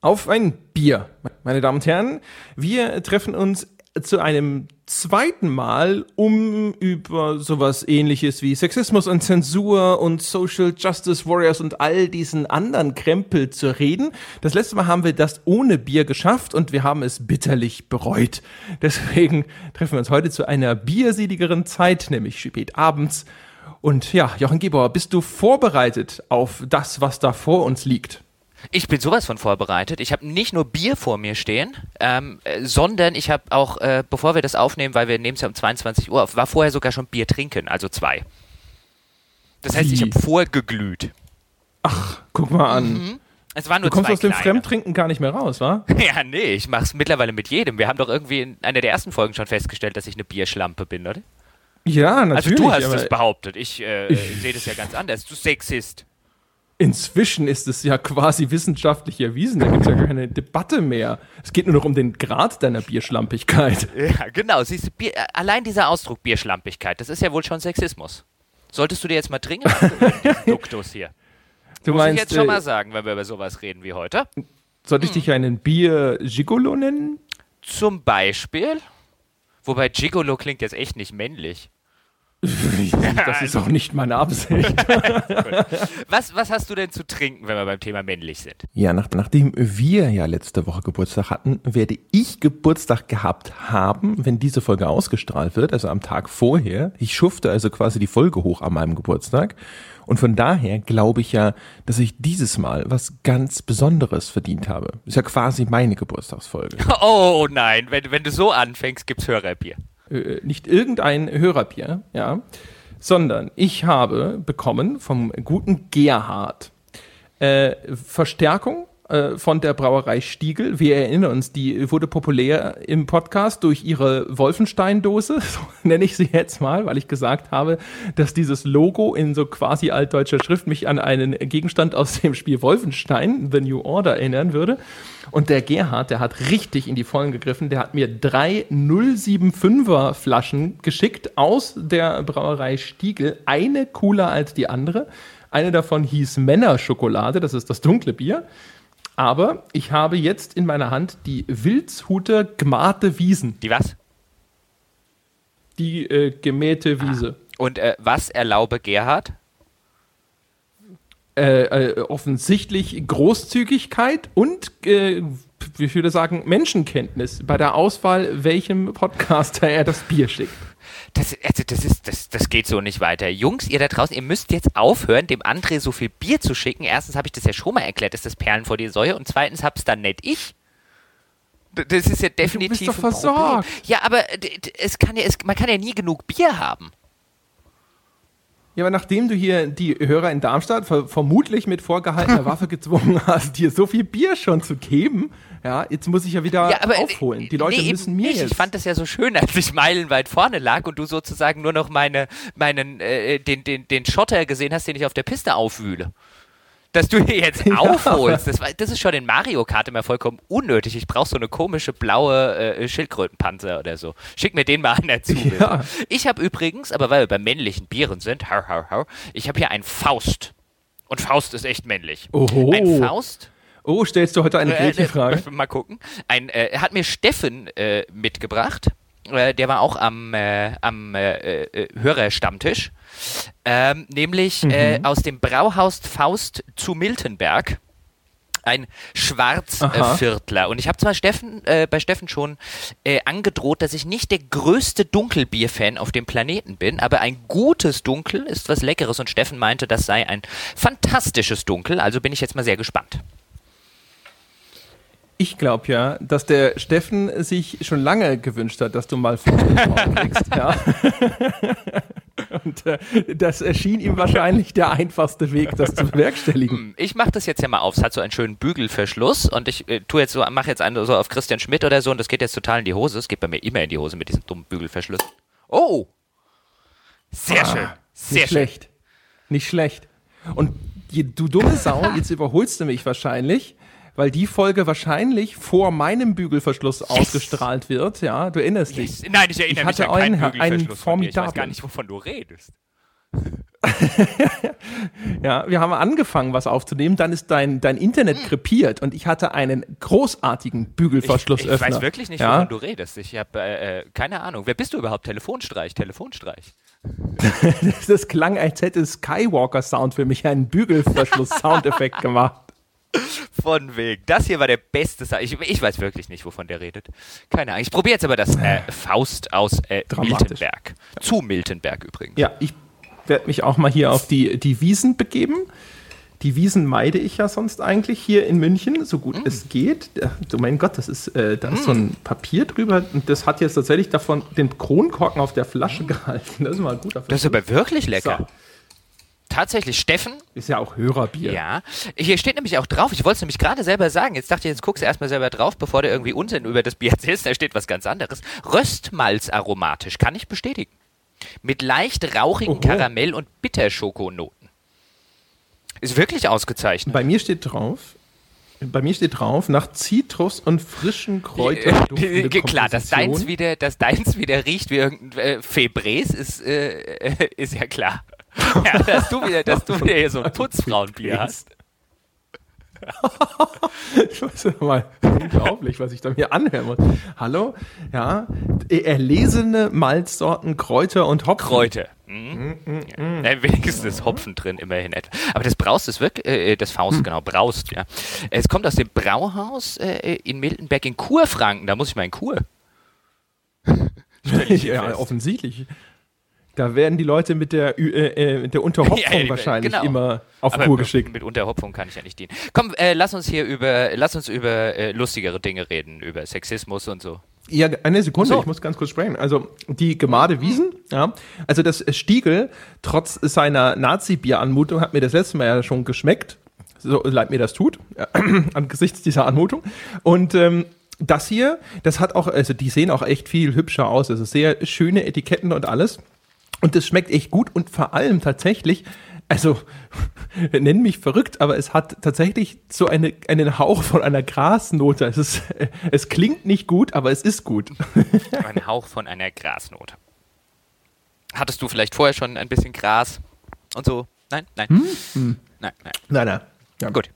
auf ein Bier. Meine Damen und Herren, wir treffen uns zu einem zweiten Mal, um über sowas ähnliches wie Sexismus und Zensur und Social Justice Warriors und all diesen anderen Krempel zu reden. Das letzte Mal haben wir das ohne Bier geschafft und wir haben es bitterlich bereut. Deswegen treffen wir uns heute zu einer bierseligeren Zeit, nämlich spät abends. Und ja, Jochen Gebauer, bist du vorbereitet auf das, was da vor uns liegt? Ich bin sowas von vorbereitet. Ich habe nicht nur Bier vor mir stehen, ähm, äh, sondern ich habe auch, äh, bevor wir das aufnehmen, weil wir nehmen es ja um 22 Uhr auf, war vorher sogar schon Bier trinken, also zwei. Das heißt, Wie? ich habe vorgeglüht. Ach, guck mal an. Mhm. Es waren nur du kommst aus dem kleine. Fremdtrinken gar nicht mehr raus, wa? Ja, nee, ich mache es mittlerweile mit jedem. Wir haben doch irgendwie in einer der ersten Folgen schon festgestellt, dass ich eine Bierschlampe bin, oder? Ja, natürlich. Also du hast es behauptet. Ich, äh, ich sehe das ja ganz anders. Du Sexist. Inzwischen ist es ja quasi wissenschaftlich erwiesen. Da gibt es ja keine Debatte mehr. Es geht nur noch um den Grad deiner Bierschlampigkeit. Ja, genau. Siehst Bier, äh, allein dieser Ausdruck Bierschlampigkeit, das ist ja wohl schon Sexismus. Solltest du dir jetzt mal trinken? Duktus hier. Du Muss meinst, ich jetzt schon mal äh, sagen, wenn wir über sowas reden wie heute. Sollte ich hm. dich einen Bier-Gigolo nennen? Zum Beispiel. Wobei Gigolo klingt jetzt echt nicht männlich. Das ist auch nicht meine Absicht. was, was hast du denn zu trinken, wenn wir beim Thema männlich sind? Ja, nach, nachdem wir ja letzte Woche Geburtstag hatten, werde ich Geburtstag gehabt haben, wenn diese Folge ausgestrahlt wird, also am Tag vorher. Ich schufte also quasi die Folge hoch an meinem Geburtstag. Und von daher glaube ich ja, dass ich dieses Mal was ganz Besonderes verdient habe. Ist ja quasi meine Geburtstagsfolge. Oh nein, wenn, wenn du so anfängst, gibt's Hörerbier äh, nicht irgendein Hörerbier, ja, sondern ich habe bekommen vom guten Gerhard äh, Verstärkung von der Brauerei Stiegel. Wir erinnern uns, die wurde populär im Podcast durch ihre Wolfenstein-Dose, so nenne ich sie jetzt mal, weil ich gesagt habe, dass dieses Logo in so quasi altdeutscher Schrift mich an einen Gegenstand aus dem Spiel Wolfenstein, The New Order, erinnern würde. Und der Gerhard, der hat richtig in die Vollen gegriffen. Der hat mir drei 075er Flaschen geschickt aus der Brauerei Stiegel. Eine cooler als die andere. Eine davon hieß Männerschokolade, das ist das dunkle Bier. Aber ich habe jetzt in meiner Hand die Wildshuter Gmate Wiesen. Die was? Die äh, gemähte Wiese. Ah. Und äh, was erlaube Gerhard? Äh, äh, offensichtlich Großzügigkeit und, äh, ich würde sagen, Menschenkenntnis bei der Auswahl, welchem Podcaster er das Bier schickt das, also das, ist, das, das geht so nicht weiter. Jungs, ihr da draußen, ihr müsst jetzt aufhören, dem André so viel Bier zu schicken. Erstens habe ich das ja schon mal erklärt, ist das Perlen vor die Säue. Und zweitens hab's dann nicht ich. Das ist ja definitiv. Du bist doch versorgt. Ja, aber es kann ja, es, man kann ja nie genug Bier haben. Ja, aber nachdem du hier die Hörer in Darmstadt ver vermutlich mit vorgehaltener Waffe gezwungen hast, dir so viel Bier schon zu geben, ja, jetzt muss ich ja wieder ja, aber, äh, aufholen. Die Leute nee, müssen mir nicht. jetzt. Ich fand das ja so schön, als ich meilenweit vorne lag und du sozusagen nur noch meine, meinen, äh, den, den, den Schotter gesehen hast, den ich auf der Piste aufwühle dass du hier jetzt ja. aufholst. Das, das, ist schon in Mario Kart immer vollkommen unnötig. Ich brauche so eine komische blaue äh, Schildkrötenpanzer oder so. Schick mir den mal an dazu. Ja. Ich habe übrigens, aber weil wir bei männlichen Bieren sind, hau, hau, hau, ich habe hier einen Faust. Und Faust ist echt männlich. Oho. Ein Faust. Oh, stellst du heute eine äh, Gretchenfrage? Äh, mal gucken. Ein, äh, hat mir Steffen äh, mitgebracht. Äh, der war auch am, äh, am Hörerstammtisch. Ähm, nämlich mhm. äh, aus dem Brauhaus Faust zu Miltenberg. Ein Schwarzviertler. Äh, und ich habe zwar Steffen, äh, bei Steffen schon äh, angedroht, dass ich nicht der größte Dunkelbier-Fan auf dem Planeten bin, aber ein gutes Dunkel ist was Leckeres und Steffen meinte, das sei ein fantastisches Dunkel. Also bin ich jetzt mal sehr gespannt. Ich glaube ja, dass der Steffen sich schon lange gewünscht hat, dass du mal Fußball kriegst. ja. Und äh, das erschien ihm wahrscheinlich der einfachste Weg, das zu bewerkstelligen. Hm, ich mache das jetzt ja mal auf. Es hat so einen schönen Bügelverschluss und ich äh, tue jetzt so, mache jetzt einen so auf Christian Schmidt oder so und das geht jetzt total in die Hose. Es geht bei mir immer in die Hose mit diesem dummen Bügelverschluss. Oh! Sehr ah, schön. Sehr nicht schön. schlecht. Nicht schlecht. Und du dumme Sau, jetzt überholst du mich wahrscheinlich weil die Folge wahrscheinlich vor meinem Bügelverschluss yes. ausgestrahlt wird. Ja, du erinnerst yes. dich. Nein, ich erinnere ich hatte mich an einen, einen formidablen. Ich weiß gar nicht, wovon du redest. ja, wir haben angefangen, was aufzunehmen, dann ist dein, dein Internet krepiert und ich hatte einen großartigen Bügelverschlussöffner. Ich, ich weiß wirklich nicht, ja? wovon du redest. Ich habe äh, äh, keine Ahnung. Wer bist du überhaupt? Telefonstreich, Telefonstreich. das klang, als hätte Skywalker-Sound für mich einen Bügelverschluss-Soundeffekt gemacht. Von wegen. Das hier war der beste Sound. Ich, ich weiß wirklich nicht, wovon der redet. Keine Ahnung. Ich probiere jetzt aber das äh, Faust aus äh, Miltenberg. Zu Miltenberg übrigens. Ja, ich werde mich auch mal hier auf die, die Wiesen begeben. Die Wiesen meide ich ja sonst eigentlich hier in München, so gut mm. es geht. Oh mein Gott, das ist, äh, da ist mm. so ein Papier drüber und das hat jetzt tatsächlich davon den Kronkorken auf der Flasche mm. gehalten. Das ist mal ein guter Das ist aber wirklich lecker. So. Tatsächlich, Steffen. Ist ja auch Hörerbier. Ja. Hier steht nämlich auch drauf, ich wollte es nämlich gerade selber sagen. Jetzt dachte ich, jetzt guckst du erstmal selber drauf, bevor du irgendwie Unsinn über das Bier erzählst. Da steht was ganz anderes. Röstmalz aromatisch, kann ich bestätigen. Mit leicht rauchigen Oho. Karamell- und Bitterschokonoten. Ist wirklich ausgezeichnet. Bei mir steht drauf, bei mir steht drauf, nach Zitrus und frischen Kräutern. Äh, klar, dass deins, wieder, dass deins wieder riecht wie irgendein äh, Febres, ist, äh, ist ja klar. ja, dass du wieder, dass du wieder hier so ein Putzfrauenbier hast. ich weiß mal, unglaublich, was ich da mir anhören muss. Hallo? Ja, erlesene Malzsorten, Kräuter und Hopfen. Kräuter. Mhm. Mm, ja. wenigstens ist Hopfen drin, immerhin etwa. Aber das Braust ist wirklich, äh, das Faust, mhm. genau, Braust, ja. Es kommt aus dem Brauhaus äh, in Miltenberg in Kurfranken. Da muss ich mal in Kur. ja, offensichtlich. Da werden die Leute mit der, äh, äh, mit der Unterhopfung ja, wahrscheinlich genau. immer auf Aber Kur geschickt. Mit Unterhopfung kann ich ja nicht dienen. Komm, äh, lass uns hier über, lass uns über äh, lustigere Dinge reden, über Sexismus und so. Ja, eine Sekunde, so. ich muss ganz kurz sprechen. Also die Gemade Wiesen, ja, also das Stiegel, trotz seiner Nazi-Bier-Anmutung, hat mir das letzte Mal ja schon geschmeckt. So leid mir das tut, ja, angesichts dieser Anmutung. Und ähm, das hier, das hat auch, also die sehen auch echt viel hübscher aus. Also sehr schöne Etiketten und alles. Und es schmeckt echt gut und vor allem tatsächlich, also nennen mich verrückt, aber es hat tatsächlich so eine, einen Hauch von einer Grasnote. Es, ist, es klingt nicht gut, aber es ist gut. Ein Hauch von einer Grasnote. Hattest du vielleicht vorher schon ein bisschen Gras und so? Nein? Nein. Hm? Hm. Nein, nein. Nein, nein. Ja. Gut.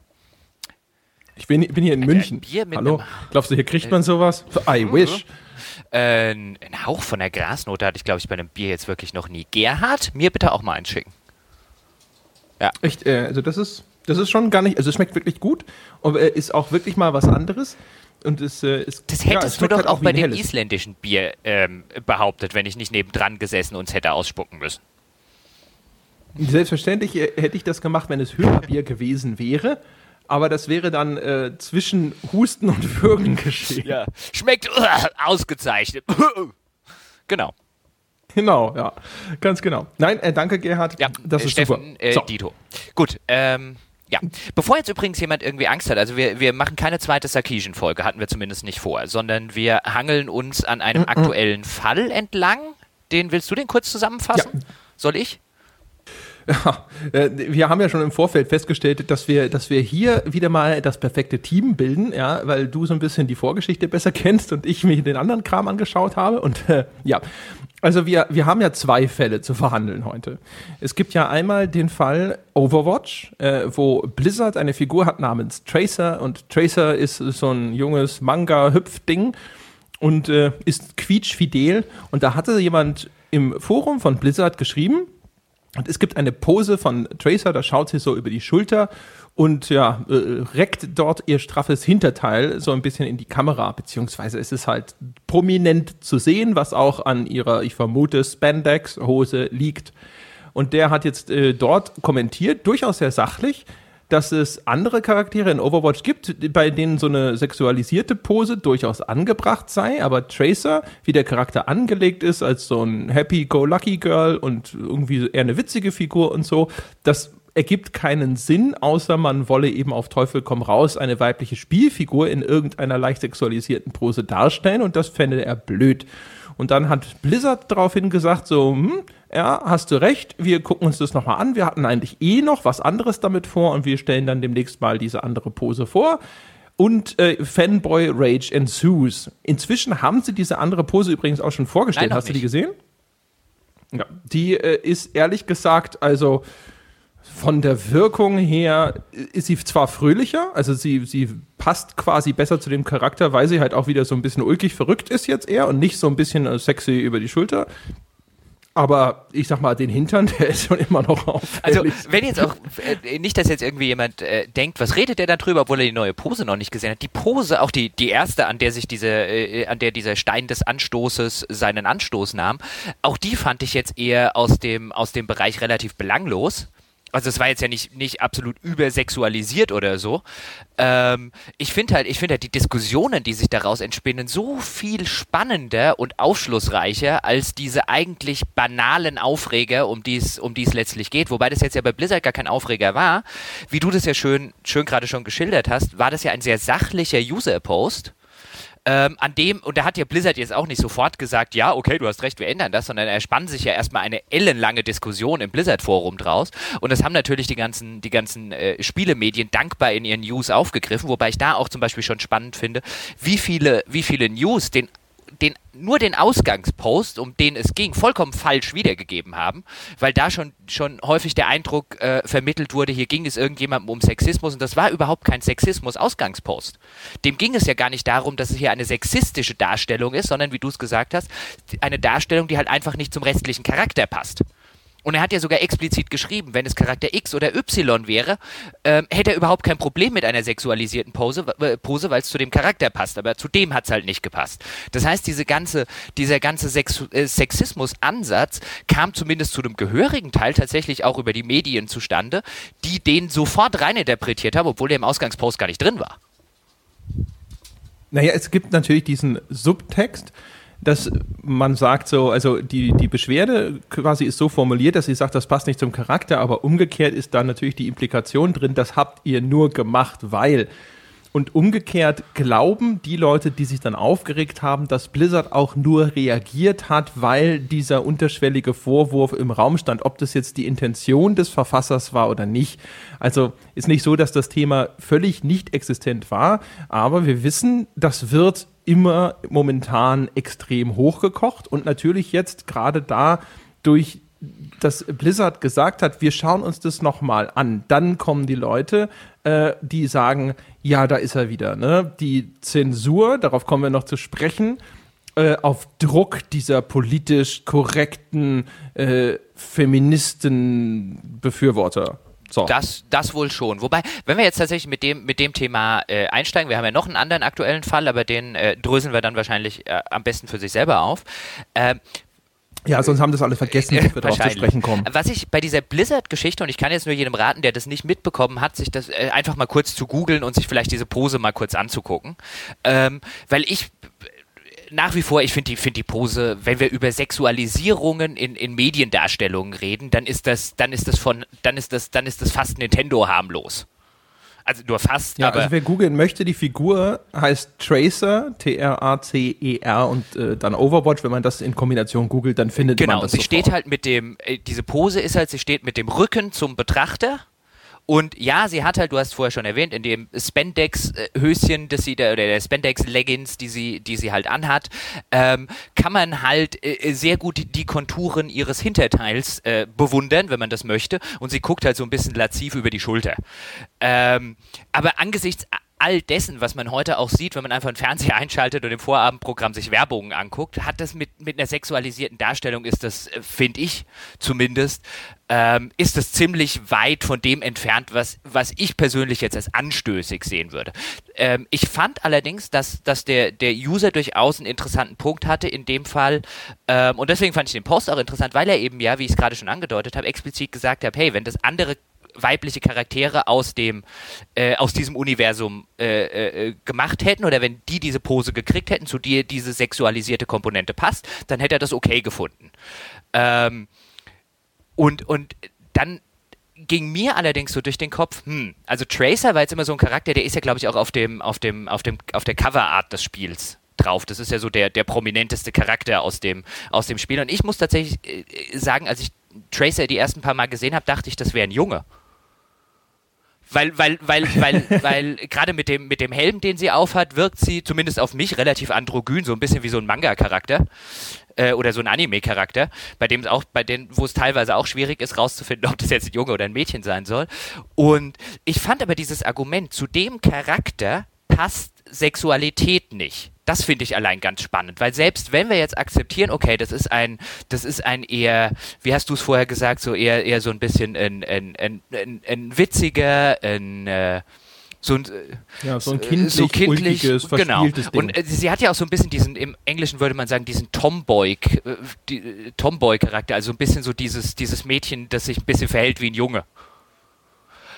Ich bin, bin hier in München. Hallo? Glaubst du, hier kriegt man sowas? I wish. Äh, ein Hauch von der Grasnote hatte ich, glaube ich, bei einem Bier jetzt wirklich noch nie. Gerhard, mir bitte auch mal einschicken. Ja. Echt, äh, also das ist, das ist schon gar nicht, also es schmeckt wirklich gut und äh, ist auch wirklich mal was anderes. Und es, äh, ist, das hättest ja, du doch halt auch bei dem isländischen Bier ähm, behauptet, wenn ich nicht nebendran gesessen und es hätte ausspucken müssen. Selbstverständlich äh, hätte ich das gemacht, wenn es Hörerbier gewesen wäre aber das wäre dann äh, zwischen Husten und Würgen geschehen. Ja. Schmeckt uh, ausgezeichnet. genau. Genau, ja, ganz genau. Nein, äh, danke Gerhard. Ja, das äh, ist Steffen, super. Äh, so. Dito. Gut, ähm, ja. Bevor jetzt übrigens jemand irgendwie Angst hat, also wir, wir machen keine zweite Sarkisian-Folge, hatten wir zumindest nicht vor, sondern wir hangeln uns an einem mm -mm. aktuellen Fall entlang. Den willst du den kurz zusammenfassen? Ja. Soll ich? Ja, äh, wir haben ja schon im Vorfeld festgestellt, dass wir, dass wir hier wieder mal das perfekte Team bilden, ja, weil du so ein bisschen die Vorgeschichte besser kennst und ich mir den anderen Kram angeschaut habe. Und äh, ja, also wir, wir haben ja zwei Fälle zu verhandeln heute. Es gibt ja einmal den Fall Overwatch, äh, wo Blizzard eine Figur hat namens Tracer und Tracer ist so ein junges Manga-Hüpfding und äh, ist quietschfidel. Und da hatte jemand im Forum von Blizzard geschrieben, und es gibt eine Pose von Tracer, da schaut sie so über die Schulter und ja, äh, reckt dort ihr straffes Hinterteil so ein bisschen in die Kamera, beziehungsweise es ist halt prominent zu sehen, was auch an ihrer, ich vermute, Spandex-Hose liegt. Und der hat jetzt äh, dort kommentiert, durchaus sehr sachlich, dass es andere Charaktere in Overwatch gibt, bei denen so eine sexualisierte Pose durchaus angebracht sei, aber Tracer, wie der Charakter angelegt ist, als so ein Happy-Go-Lucky-Girl und irgendwie eher eine witzige Figur und so, das ergibt keinen Sinn, außer man wolle eben auf Teufel komm raus eine weibliche Spielfigur in irgendeiner leicht sexualisierten Pose darstellen und das fände er blöd. Und dann hat Blizzard daraufhin gesagt, so, hm, ja, hast du recht, wir gucken uns das nochmal an. Wir hatten eigentlich eh noch was anderes damit vor und wir stellen dann demnächst mal diese andere Pose vor. Und äh, Fanboy Rage ensues. Inzwischen haben sie diese andere Pose übrigens auch schon vorgestellt. Nein, hast nicht. du die gesehen? Ja, die äh, ist ehrlich gesagt, also von der Wirkung her ist sie zwar fröhlicher, also sie, sie passt quasi besser zu dem Charakter, weil sie halt auch wieder so ein bisschen ulkig verrückt ist jetzt eher und nicht so ein bisschen äh, sexy über die Schulter. Aber ich sag mal, den Hintern, der ist schon immer noch auf. Also, wenn jetzt auch, äh, nicht, dass jetzt irgendwie jemand äh, denkt, was redet der da drüber, obwohl er die neue Pose noch nicht gesehen hat. Die Pose, auch die, die erste, an der sich diese, äh, an der dieser Stein des Anstoßes seinen Anstoß nahm, auch die fand ich jetzt eher aus dem, aus dem Bereich relativ belanglos also es war jetzt ja nicht, nicht absolut übersexualisiert oder so. Ähm, ich finde halt, ich finde halt die Diskussionen, die sich daraus entspinnen, so viel spannender und aufschlussreicher als diese eigentlich banalen Aufreger, um die es um die es letztlich geht. Wobei das jetzt ja bei Blizzard gar kein Aufreger war. Wie du das ja schön, schön gerade schon geschildert hast, war das ja ein sehr sachlicher User-Post ähm, an dem, und da hat ja Blizzard jetzt auch nicht sofort gesagt, ja, okay, du hast recht, wir ändern das, sondern er spannt sich ja erstmal eine ellenlange Diskussion im Blizzard-Forum draus. Und das haben natürlich die ganzen, die ganzen äh, Spielemedien dankbar in ihren News aufgegriffen, wobei ich da auch zum Beispiel schon spannend finde, wie viele, wie viele News den den, nur den Ausgangspost, um den es ging, vollkommen falsch wiedergegeben haben, weil da schon, schon häufig der Eindruck äh, vermittelt wurde, hier ging es irgendjemandem um Sexismus und das war überhaupt kein Sexismus-Ausgangspost. Dem ging es ja gar nicht darum, dass es hier eine sexistische Darstellung ist, sondern wie du es gesagt hast, eine Darstellung, die halt einfach nicht zum restlichen Charakter passt. Und er hat ja sogar explizit geschrieben, wenn es Charakter X oder Y wäre, ähm, hätte er überhaupt kein Problem mit einer sexualisierten Pose, äh, Pose weil es zu dem Charakter passt. Aber zu dem hat es halt nicht gepasst. Das heißt, diese ganze, dieser ganze Sex äh, Sexismus-Ansatz kam zumindest zu einem gehörigen Teil tatsächlich auch über die Medien zustande, die den sofort reininterpretiert haben, obwohl der im Ausgangspost gar nicht drin war. Naja, es gibt natürlich diesen Subtext, dass man sagt so, also die, die Beschwerde quasi ist so formuliert, dass sie sagt, das passt nicht zum Charakter, aber umgekehrt ist da natürlich die Implikation drin, das habt ihr nur gemacht, weil. Und umgekehrt glauben die Leute, die sich dann aufgeregt haben, dass Blizzard auch nur reagiert hat, weil dieser unterschwellige Vorwurf im Raum stand, ob das jetzt die Intention des Verfassers war oder nicht. Also ist nicht so, dass das Thema völlig nicht existent war, aber wir wissen, das wird immer momentan extrem hochgekocht und natürlich jetzt gerade da durch dass Blizzard gesagt hat, wir schauen uns das nochmal an. Dann kommen die Leute, äh, die sagen, ja, da ist er wieder. Ne? Die Zensur, darauf kommen wir noch zu sprechen, äh, auf Druck dieser politisch korrekten äh, Feministenbefürworter. So. Das, das wohl schon. Wobei, wenn wir jetzt tatsächlich mit dem, mit dem Thema äh, einsteigen, wir haben ja noch einen anderen aktuellen Fall, aber den äh, dröseln wir dann wahrscheinlich äh, am besten für sich selber auf. Ähm, ja, sonst haben das alle vergessen, dass wir darauf zu sprechen kommen. Was ich bei dieser Blizzard-Geschichte, und ich kann jetzt nur jedem raten, der das nicht mitbekommen hat, sich das äh, einfach mal kurz zu googeln und sich vielleicht diese Pose mal kurz anzugucken. Ähm, weil ich nach wie vor, ich finde die, find die Pose, wenn wir über Sexualisierungen in, in Mediendarstellungen reden, dann ist das, dann ist das von, dann ist das, dann ist das fast Nintendo harmlos. Also nur fast. Ja, also wer googeln möchte, die Figur heißt Tracer, T-R-A-C-E-R und äh, dann Overwatch. Wenn man das in Kombination googelt, dann findet genau, man das. Genau, sie sofort. steht halt mit dem, äh, diese Pose ist halt, sie steht mit dem Rücken zum Betrachter und ja, sie hat halt, du hast vorher schon erwähnt, in dem Spandex-Höschen, das sie da, oder der Spandex-Leggings, die sie, die sie halt anhat, ähm, kann man halt äh, sehr gut die Konturen ihres Hinterteils äh, bewundern, wenn man das möchte. Und sie guckt halt so ein bisschen laziv über die Schulter. Ähm, aber angesichts all dessen, was man heute auch sieht, wenn man einfach einen Fernseher einschaltet und im Vorabendprogramm sich Werbungen anguckt, hat das mit, mit einer sexualisierten Darstellung, ist das, äh, finde ich zumindest, ähm, ist das ziemlich weit von dem entfernt, was, was ich persönlich jetzt als anstößig sehen würde. Ähm, ich fand allerdings, dass, dass der, der User durchaus einen interessanten Punkt hatte in dem Fall. Ähm, und deswegen fand ich den Post auch interessant, weil er eben ja, wie ich es gerade schon angedeutet habe, explizit gesagt hat, hey, wenn das andere weibliche Charaktere aus dem äh, aus diesem Universum äh, äh, gemacht hätten oder wenn die diese Pose gekriegt hätten, zu dir diese sexualisierte Komponente passt, dann hätte er das okay gefunden. Ähm, und und dann ging mir allerdings so durch den Kopf, hm, also Tracer war jetzt immer so ein Charakter, der ist ja glaube ich auch auf dem auf dem auf dem auf der Coverart des Spiels drauf. Das ist ja so der, der prominenteste Charakter aus dem, aus dem Spiel. Und ich muss tatsächlich äh, sagen, als ich Tracer die ersten paar Mal gesehen habe, dachte ich, das wäre ein Junge weil, weil, weil, weil, weil gerade mit dem, mit dem Helm, den sie aufhat, wirkt sie zumindest auf mich relativ androgyn, so ein bisschen wie so ein Manga-Charakter äh, oder so ein Anime-Charakter, bei dem es auch, bei denen, wo es teilweise auch schwierig ist, rauszufinden, ob das jetzt ein Junge oder ein Mädchen sein soll. Und ich fand aber dieses Argument, zu dem Charakter passt Sexualität nicht. Das finde ich allein ganz spannend, weil selbst wenn wir jetzt akzeptieren, okay, das ist ein, das ist ein eher, wie hast du es vorher gesagt, so eher, eher so ein bisschen ein, ein, ein, ein, ein witziger, ein, äh, so ein, äh, ja, so ein kindlich, so kindlich genau. Ding. Und äh, sie hat ja auch so ein bisschen diesen, im Englischen würde man sagen, diesen Tomboy, äh, die, Tomboy-Charakter, also ein bisschen so dieses, dieses Mädchen, das sich ein bisschen verhält wie ein Junge.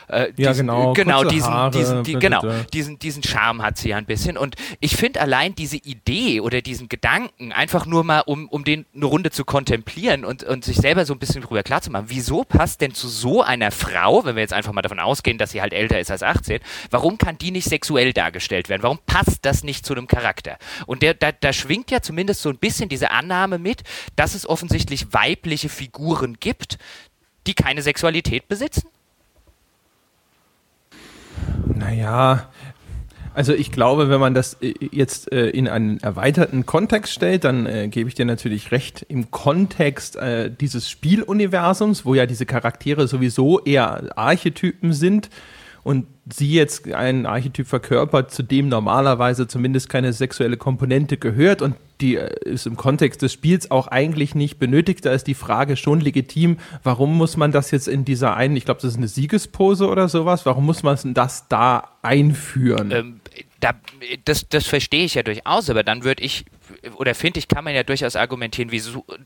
Äh, ja, diesen, genau. Genau, diesen, Haare, diesen, die, genau diesen, diesen Charme hat sie ja ein bisschen. Und ich finde allein diese Idee oder diesen Gedanken, einfach nur mal, um, um den eine Runde zu kontemplieren und, und sich selber so ein bisschen darüber klarzumachen, wieso passt denn zu so einer Frau, wenn wir jetzt einfach mal davon ausgehen, dass sie halt älter ist als 18, warum kann die nicht sexuell dargestellt werden? Warum passt das nicht zu einem Charakter? Und der, da, da schwingt ja zumindest so ein bisschen diese Annahme mit, dass es offensichtlich weibliche Figuren gibt, die keine Sexualität besitzen? Naja, also ich glaube, wenn man das äh, jetzt äh, in einen erweiterten Kontext stellt, dann äh, gebe ich dir natürlich recht. Im Kontext äh, dieses Spieluniversums, wo ja diese Charaktere sowieso eher Archetypen sind und sie jetzt einen Archetyp verkörpert, zu dem normalerweise zumindest keine sexuelle Komponente gehört und die äh, ist im Kontext des Spiels auch eigentlich nicht benötigt. Da ist die Frage schon legitim, warum muss man das jetzt in dieser einen, ich glaube, das ist eine Siegespose oder sowas, warum muss man das da einführen? Ähm, da, das, das verstehe ich ja durchaus, aber dann würde ich, oder finde ich, kann man ja durchaus argumentieren, wie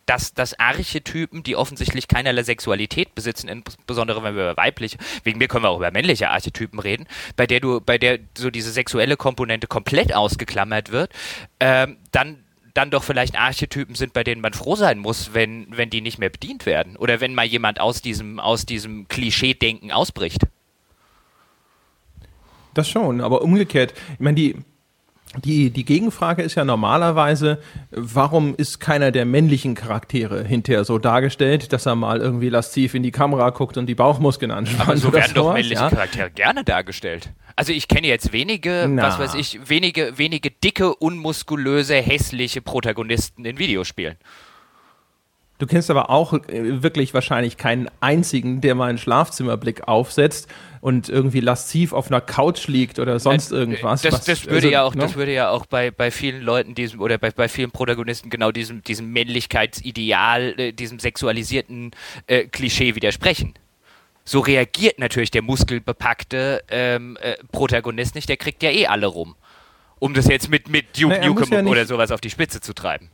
dass, dass Archetypen, die offensichtlich keinerlei Sexualität besitzen, insbesondere wenn wir über weibliche, wegen mir können wir auch über männliche Archetypen reden, bei der du, bei der so diese sexuelle Komponente komplett ausgeklammert wird, ähm, dann dann doch vielleicht Archetypen sind, bei denen man froh sein muss, wenn, wenn die nicht mehr bedient werden. Oder wenn mal jemand aus diesem, aus diesem Klischee-Denken ausbricht. Das schon, aber umgekehrt, ich meine, die, die, die Gegenfrage ist ja normalerweise, warum ist keiner der männlichen Charaktere hinterher so dargestellt, dass er mal irgendwie lasziv in die Kamera guckt und die Bauchmuskeln anspannt? Aber so werden doch männliche ja? Charaktere gerne dargestellt. Also ich kenne jetzt wenige, Na. was weiß ich, wenige, wenige dicke, unmuskulöse, hässliche Protagonisten in Videospielen. Du kennst aber auch äh, wirklich wahrscheinlich keinen einzigen, der mal einen Schlafzimmerblick aufsetzt und irgendwie lasziv auf einer Couch liegt oder sonst irgendwas. Das, das würde also, ja auch, ne? das würde ja auch bei, bei vielen Leuten diesem oder bei, bei vielen Protagonisten genau diesem, diesem Männlichkeitsideal, äh, diesem sexualisierten äh, Klischee widersprechen. So reagiert natürlich der muskelbepackte ähm, äh, Protagonist nicht, der kriegt ja eh alle rum. Um das jetzt mit, mit Duke Nukem ja oder sowas auf die Spitze zu treiben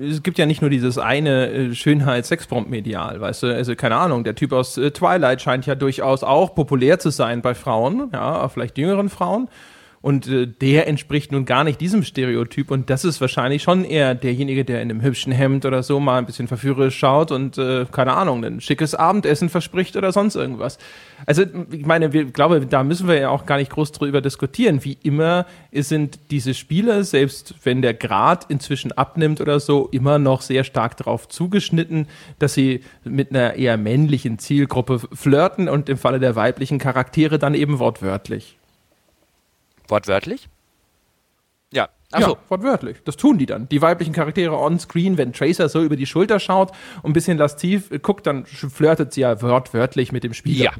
es gibt ja nicht nur dieses eine äh, Schönheits-Sexprompt-Medial, weißt du, also keine Ahnung, der Typ aus äh, Twilight scheint ja durchaus auch populär zu sein bei Frauen, ja, vielleicht jüngeren Frauen. Und äh, der entspricht nun gar nicht diesem Stereotyp. Und das ist wahrscheinlich schon eher derjenige, der in einem hübschen Hemd oder so mal ein bisschen verführerisch schaut und, äh, keine Ahnung, ein schickes Abendessen verspricht oder sonst irgendwas. Also, ich meine, wir glaube, da müssen wir ja auch gar nicht groß drüber diskutieren. Wie immer sind diese Spiele, selbst wenn der Grad inzwischen abnimmt oder so, immer noch sehr stark darauf zugeschnitten, dass sie mit einer eher männlichen Zielgruppe flirten und im Falle der weiblichen Charaktere dann eben wortwörtlich. Wortwörtlich? Ja. Achso. Ja, wortwörtlich. Das tun die dann. Die weiblichen Charaktere on-screen, wenn Tracer so über die Schulter schaut und ein bisschen lastiv guckt, dann flirtet sie ja wortwörtlich mit dem Spieler. Ja.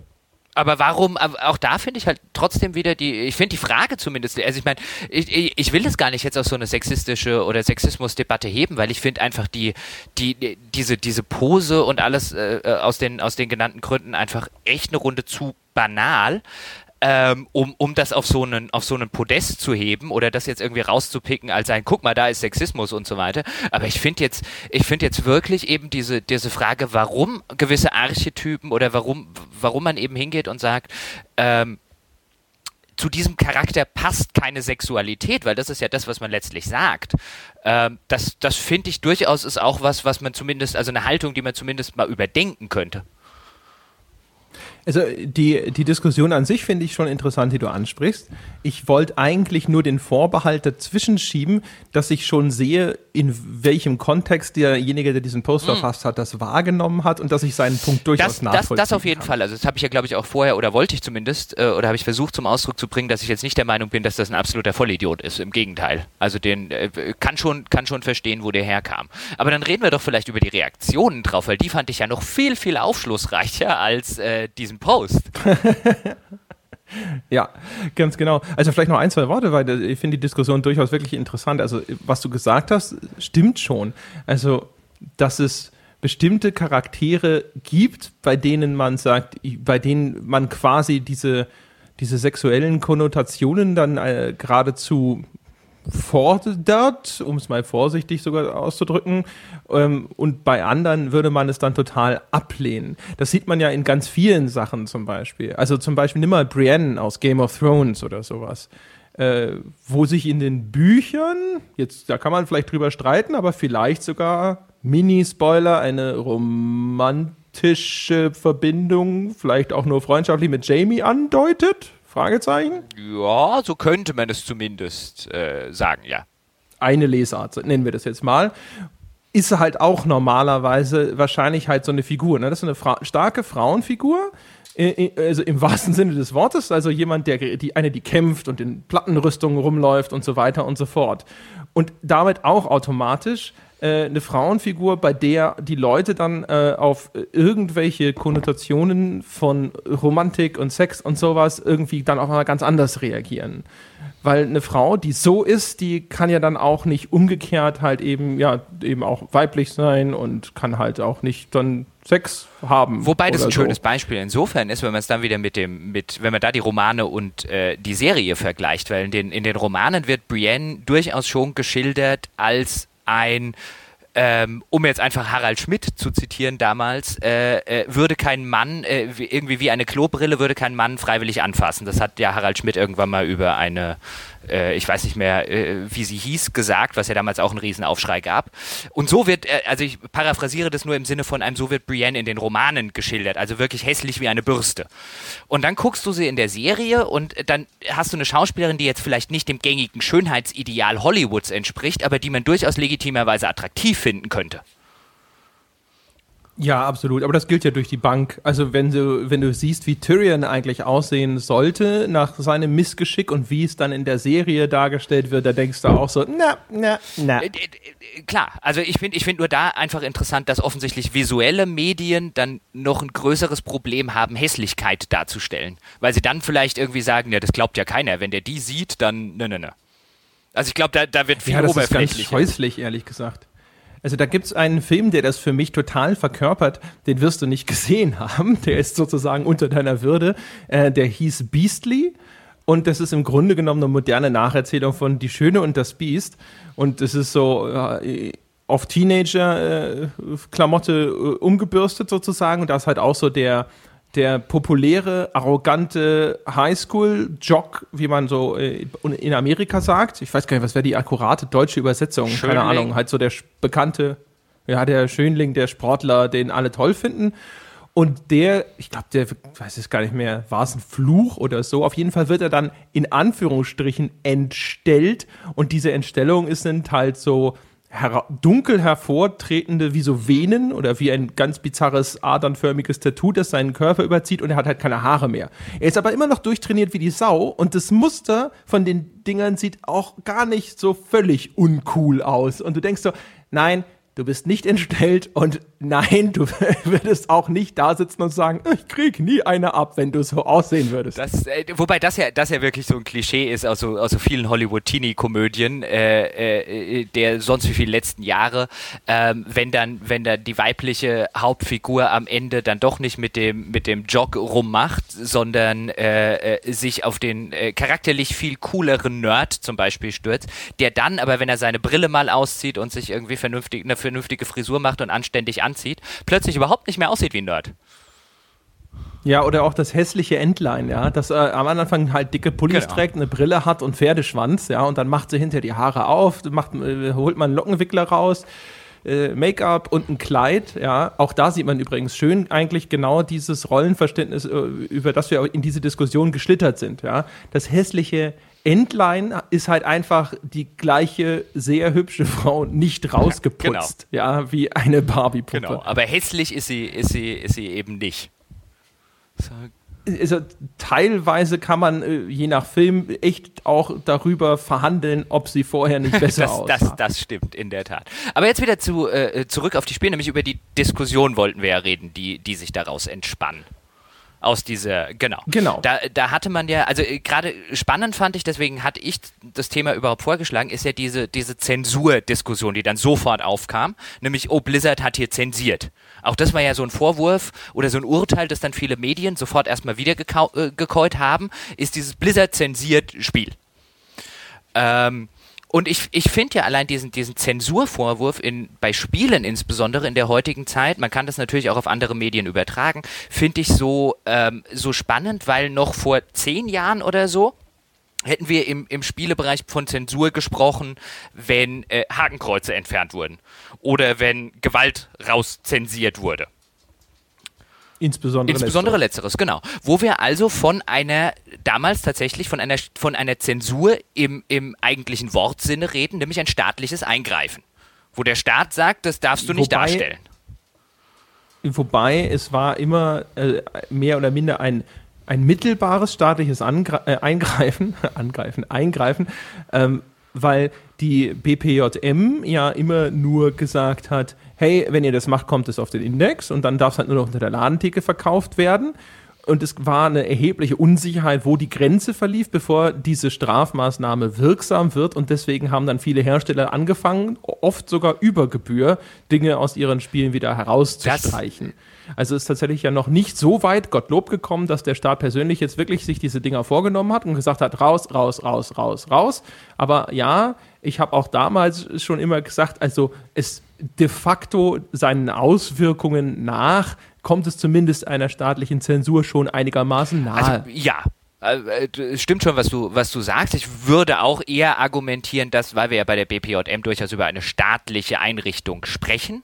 Aber warum, auch da finde ich halt trotzdem wieder die, ich finde die Frage zumindest, also ich meine, ich, ich will das gar nicht jetzt auf so eine sexistische oder Sexismusdebatte heben, weil ich finde einfach die, die, diese, diese Pose und alles äh, aus, den, aus den genannten Gründen einfach echt eine Runde zu banal ähm, um, um das auf so, einen, auf so einen Podest zu heben oder das jetzt irgendwie rauszupicken als ein, guck mal, da ist Sexismus und so weiter. Aber ich finde jetzt, ich jetzt wirklich eben diese, diese Frage, warum gewisse Archetypen oder warum, warum man eben hingeht und sagt, ähm, zu diesem Charakter passt keine Sexualität, weil das ist ja das, was man letztlich sagt. Ähm, das das finde ich durchaus ist auch was, was man zumindest, also eine Haltung, die man zumindest mal überdenken könnte. Also die, die Diskussion an sich finde ich schon interessant, die du ansprichst. Ich wollte eigentlich nur den Vorbehalt dazwischen schieben, dass ich schon sehe, in welchem Kontext derjenige, der diesen Post mm. verfasst hat, das wahrgenommen hat und dass ich seinen Punkt durchaus das, nachvollziehen das, das auf jeden kann. Fall. Also das habe ich ja, glaube ich, auch vorher oder wollte ich zumindest äh, oder habe ich versucht zum Ausdruck zu bringen, dass ich jetzt nicht der Meinung bin, dass das ein absoluter Vollidiot ist. Im Gegenteil. Also den äh, kann schon kann schon verstehen, wo der herkam. Aber dann reden wir doch vielleicht über die Reaktionen drauf, weil die fand ich ja noch viel viel aufschlussreicher als äh, diesen Post. Ja, ganz genau. Also vielleicht noch ein, zwei Worte, weil ich finde die Diskussion durchaus wirklich interessant. Also was du gesagt hast, stimmt schon. Also, dass es bestimmte Charaktere gibt, bei denen man sagt, bei denen man quasi diese, diese sexuellen Konnotationen dann äh, geradezu fordert, um es mal vorsichtig sogar auszudrücken, ähm, und bei anderen würde man es dann total ablehnen. Das sieht man ja in ganz vielen Sachen zum Beispiel. Also zum Beispiel nimm mal Brienne aus Game of Thrones oder sowas. Äh, wo sich in den Büchern, jetzt da kann man vielleicht drüber streiten, aber vielleicht sogar Mini-Spoiler, eine romantische Verbindung, vielleicht auch nur freundschaftlich mit Jamie andeutet. Fragezeichen? Ja, so könnte man es zumindest äh, sagen, ja. Eine Lesart, nennen wir das jetzt mal. Ist halt auch normalerweise wahrscheinlich halt so eine Figur. Ne? Das ist eine Fra starke Frauenfigur, also im wahrsten Sinne des Wortes, also jemand, der die eine, die kämpft und in Plattenrüstungen rumläuft und so weiter und so fort. Und damit auch automatisch äh, eine Frauenfigur, bei der die Leute dann äh, auf irgendwelche Konnotationen von Romantik und Sex und sowas irgendwie dann auch mal ganz anders reagieren. Weil eine Frau, die so ist, die kann ja dann auch nicht umgekehrt halt eben, ja, eben auch weiblich sein und kann halt auch nicht dann Sex haben. Wobei das ein so. schönes Beispiel insofern ist, wenn man es dann wieder mit dem, mit, wenn man da die Romane und äh, die Serie vergleicht, weil in den, in den Romanen wird Brienne durchaus schon geschildert als ein ähm, um jetzt einfach Harald Schmidt zu zitieren damals, äh, äh, würde kein Mann, äh, irgendwie wie eine Klobrille, würde kein Mann freiwillig anfassen. Das hat ja Harald Schmidt irgendwann mal über eine äh, ich weiß nicht mehr, äh, wie sie hieß, gesagt, was ja damals auch einen Riesenaufschrei gab. Und so wird, äh, also ich paraphrasiere das nur im Sinne von einem, so wird Brienne in den Romanen geschildert, also wirklich hässlich wie eine Bürste. Und dann guckst du sie in der Serie und dann hast du eine Schauspielerin, die jetzt vielleicht nicht dem gängigen Schönheitsideal Hollywoods entspricht, aber die man durchaus legitimerweise attraktiv finden könnte. Ja, absolut. Aber das gilt ja durch die Bank. Also wenn du, wenn du siehst, wie Tyrion eigentlich aussehen sollte nach seinem Missgeschick und wie es dann in der Serie dargestellt wird, da denkst du auch so, na, na, na. Äh, äh, klar, also ich finde ich find nur da einfach interessant, dass offensichtlich visuelle Medien dann noch ein größeres Problem haben, Hässlichkeit darzustellen. Weil sie dann vielleicht irgendwie sagen, ja, das glaubt ja keiner. Wenn der die sieht, dann, ne, ne, ne. Also ich glaube, da, da wird viel ja, das oberflächlich. Ist ganz scheußlich, ehrlich gesagt. Also da gibt es einen Film, der das für mich total verkörpert, den wirst du nicht gesehen haben, der ist sozusagen unter deiner Würde, äh, der hieß Beastly. Und das ist im Grunde genommen eine moderne Nacherzählung von Die Schöne und das Biest. Und das ist so äh, auf Teenager-Klamotte äh, umgebürstet sozusagen. Und da ist halt auch so der der populäre, arrogante Highschool-Jock, wie man so äh, in Amerika sagt. Ich weiß gar nicht, was wäre die akkurate deutsche Übersetzung? Schönling. Keine Ahnung. Halt so der bekannte, ja, der Schönling, der Sportler, den alle toll finden. Und der, ich glaube, der weiß es gar nicht mehr, war es ein Fluch oder so. Auf jeden Fall wird er dann in Anführungsstrichen entstellt. Und diese Entstellung ist sind halt so dunkel hervortretende wie so Venen oder wie ein ganz bizarres adernförmiges Tattoo, das seinen Körper überzieht und er hat halt keine Haare mehr. Er ist aber immer noch durchtrainiert wie die Sau und das Muster von den Dingern sieht auch gar nicht so völlig uncool aus. Und du denkst so, nein, du bist nicht entstellt und nein, du würdest auch nicht da sitzen und sagen, ich krieg nie eine ab, wenn du so aussehen würdest. Das, äh, wobei das ja, das ja wirklich so ein Klischee ist aus so, aus so vielen Hollywood-Teenie-Komödien äh, äh, der sonst wie viele letzten Jahre, ähm, wenn dann, wenn dann die weibliche Hauptfigur am Ende dann doch nicht mit dem, mit dem Jog rummacht, sondern äh, äh sich auf den äh, charakterlich viel cooleren Nerd zum Beispiel stürzt, der dann aber, wenn er seine Brille mal auszieht und sich irgendwie vernünftig, eine vernünftige Frisur macht und anständig anzieht, plötzlich überhaupt nicht mehr aussieht wie ein Nerd. Ja, oder auch das hässliche Entlein, ja, das äh, am Anfang halt dicke Pullis genau. trägt, eine Brille hat und Pferdeschwanz, ja, und dann macht sie hinter die Haare auf, macht, äh, holt man einen Lockenwickler raus, äh, Make-up und ein Kleid, ja. Auch da sieht man übrigens schön eigentlich genau dieses Rollenverständnis, äh, über das wir in diese Diskussion geschlittert sind, ja. Das hässliche Endline ist halt einfach die gleiche sehr hübsche Frau nicht rausgeputzt, ja, genau. ja wie eine Barbie-Puppe. Genau, aber hässlich ist sie, ist sie, ist sie eben nicht. So. Also, teilweise kann man äh, je nach Film echt auch darüber verhandeln, ob sie vorher nicht besser das, aussah. Das, das stimmt, in der Tat. Aber jetzt wieder zu, äh, zurück auf die Spiele, nämlich über die Diskussion wollten wir ja reden, die, die sich daraus entspannen aus dieser, genau. Genau. Da, da hatte man ja, also äh, gerade spannend fand ich, deswegen hatte ich das Thema überhaupt vorgeschlagen, ist ja diese, diese Zensurdiskussion, die dann sofort aufkam, nämlich, oh, Blizzard hat hier zensiert. Auch das war ja so ein Vorwurf oder so ein Urteil, das dann viele Medien sofort erstmal wieder äh, gekäut haben, ist dieses Blizzard zensiert Spiel. Ähm, und ich, ich finde ja allein diesen, diesen Zensurvorwurf in, bei Spielen insbesondere in der heutigen Zeit, man kann das natürlich auch auf andere Medien übertragen, finde ich so, ähm, so spannend, weil noch vor zehn Jahren oder so hätten wir im, im Spielebereich von Zensur gesprochen, wenn äh, Hakenkreuze entfernt wurden oder wenn Gewalt rauszensiert wurde. Insbesondere, Insbesondere letzteres. letzteres, genau. Wo wir also von einer, damals tatsächlich von einer, von einer Zensur im, im eigentlichen Wortsinne reden, nämlich ein staatliches Eingreifen. Wo der Staat sagt, das darfst du nicht wobei, darstellen. Wobei es war immer äh, mehr oder minder ein, ein mittelbares staatliches Angre äh, Eingreifen, Angreifen, Eingreifen, ähm, weil die BPJM ja immer nur gesagt hat, hey, wenn ihr das macht, kommt es auf den Index und dann darf es halt nur noch unter der Ladentheke verkauft werden. Und es war eine erhebliche Unsicherheit, wo die Grenze verlief, bevor diese Strafmaßnahme wirksam wird. Und deswegen haben dann viele Hersteller angefangen, oft sogar über Gebühr, Dinge aus ihren Spielen wieder herauszustreichen. Das also ist tatsächlich ja noch nicht so weit, Gottlob gekommen, dass der Staat persönlich jetzt wirklich sich diese Dinger vorgenommen hat und gesagt hat, raus, raus, raus, raus, raus. Aber ja, ich habe auch damals schon immer gesagt, also es de facto seinen Auswirkungen nach kommt es zumindest einer staatlichen Zensur schon einigermaßen nahe. Also, ja, äh, äh, es stimmt schon, was du, was du sagst. Ich würde auch eher argumentieren, dass, weil wir ja bei der BPJM durchaus über eine staatliche Einrichtung sprechen,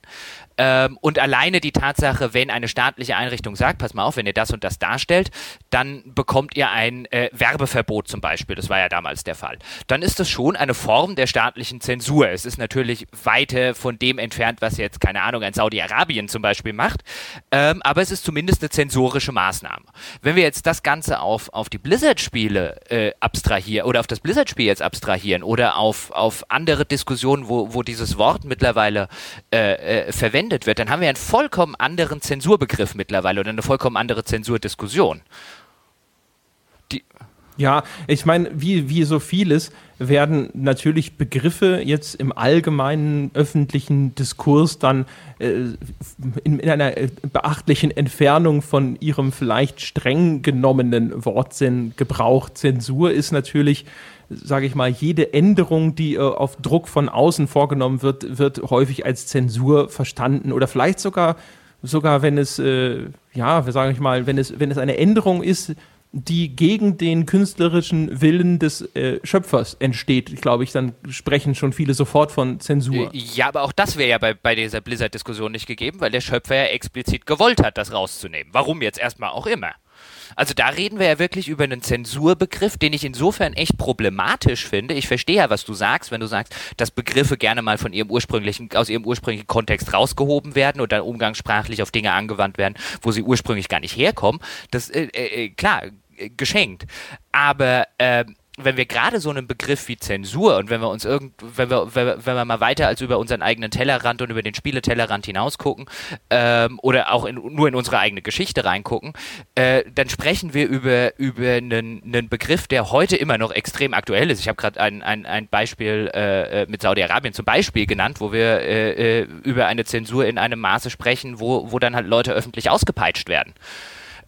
ähm, und alleine die Tatsache, wenn eine staatliche Einrichtung sagt, pass mal auf, wenn ihr das und das darstellt, dann bekommt ihr ein äh, Werbeverbot zum Beispiel. Das war ja damals der Fall. Dann ist das schon eine Form der staatlichen Zensur. Es ist natürlich weiter von dem entfernt, was jetzt, keine Ahnung, ein Saudi-Arabien zum Beispiel macht. Ähm, aber es ist zumindest eine zensorische Maßnahme. Wenn wir jetzt das Ganze auf, auf die Blizzard-Spiele äh, abstrahieren oder auf das Blizzard-Spiel jetzt abstrahieren oder auf, auf andere Diskussionen, wo, wo dieses Wort mittlerweile äh, äh, verwendet verwendet wird, dann haben wir einen vollkommen anderen Zensurbegriff mittlerweile oder eine vollkommen andere Zensurdiskussion. Die ja, ich meine, wie, wie so vieles werden natürlich Begriffe jetzt im allgemeinen öffentlichen Diskurs dann äh, in, in, einer beachtlichen Entfernung von ihrem vielleicht streng genommenen Wortsinn gebraucht. Zensur ist natürlich sage ich mal, jede Änderung, die äh, auf Druck von außen vorgenommen wird, wird häufig als Zensur verstanden oder vielleicht sogar, sogar wenn es, äh, ja, sage ich mal, wenn es, wenn es eine Änderung ist, die gegen den künstlerischen Willen des äh, Schöpfers entsteht, glaube ich, dann sprechen schon viele sofort von Zensur. Äh, ja, aber auch das wäre ja bei, bei dieser Blizzard-Diskussion nicht gegeben, weil der Schöpfer ja explizit gewollt hat, das rauszunehmen. Warum jetzt erstmal auch immer. Also da reden wir ja wirklich über einen Zensurbegriff, den ich insofern echt problematisch finde. Ich verstehe ja, was du sagst, wenn du sagst, dass Begriffe gerne mal von ihrem ursprünglichen, aus ihrem ursprünglichen Kontext rausgehoben werden und dann umgangssprachlich auf Dinge angewandt werden, wo sie ursprünglich gar nicht herkommen. Das, äh, äh, klar, äh, geschenkt. Aber äh, wenn wir gerade so einen Begriff wie Zensur und wenn wir uns irgend, wenn wir, wenn wir, mal weiter als über unseren eigenen Tellerrand und über den Spieletellerrand hinaus gucken ähm, oder auch in, nur in unsere eigene Geschichte reingucken, äh, dann sprechen wir über, über einen, einen Begriff, der heute immer noch extrem aktuell ist. Ich habe gerade ein, ein, ein Beispiel äh, äh mit Saudi-Arabien zum Beispiel genannt, wo wir äh, äh, über eine Zensur in einem Maße sprechen, wo, wo dann halt Leute öffentlich ausgepeitscht werden.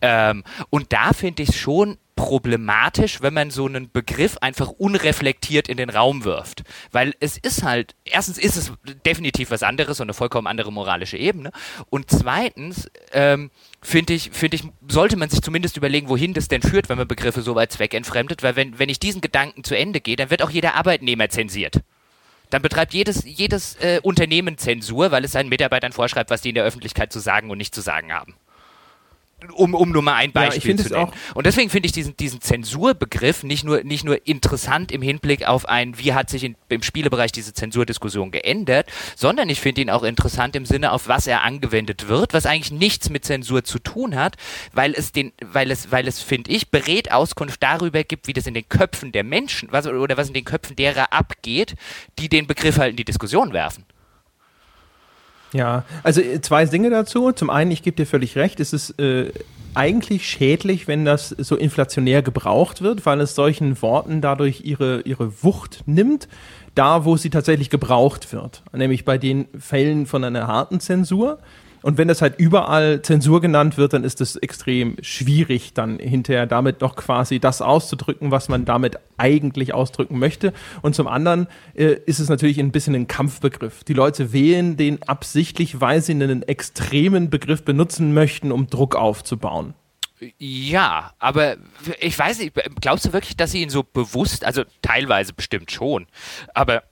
Ähm, und da finde ich es schon problematisch, wenn man so einen Begriff einfach unreflektiert in den Raum wirft. Weil es ist halt, erstens ist es definitiv was anderes und eine vollkommen andere moralische Ebene. Und zweitens, ähm, finde ich, finde ich, sollte man sich zumindest überlegen, wohin das denn führt, wenn man Begriffe so weit zweckentfremdet. Weil wenn, wenn ich diesen Gedanken zu Ende gehe, dann wird auch jeder Arbeitnehmer zensiert. Dann betreibt jedes, jedes äh, Unternehmen Zensur, weil es seinen Mitarbeitern vorschreibt, was die in der Öffentlichkeit zu sagen und nicht zu sagen haben. Um, um nur mal ein Beispiel ja, zu nennen. Und deswegen finde ich diesen, diesen Zensurbegriff nicht nur, nicht nur interessant im Hinblick auf ein, wie hat sich in, im Spielebereich diese Zensurdiskussion geändert, sondern ich finde ihn auch interessant im Sinne, auf was er angewendet wird, was eigentlich nichts mit Zensur zu tun hat, weil es den, weil es, weil es, finde ich, berät Auskunft darüber gibt, wie das in den Köpfen der Menschen, was, oder was in den Köpfen derer abgeht, die den Begriff halt in die Diskussion werfen. Ja, also äh, zwei Dinge dazu. Zum einen, ich gebe dir völlig recht, es ist äh, eigentlich schädlich, wenn das so inflationär gebraucht wird, weil es solchen Worten dadurch ihre, ihre Wucht nimmt, da wo sie tatsächlich gebraucht wird. Nämlich bei den Fällen von einer harten Zensur. Und wenn das halt überall Zensur genannt wird, dann ist es extrem schwierig, dann hinterher damit noch quasi das auszudrücken, was man damit eigentlich ausdrücken möchte. Und zum anderen äh, ist es natürlich ein bisschen ein Kampfbegriff. Die Leute wählen den absichtlich, weil sie einen extremen Begriff benutzen möchten, um Druck aufzubauen. Ja, aber ich weiß nicht, glaubst du wirklich, dass sie ihn so bewusst, also teilweise bestimmt schon, aber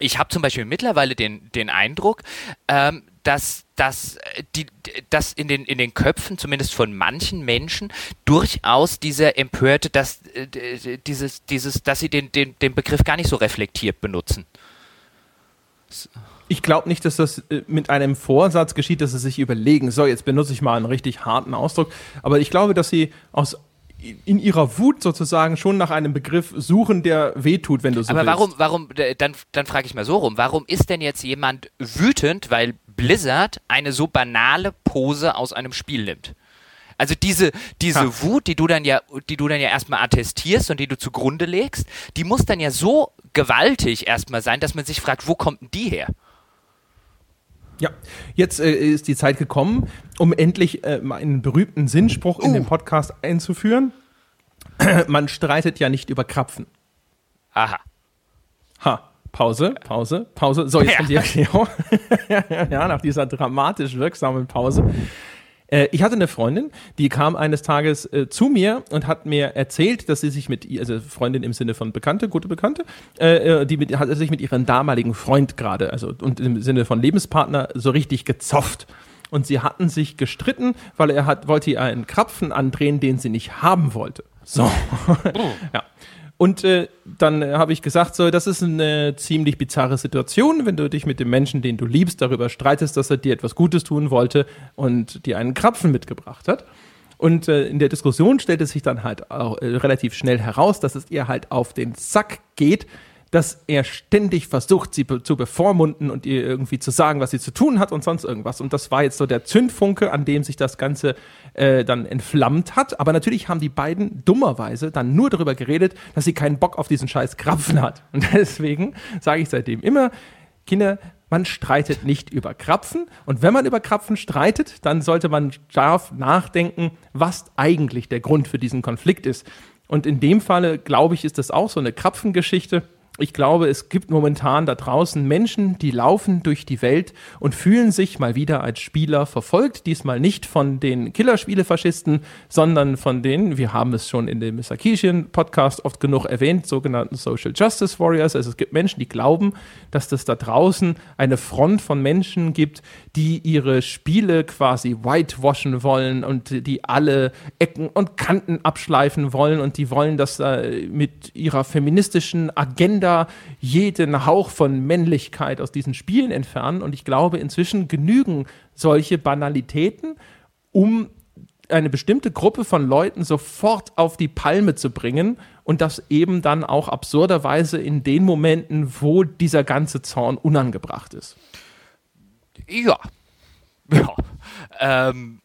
ich habe zum Beispiel mittlerweile den, den Eindruck, ähm, dass, dass, äh, die, dass in, den, in den Köpfen, zumindest von manchen Menschen, durchaus dieser empörte, dass, äh, dieses, dieses, dass sie den, den, den Begriff gar nicht so reflektiert benutzen. Ich glaube nicht, dass das äh, mit einem Vorsatz geschieht, dass sie sich überlegen, so, jetzt benutze ich mal einen richtig harten Ausdruck. Aber ich glaube, dass sie aus in ihrer Wut sozusagen schon nach einem Begriff suchen, der wehtut, wenn du so Aber willst. warum, warum, dann, dann frage ich mal so rum, warum ist denn jetzt jemand wütend, weil Blizzard eine so banale Pose aus einem Spiel nimmt? Also diese, diese ha. Wut, die du dann ja, die du dann ja erstmal attestierst und die du zugrunde legst, die muss dann ja so gewaltig erstmal sein, dass man sich fragt, wo kommt denn die her? Ja, jetzt äh, ist die Zeit gekommen, um endlich äh, einen berühmten Sinnspruch in uh. den Podcast einzuführen. Man streitet ja nicht über Krapfen. Aha. Ha. Pause, Pause, Pause. So, jetzt ja. kommt die Erklärung. ja, nach dieser dramatisch wirksamen Pause. Äh, ich hatte eine Freundin, die kam eines Tages äh, zu mir und hat mir erzählt, dass sie sich mit ihr, also Freundin im Sinne von Bekannte, gute Bekannte, äh, äh die mit, hat sich mit ihrem damaligen Freund gerade, also und im Sinne von Lebenspartner, so richtig gezofft. Und sie hatten sich gestritten, weil er hat, wollte ihr einen Krapfen andrehen, den sie nicht haben wollte. So. Oh. ja. Und äh, dann äh, habe ich gesagt, so, das ist eine ziemlich bizarre Situation, wenn du dich mit dem Menschen, den du liebst, darüber streitest, dass er dir etwas Gutes tun wollte und dir einen Krapfen mitgebracht hat. Und äh, in der Diskussion stellt es sich dann halt auch äh, relativ schnell heraus, dass es ihr halt auf den Sack geht, dass er ständig versucht, sie be zu bevormunden und ihr irgendwie zu sagen, was sie zu tun hat und sonst irgendwas. Und das war jetzt so der Zündfunke, an dem sich das Ganze äh, dann entflammt hat. Aber natürlich haben die beiden dummerweise dann nur darüber geredet, dass sie keinen Bock auf diesen scheiß Krapfen hat. Und deswegen sage ich seitdem immer, Kinder, man streitet nicht über Krapfen. Und wenn man über Krapfen streitet, dann sollte man scharf nachdenken, was eigentlich der Grund für diesen Konflikt ist. Und in dem Falle, glaube ich, ist das auch so eine Krapfengeschichte ich glaube, es gibt momentan da draußen Menschen, die laufen durch die Welt und fühlen sich mal wieder als Spieler verfolgt. Diesmal nicht von den Killerspiele-Faschisten, sondern von den, wir haben es schon in dem Sarkisian-Podcast oft genug erwähnt, sogenannten Social Justice Warriors. Also es gibt Menschen, die glauben, dass es da draußen eine Front von Menschen gibt, die ihre Spiele quasi whitewashen wollen und die alle Ecken und Kanten abschleifen wollen und die wollen das äh, mit ihrer feministischen Agenda wieder jeden Hauch von Männlichkeit aus diesen Spielen entfernen. Und ich glaube, inzwischen genügen solche Banalitäten, um eine bestimmte Gruppe von Leuten sofort auf die Palme zu bringen und das eben dann auch absurderweise in den Momenten, wo dieser ganze Zorn unangebracht ist. Ja. Ja. Ähm,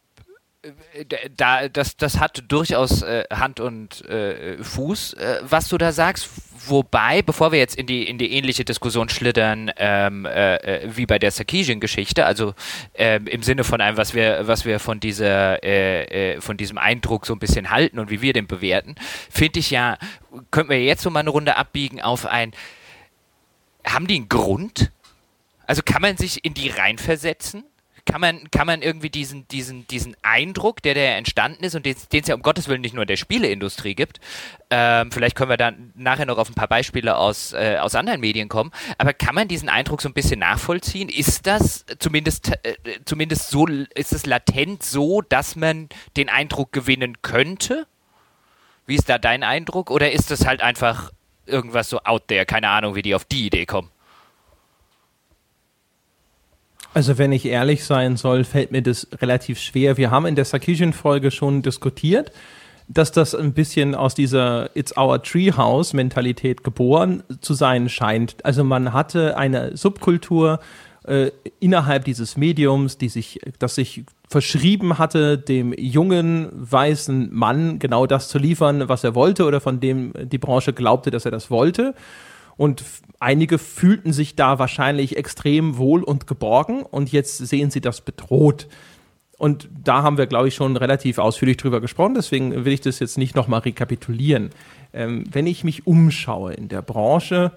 da, das, das hat durchaus äh, Hand und äh, Fuß, äh, was du da sagst. Wobei, bevor wir jetzt in die, in die ähnliche Diskussion schlittern, ähm, äh, äh, wie bei der Sarkeesian-Geschichte, also ähm, im Sinne von einem, was wir, was wir von dieser, äh, von diesem Eindruck so ein bisschen halten und wie wir den bewerten, finde ich ja, könnten wir jetzt so mal eine Runde abbiegen auf ein, haben die einen Grund? Also kann man sich in die reinversetzen? Kann man, kann man irgendwie diesen, diesen, diesen Eindruck, der da entstanden ist und den es ja um Gottes Willen nicht nur in der Spieleindustrie gibt, ähm, vielleicht können wir dann nachher noch auf ein paar Beispiele aus, äh, aus anderen Medien kommen, aber kann man diesen Eindruck so ein bisschen nachvollziehen? Ist das zumindest, äh, zumindest so, ist es latent so, dass man den Eindruck gewinnen könnte? Wie ist da dein Eindruck? Oder ist das halt einfach irgendwas so out there? Keine Ahnung, wie die auf die Idee kommen. Also wenn ich ehrlich sein soll, fällt mir das relativ schwer. Wir haben in der Sarkisian-Folge schon diskutiert, dass das ein bisschen aus dieser It's Our Treehouse-Mentalität geboren zu sein scheint. Also man hatte eine Subkultur äh, innerhalb dieses Mediums, die sich, das sich verschrieben hatte, dem jungen weißen Mann genau das zu liefern, was er wollte oder von dem die Branche glaubte, dass er das wollte. Und einige fühlten sich da wahrscheinlich extrem wohl und geborgen und jetzt sehen sie das bedroht. Und da haben wir, glaube ich, schon relativ ausführlich drüber gesprochen, deswegen will ich das jetzt nicht nochmal rekapitulieren. Ähm, wenn ich mich umschaue in der Branche,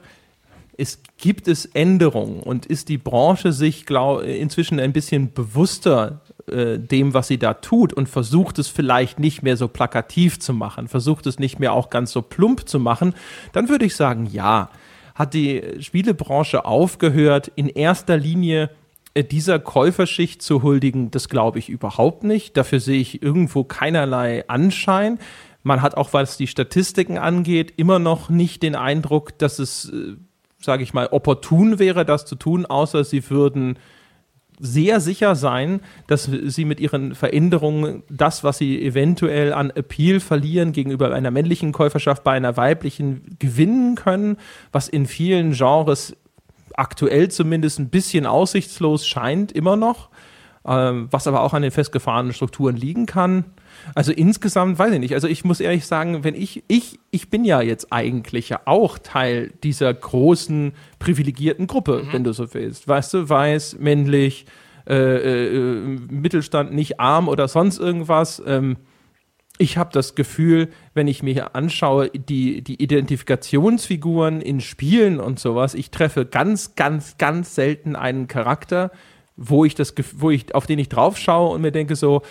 es gibt es Änderungen und ist die Branche sich glaub, inzwischen ein bisschen bewusster äh, dem, was sie da tut und versucht es vielleicht nicht mehr so plakativ zu machen, versucht es nicht mehr auch ganz so plump zu machen, dann würde ich sagen, ja hat die Spielebranche aufgehört, in erster Linie äh, dieser Käuferschicht zu huldigen, das glaube ich überhaupt nicht. Dafür sehe ich irgendwo keinerlei Anschein. Man hat auch, was die Statistiken angeht, immer noch nicht den Eindruck, dass es, äh, sage ich mal, opportun wäre, das zu tun, außer sie würden sehr sicher sein, dass sie mit ihren Veränderungen das, was sie eventuell an Appeal verlieren gegenüber einer männlichen Käuferschaft bei einer weiblichen gewinnen können, was in vielen Genres aktuell zumindest ein bisschen aussichtslos scheint, immer noch, ähm, was aber auch an den festgefahrenen Strukturen liegen kann. Also insgesamt weiß ich nicht. Also ich muss ehrlich sagen, wenn ich, ich, ich bin ja jetzt eigentlich ja auch Teil dieser großen privilegierten Gruppe, mhm. wenn du so willst. Weißt du, weiß, männlich, äh, äh, Mittelstand, nicht arm oder sonst irgendwas. Ähm, ich habe das Gefühl, wenn ich mir hier anschaue, die, die Identifikationsfiguren in Spielen und sowas, ich treffe ganz, ganz, ganz selten einen Charakter, wo ich das, wo ich, auf den ich drauf schaue und mir denke so,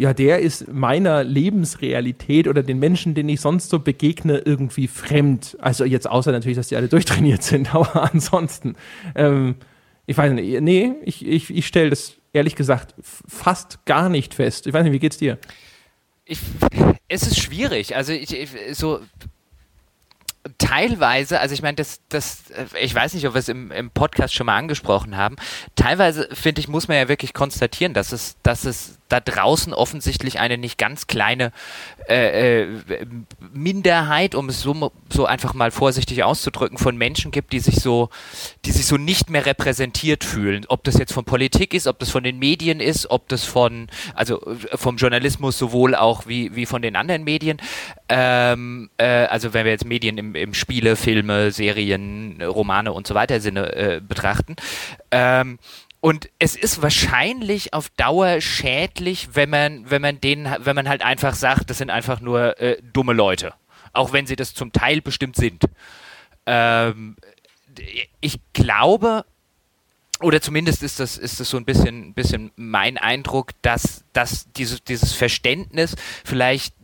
ja, der ist meiner Lebensrealität oder den Menschen, denen ich sonst so begegne, irgendwie fremd. Also jetzt außer natürlich, dass die alle durchtrainiert sind, aber ansonsten, ähm, ich weiß nicht, nee, ich, ich, ich stelle das ehrlich gesagt fast gar nicht fest. Ich weiß nicht, wie geht's dir? Ich, es ist schwierig. Also ich, ich so teilweise, also ich meine, das, das, ich weiß nicht, ob wir es im, im Podcast schon mal angesprochen haben. Teilweise finde ich, muss man ja wirklich konstatieren, dass es, dass es da draußen offensichtlich eine nicht ganz kleine äh, äh, Minderheit, um es so, so einfach mal vorsichtig auszudrücken, von Menschen gibt, die sich so, die sich so nicht mehr repräsentiert fühlen. Ob das jetzt von Politik ist, ob das von den Medien ist, ob das von, also äh, vom Journalismus sowohl auch wie, wie von den anderen Medien. Ähm, äh, also wenn wir jetzt Medien im, im Spiele, Filme, Serien, Romane und so weiter Sinne äh, betrachten. Ähm, und es ist wahrscheinlich auf Dauer schädlich, wenn man, wenn man denen, wenn man halt einfach sagt, das sind einfach nur äh, dumme Leute. Auch wenn sie das zum Teil bestimmt sind. Ähm, ich glaube, oder zumindest ist das, ist das so ein bisschen, bisschen mein Eindruck, dass, dass dieses, dieses Verständnis vielleicht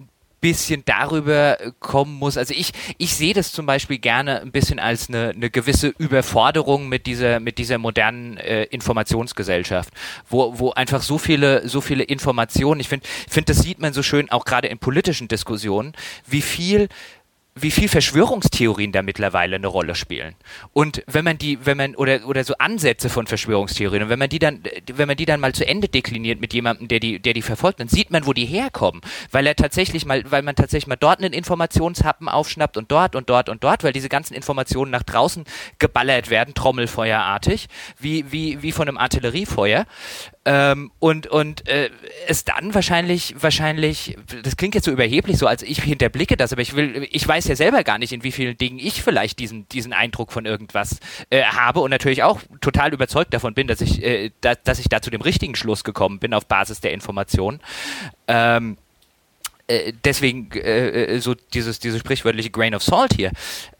bisschen darüber kommen muss. Also ich, ich sehe das zum Beispiel gerne ein bisschen als eine, eine gewisse Überforderung mit dieser, mit dieser modernen äh, Informationsgesellschaft, wo, wo einfach so viele, so viele Informationen, ich finde, finde, das sieht man so schön auch gerade in politischen Diskussionen, wie viel wie viel Verschwörungstheorien da mittlerweile eine Rolle spielen. Und wenn man die, wenn man, oder, oder so Ansätze von Verschwörungstheorien, und wenn man die dann, wenn man die dann mal zu Ende dekliniert mit jemandem, der die, der die verfolgt, dann sieht man, wo die herkommen. Weil er tatsächlich mal, weil man tatsächlich mal dort einen Informationshappen aufschnappt und dort und dort und dort, weil diese ganzen Informationen nach draußen geballert werden, trommelfeuerartig, wie, wie, wie von einem Artilleriefeuer. Ähm, und und äh, es dann wahrscheinlich, wahrscheinlich, das klingt jetzt so überheblich, so als ich hinterblicke das, aber ich will, ich weiß ja selber gar nicht, in wie vielen Dingen ich vielleicht diesen, diesen Eindruck von irgendwas äh, habe und natürlich auch total überzeugt davon bin, dass ich, äh, da, dass ich da zu dem richtigen Schluss gekommen bin auf Basis der Informationen. Ähm, äh, deswegen äh, äh, so dieses, dieses sprichwörtliche Grain of Salt hier.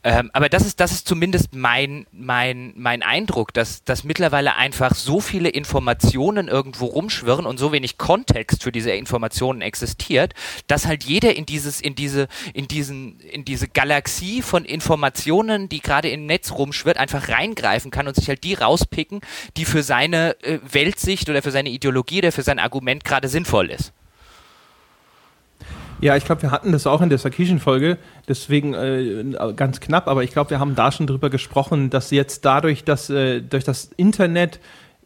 Ähm, aber das ist, das ist zumindest mein, mein, mein Eindruck, dass, dass mittlerweile einfach so viele Informationen irgendwo rumschwirren und so wenig Kontext für diese Informationen existiert, dass halt jeder in dieses, in diese, in diesen, in diese Galaxie von Informationen, die gerade im Netz rumschwirrt, einfach reingreifen kann und sich halt die rauspicken, die für seine äh, Weltsicht oder für seine Ideologie oder für sein Argument gerade sinnvoll ist. Ja, ich glaube, wir hatten das auch in der Sarkisian-Folge, deswegen äh, ganz knapp, aber ich glaube, wir haben da schon drüber gesprochen, dass jetzt dadurch, dass äh, durch das Internet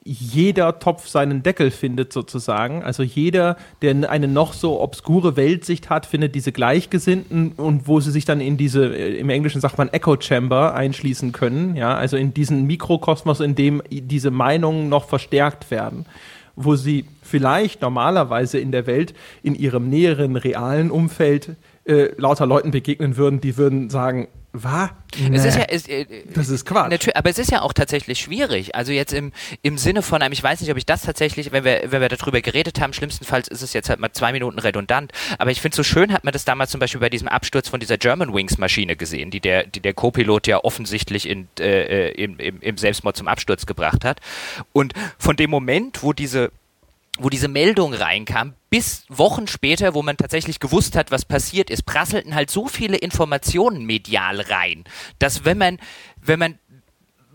jeder Topf seinen Deckel findet sozusagen. Also jeder, der eine noch so obskure Weltsicht hat, findet diese Gleichgesinnten und wo sie sich dann in diese, äh, im Englischen sagt man Echo Chamber einschließen können, ja, also in diesen Mikrokosmos, in dem diese Meinungen noch verstärkt werden wo sie vielleicht normalerweise in der Welt in ihrem näheren realen Umfeld äh, lauter Leuten begegnen würden, die würden sagen, was? Nee, es ist ja, es, äh, das ist Quatsch. Natürlich, aber es ist ja auch tatsächlich schwierig. Also jetzt im, im Sinne von einem, ich weiß nicht, ob ich das tatsächlich, wenn wir, wenn wir darüber geredet haben, schlimmstenfalls ist es jetzt halt mal zwei Minuten redundant. Aber ich finde so schön hat man das damals zum Beispiel bei diesem Absturz von dieser German Wings Maschine gesehen, die der, die der Co-Pilot ja offensichtlich in, äh, äh im, im, im Selbstmord zum Absturz gebracht hat. Und von dem Moment, wo diese wo diese Meldung reinkam, bis Wochen später, wo man tatsächlich gewusst hat, was passiert ist, prasselten halt so viele Informationen medial rein, dass wenn man, wenn man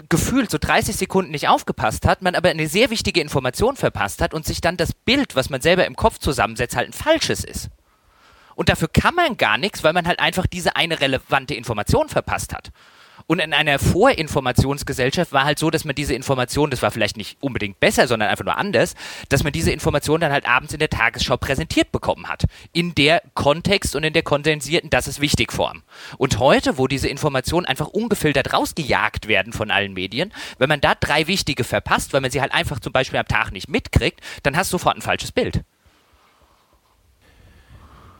gefühlt so 30 Sekunden nicht aufgepasst hat, man aber eine sehr wichtige Information verpasst hat und sich dann das Bild, was man selber im Kopf zusammensetzt, halt ein falsches ist. Und dafür kann man gar nichts, weil man halt einfach diese eine relevante Information verpasst hat. Und in einer Vorinformationsgesellschaft war halt so, dass man diese Information, das war vielleicht nicht unbedingt besser, sondern einfach nur anders, dass man diese Information dann halt abends in der Tagesschau präsentiert bekommen hat. In der Kontext und in der kondensierten, das ist wichtig Form. Und heute, wo diese Informationen einfach ungefiltert rausgejagt werden von allen Medien, wenn man da drei wichtige verpasst, weil man sie halt einfach zum Beispiel am Tag nicht mitkriegt, dann hast du sofort ein falsches Bild.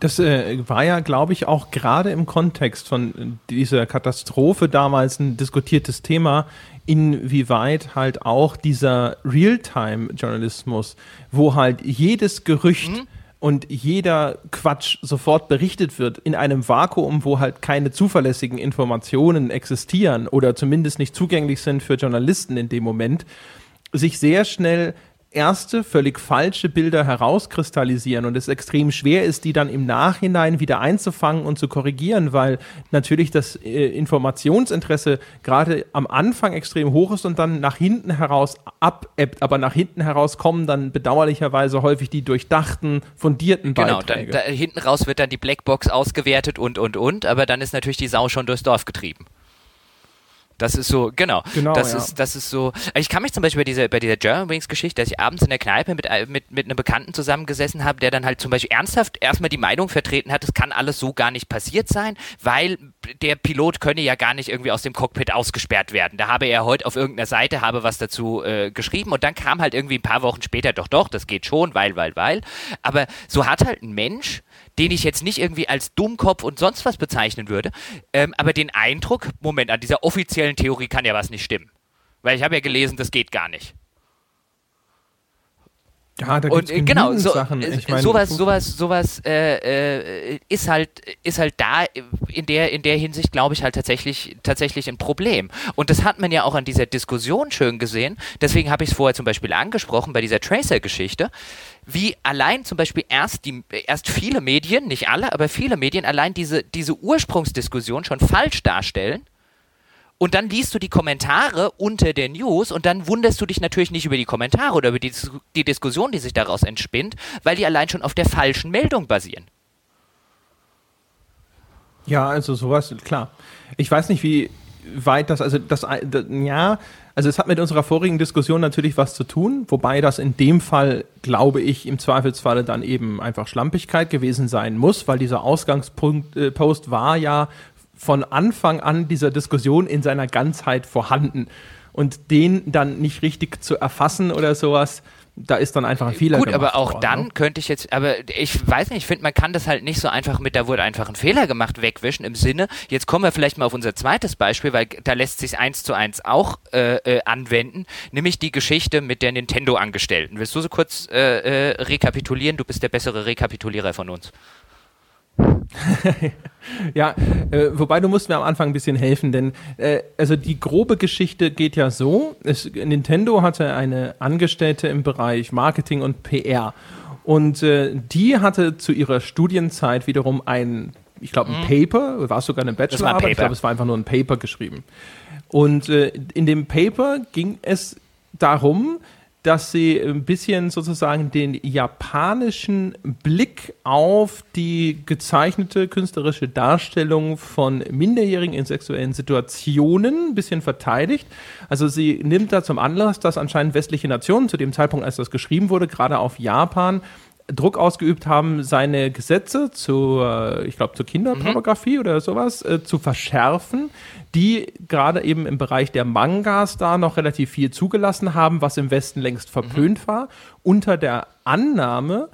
Das äh, war ja, glaube ich, auch gerade im Kontext von dieser Katastrophe damals ein diskutiertes Thema, inwieweit halt auch dieser Realtime-Journalismus, wo halt jedes Gerücht mhm. und jeder Quatsch sofort berichtet wird, in einem Vakuum, wo halt keine zuverlässigen Informationen existieren oder zumindest nicht zugänglich sind für Journalisten in dem Moment, sich sehr schnell erste völlig falsche Bilder herauskristallisieren und es extrem schwer ist, die dann im Nachhinein wieder einzufangen und zu korrigieren, weil natürlich das äh, Informationsinteresse gerade am Anfang extrem hoch ist und dann nach hinten heraus abebbt. Aber nach hinten heraus kommen dann bedauerlicherweise häufig die durchdachten, fundierten genau, Beiträge. Genau, hinten raus wird dann die Blackbox ausgewertet und, und, und, aber dann ist natürlich die Sau schon durchs Dorf getrieben. Das ist so, genau. genau das, ja. ist, das ist so. Ich kann mich zum Beispiel bei dieser, bei dieser German Wings Geschichte, dass ich abends in der Kneipe mit, äh, mit, mit einem Bekannten zusammengesessen habe, der dann halt zum Beispiel ernsthaft erstmal die Meinung vertreten hat, es kann alles so gar nicht passiert sein, weil der Pilot könne ja gar nicht irgendwie aus dem Cockpit ausgesperrt werden. Da habe er heute auf irgendeiner Seite habe was dazu äh, geschrieben und dann kam halt irgendwie ein paar Wochen später, doch, doch, das geht schon, weil, weil, weil. Aber so hat halt ein Mensch den ich jetzt nicht irgendwie als Dummkopf und sonst was bezeichnen würde, ähm, aber den Eindruck, Moment, an dieser offiziellen Theorie kann ja was nicht stimmen. Weil ich habe ja gelesen, das geht gar nicht. Ja, da und äh, genau, so, Sachen. Äh, ich mein, sowas, sowas, sowas äh, äh, ist halt, ist halt da in der, in der Hinsicht, glaube ich, halt tatsächlich, tatsächlich ein Problem. Und das hat man ja auch an dieser Diskussion schön gesehen. Deswegen habe ich es vorher zum Beispiel angesprochen bei dieser Tracer-Geschichte, wie allein zum Beispiel erst die, erst viele Medien, nicht alle, aber viele Medien allein diese, diese Ursprungsdiskussion schon falsch darstellen und dann liest du die Kommentare unter der News und dann wunderst du dich natürlich nicht über die Kommentare oder über die, die Diskussion, die sich daraus entspinnt, weil die allein schon auf der falschen Meldung basieren. Ja, also sowas, klar. Ich weiß nicht, wie weit das, also das, das, ja, also es hat mit unserer vorigen Diskussion natürlich was zu tun, wobei das in dem Fall, glaube ich, im Zweifelsfalle dann eben einfach Schlampigkeit gewesen sein muss, weil dieser Ausgangspunkt äh, Post war ja von Anfang an dieser Diskussion in seiner Ganzheit vorhanden. Und den dann nicht richtig zu erfassen oder sowas, da ist dann einfach ein Fehler Gut, aber auch worden, dann ne? könnte ich jetzt, aber ich weiß nicht, ich finde, man kann das halt nicht so einfach mit, da wurde einfach ein Fehler gemacht, wegwischen im Sinne, jetzt kommen wir vielleicht mal auf unser zweites Beispiel, weil da lässt sich eins zu eins auch äh, äh, anwenden, nämlich die Geschichte mit der Nintendo-Angestellten. Willst du so kurz äh, äh rekapitulieren? Du bist der bessere Rekapitulierer von uns. Ja, äh, wobei du musst mir am Anfang ein bisschen helfen, denn äh, also die grobe Geschichte geht ja so: es, Nintendo hatte eine Angestellte im Bereich Marketing und PR und äh, die hatte zu ihrer Studienzeit wiederum ein, ich glaube, ein mhm. Paper, war es sogar eine Bachelorarbeit, ich glaube, es war einfach nur ein Paper geschrieben. Und äh, in dem Paper ging es darum, dass sie ein bisschen sozusagen den japanischen Blick auf die gezeichnete künstlerische Darstellung von Minderjährigen in sexuellen Situationen ein bisschen verteidigt. Also sie nimmt da zum Anlass, dass anscheinend westliche Nationen zu dem Zeitpunkt, als das geschrieben wurde, gerade auf Japan Druck ausgeübt haben, seine Gesetze zu, ich glaube, zur Kinderpornografie mhm. oder sowas äh, zu verschärfen, die gerade eben im Bereich der Mangas da noch relativ viel zugelassen haben, was im Westen längst verpönt mhm. war, unter der Annahme,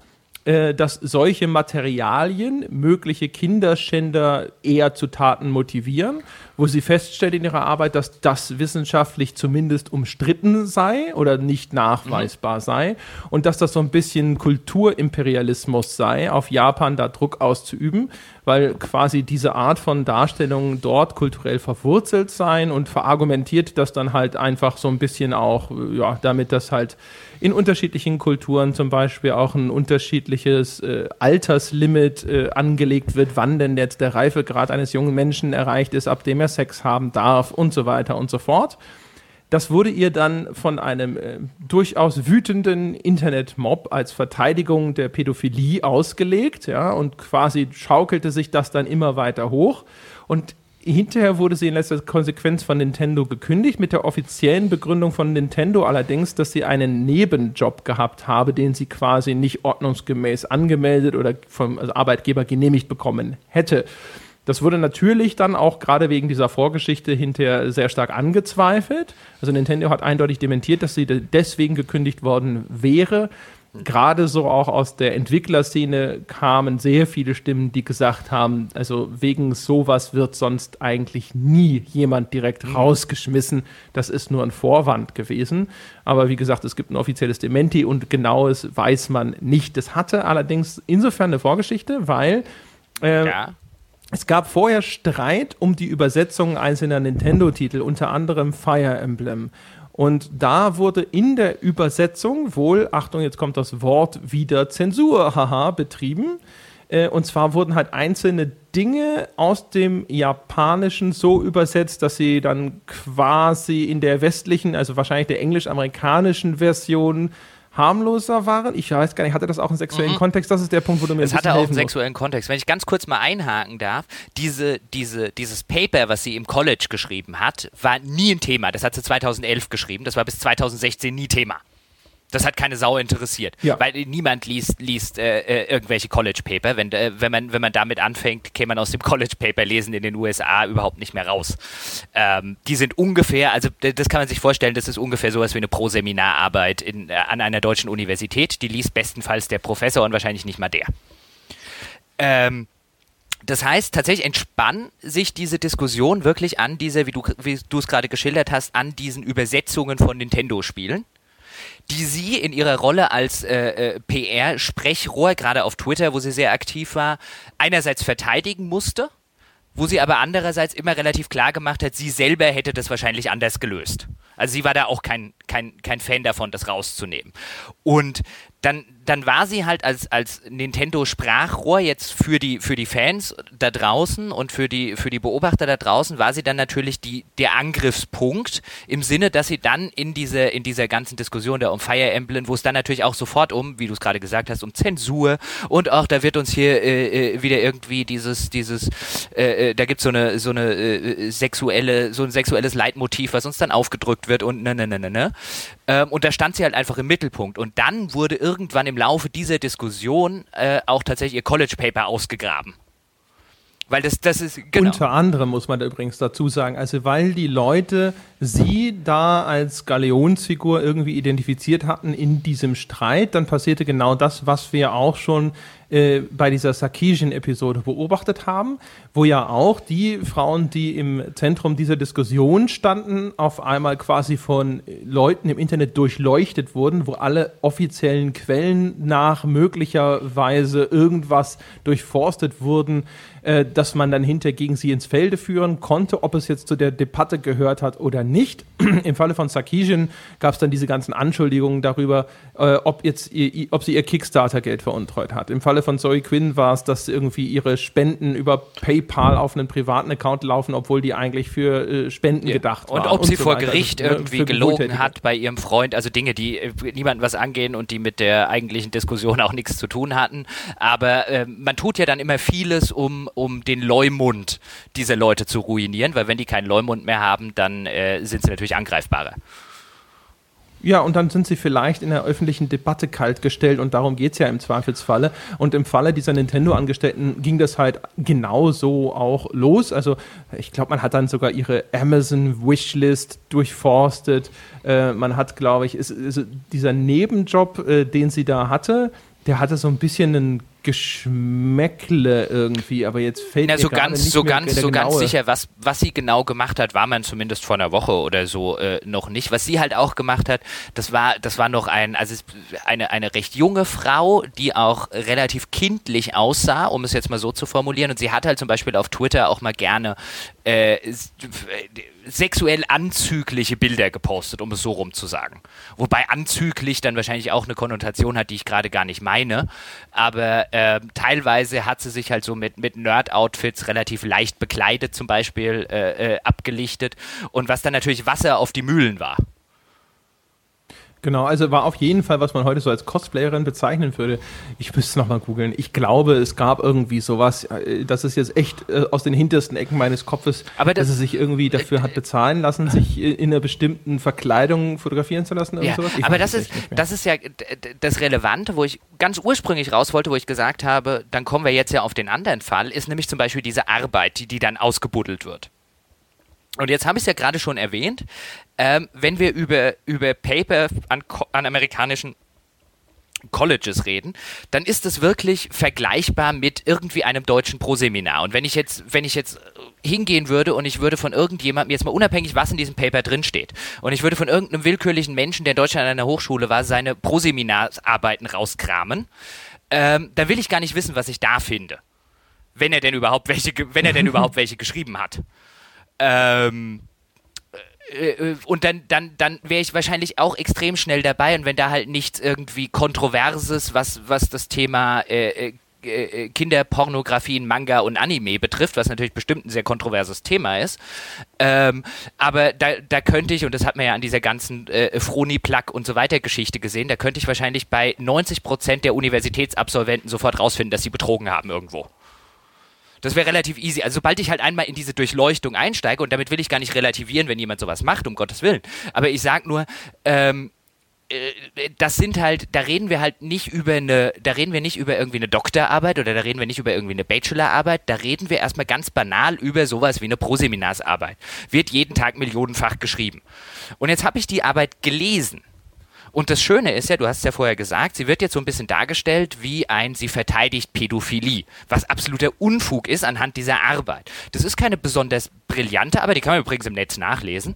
äh, dass solche Materialien mögliche Kinderschänder eher zu Taten motivieren, wo sie feststellt in ihrer Arbeit, dass das wissenschaftlich zumindest umstritten sei oder nicht nachweisbar mhm. sei und dass das so ein bisschen Kulturimperialismus sei, auf Japan da Druck auszuüben, weil quasi diese Art von Darstellung dort kulturell verwurzelt seien und verargumentiert das dann halt einfach so ein bisschen auch, ja, damit das halt in unterschiedlichen Kulturen zum Beispiel auch ein unterschiedliches äh, Alterslimit äh, angelegt wird, wann denn jetzt der Reifegrad eines jungen Menschen erreicht ist, ab dem er Sex haben darf und so weiter und so fort. Das wurde ihr dann von einem äh, durchaus wütenden Internetmob als Verteidigung der Pädophilie ausgelegt, ja, und quasi schaukelte sich das dann immer weiter hoch. Und Hinterher wurde sie in letzter Konsequenz von Nintendo gekündigt, mit der offiziellen Begründung von Nintendo allerdings, dass sie einen Nebenjob gehabt habe, den sie quasi nicht ordnungsgemäß angemeldet oder vom Arbeitgeber genehmigt bekommen hätte. Das wurde natürlich dann auch gerade wegen dieser Vorgeschichte hinterher sehr stark angezweifelt. Also Nintendo hat eindeutig dementiert, dass sie deswegen gekündigt worden wäre gerade so auch aus der Entwicklerszene kamen sehr viele Stimmen, die gesagt haben, also wegen sowas wird sonst eigentlich nie jemand direkt mhm. rausgeschmissen. Das ist nur ein Vorwand gewesen. Aber wie gesagt, es gibt ein offizielles Dementi und genaues weiß man nicht. Das hatte allerdings insofern eine Vorgeschichte, weil äh, ja. Es gab vorher Streit um die Übersetzung einzelner Nintendo-Titel, unter anderem Fire Emblem. Und da wurde in der Übersetzung wohl, Achtung, jetzt kommt das Wort wieder Zensur, haha, betrieben. Äh, und zwar wurden halt einzelne Dinge aus dem Japanischen so übersetzt, dass sie dann quasi in der westlichen, also wahrscheinlich der englisch-amerikanischen Version harmloser waren. Ich weiß gar nicht, hatte das auch einen sexuellen mhm. Kontext? Das ist der Punkt, wo du mir Es hatte auch einen sexuellen Kontext. Wenn ich ganz kurz mal einhaken darf, diese, diese, dieses Paper, was sie im College geschrieben hat, war nie ein Thema. Das hat sie 2011 geschrieben. Das war bis 2016 nie Thema. Das hat keine Sau interessiert, ja. weil niemand liest, liest äh, äh, irgendwelche College Paper. Wenn, äh, wenn, man, wenn man damit anfängt, käme man aus dem College Paper lesen in den USA überhaupt nicht mehr raus. Ähm, die sind ungefähr, also das kann man sich vorstellen, das ist ungefähr sowas wie eine Pro-Seminararbeit in, äh, an einer deutschen Universität. Die liest bestenfalls der Professor und wahrscheinlich nicht mal der. Ähm, das heißt, tatsächlich entspann sich diese Diskussion wirklich an diese, wie du, wie du es gerade geschildert hast, an diesen Übersetzungen von Nintendo-Spielen die sie in ihrer Rolle als äh, äh, PR-Sprechrohr, gerade auf Twitter, wo sie sehr aktiv war, einerseits verteidigen musste, wo sie aber andererseits immer relativ klar gemacht hat, sie selber hätte das wahrscheinlich anders gelöst. Also sie war da auch kein, kein, kein Fan davon, das rauszunehmen. Und dann, dann war sie halt als, als Nintendo-Sprachrohr jetzt für die, für die Fans da draußen und für die, für die Beobachter da draußen, war sie dann natürlich die, der Angriffspunkt im Sinne, dass sie dann in, diese, in dieser ganzen Diskussion da um Fire Emblem, wo es dann natürlich auch sofort um, wie du es gerade gesagt hast, um Zensur und auch da wird uns hier äh, äh wieder irgendwie dieses, dieses, äh, äh da gibt so eine, so eine äh, sexuelle, so ein sexuelles Leitmotiv, was uns dann aufgedrückt wird und ne, ne, ne, ne, ne. Ähm, und da stand sie halt einfach im Mittelpunkt. Und dann wurde irgendwann im Laufe dieser Diskussion äh, auch tatsächlich ihr College Paper ausgegraben. Weil das, das ist. Genau. Unter anderem muss man da übrigens dazu sagen, also weil die Leute sie da als Galeonsfigur irgendwie identifiziert hatten in diesem Streit, dann passierte genau das, was wir auch schon äh, bei dieser Sarkeesian-Episode beobachtet haben, wo ja auch die Frauen, die im Zentrum dieser Diskussion standen, auf einmal quasi von Leuten im Internet durchleuchtet wurden, wo alle offiziellen Quellen nach möglicherweise irgendwas durchforstet wurden, äh, dass man dann hinter gegen sie ins Felde führen konnte, ob es jetzt zu der Debatte gehört hat oder nicht. Im Falle von Sarkeesian gab es dann diese ganzen Anschuldigungen darüber, äh, ob, jetzt ihr, ob sie ihr Kickstarter-Geld veruntreut hat. Im Falle von Zoe Quinn war es, dass irgendwie ihre Spenden über PayPal auf einen privaten Account laufen, obwohl die eigentlich für äh, Spenden ja. gedacht und waren. Ob und ob sie so vor Gericht also, irgendwie gelogen hat bei ihrem Freund, also Dinge, die äh, niemandem was angehen und die mit der eigentlichen Diskussion auch nichts zu tun hatten. Aber äh, man tut ja dann immer vieles, um, um den Leumund dieser Leute zu ruinieren, weil wenn die keinen Leumund mehr haben, dann äh, sind sie natürlich angreifbarer. Ja, und dann sind sie vielleicht in der öffentlichen Debatte kaltgestellt und darum geht es ja im Zweifelsfalle. Und im Falle dieser Nintendo-Angestellten ging das halt genauso auch los. Also ich glaube, man hat dann sogar ihre Amazon-Wishlist durchforstet. Äh, man hat, glaube ich, ist, ist dieser Nebenjob, äh, den sie da hatte, der hatte so ein bisschen einen Geschmäckle irgendwie, aber jetzt fällt Na, mir so ganz, nicht so ganz, so ganz sicher, was, was sie genau gemacht hat, war man zumindest vor einer Woche oder so äh, noch nicht. Was sie halt auch gemacht hat, das war, das war noch ein, also eine, eine recht junge Frau, die auch relativ kindlich aussah, um es jetzt mal so zu formulieren. Und sie hat halt zum Beispiel auf Twitter auch mal gerne äh, sexuell anzügliche Bilder gepostet, um es so rum zu sagen. Wobei anzüglich dann wahrscheinlich auch eine Konnotation hat, die ich gerade gar nicht meine. Aber äh, teilweise hat sie sich halt so mit, mit Nerd-Outfits relativ leicht bekleidet zum Beispiel äh, äh, abgelichtet. Und was dann natürlich Wasser auf die Mühlen war. Genau, also war auf jeden Fall, was man heute so als Cosplayerin bezeichnen würde. Ich müsste es nochmal googeln. Ich glaube, es gab irgendwie sowas. Äh, das ist jetzt echt äh, aus den hintersten Ecken meines Kopfes, Aber das, dass sie sich irgendwie dafür äh, hat bezahlen lassen, sich in einer bestimmten Verkleidung fotografieren zu lassen. Ja, aber das ist, das ist ja das Relevante, wo ich ganz ursprünglich raus wollte, wo ich gesagt habe, dann kommen wir jetzt ja auf den anderen Fall, ist nämlich zum Beispiel diese Arbeit, die, die dann ausgebuddelt wird. Und jetzt habe ich es ja gerade schon erwähnt, ähm, wenn wir über, über Paper an, an amerikanischen Colleges reden, dann ist es wirklich vergleichbar mit irgendwie einem deutschen Proseminar. Und wenn ich jetzt, wenn ich jetzt hingehen würde und ich würde von irgendjemandem, jetzt mal unabhängig, was in diesem Paper drinsteht, und ich würde von irgendeinem willkürlichen Menschen, der in Deutschland an einer Hochschule war, seine Proseminarsarbeiten rauskramen, ähm, dann will ich gar nicht wissen, was ich da finde. Wenn er denn überhaupt welche, wenn er denn überhaupt welche geschrieben hat. Ähm, äh, äh, und dann, dann, dann wäre ich wahrscheinlich auch extrem schnell dabei und wenn da halt nichts irgendwie Kontroverses, was, was das Thema äh, äh, äh, Kinderpornografie in Manga und Anime betrifft, was natürlich bestimmt ein sehr kontroverses Thema ist. Ähm, aber da, da könnte ich, und das hat man ja an dieser ganzen äh, Froni-Plug und so weiter Geschichte gesehen, da könnte ich wahrscheinlich bei 90 Prozent der Universitätsabsolventen sofort rausfinden, dass sie betrogen haben irgendwo. Das wäre relativ easy. Also sobald ich halt einmal in diese Durchleuchtung einsteige, und damit will ich gar nicht relativieren, wenn jemand sowas macht, um Gottes Willen. Aber ich sage nur, ähm, äh, das sind halt, da reden wir halt nicht über eine, da reden wir nicht über irgendwie eine Doktorarbeit oder da reden wir nicht über irgendwie eine Bachelorarbeit, da reden wir erstmal ganz banal über sowas wie eine Proseminarsarbeit. Wird jeden Tag millionenfach geschrieben. Und jetzt habe ich die Arbeit gelesen und das Schöne ist ja, du hast es ja vorher gesagt, sie wird jetzt so ein bisschen dargestellt wie ein, sie verteidigt Pädophilie, was absoluter Unfug ist anhand dieser Arbeit. Das ist keine besonders brillante Arbeit, die kann man übrigens im Netz nachlesen,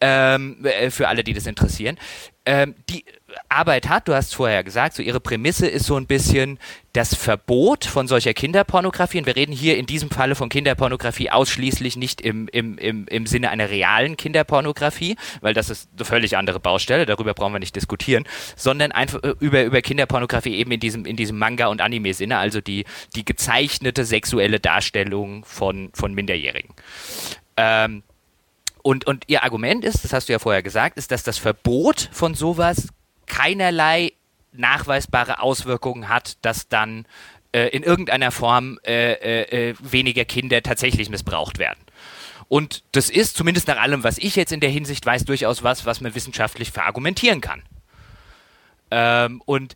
ähm, äh, für alle, die das interessieren. Ähm, die Arbeit hat, du hast vorher gesagt, so ihre Prämisse ist so ein bisschen das Verbot von solcher Kinderpornografie. Und wir reden hier in diesem Falle von Kinderpornografie ausschließlich nicht im, im, im, im Sinne einer realen Kinderpornografie, weil das ist eine völlig andere Baustelle, darüber brauchen wir nicht diskutieren, sondern einfach äh, über, über Kinderpornografie eben in diesem, in diesem Manga- und Anime-Sinne, also die, die gezeichnete sexuelle Darstellung von, von Minderjährigen. Ähm, und, und ihr Argument ist, das hast du ja vorher gesagt, ist, dass das Verbot von sowas keinerlei nachweisbare Auswirkungen hat, dass dann äh, in irgendeiner Form äh, äh, äh, weniger Kinder tatsächlich missbraucht werden. Und das ist, zumindest nach allem, was ich jetzt in der Hinsicht weiß, durchaus was, was man wissenschaftlich verargumentieren kann. Ähm, und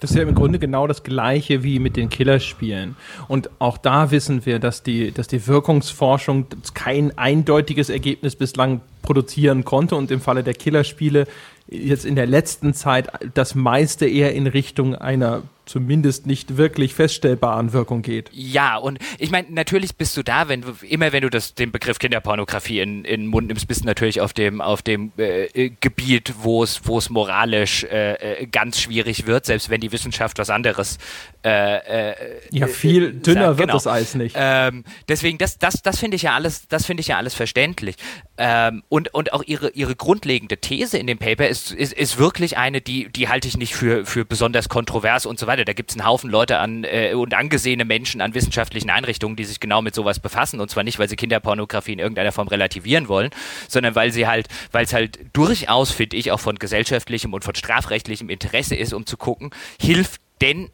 das ist ja im Grunde genau das Gleiche wie mit den Killerspielen. Und auch da wissen wir, dass die, dass die Wirkungsforschung kein eindeutiges Ergebnis bislang produzieren konnte und im Falle der Killerspiele jetzt in der letzten Zeit das meiste eher in Richtung einer zumindest nicht wirklich feststellbaren Wirkung geht. Ja, und ich meine, natürlich bist du da, wenn du, immer wenn du das, den Begriff Kinderpornografie in, in den Mund nimmst, bist du natürlich auf dem, auf dem äh, äh Gebiet, wo es, wo es moralisch äh, äh, ganz schwierig wird, selbst wenn die Wissenschaft was anderes äh, äh, ja, viel dünner sagt, wird genau. das Eis nicht. Ähm, deswegen, das, das, das finde ich ja alles, das finde ich ja alles verständlich. Ähm, und, und auch ihre, ihre grundlegende These in dem Paper ist, ist, ist wirklich eine, die, die halte ich nicht für, für besonders kontrovers und so weiter. Da gibt es einen Haufen Leute an äh, und angesehene Menschen an wissenschaftlichen Einrichtungen, die sich genau mit sowas befassen. Und zwar nicht, weil sie Kinderpornografie in irgendeiner Form relativieren wollen, sondern weil sie halt, weil es halt durchaus, finde ich, auch von gesellschaftlichem und von strafrechtlichem Interesse ist, um zu gucken, hilft denn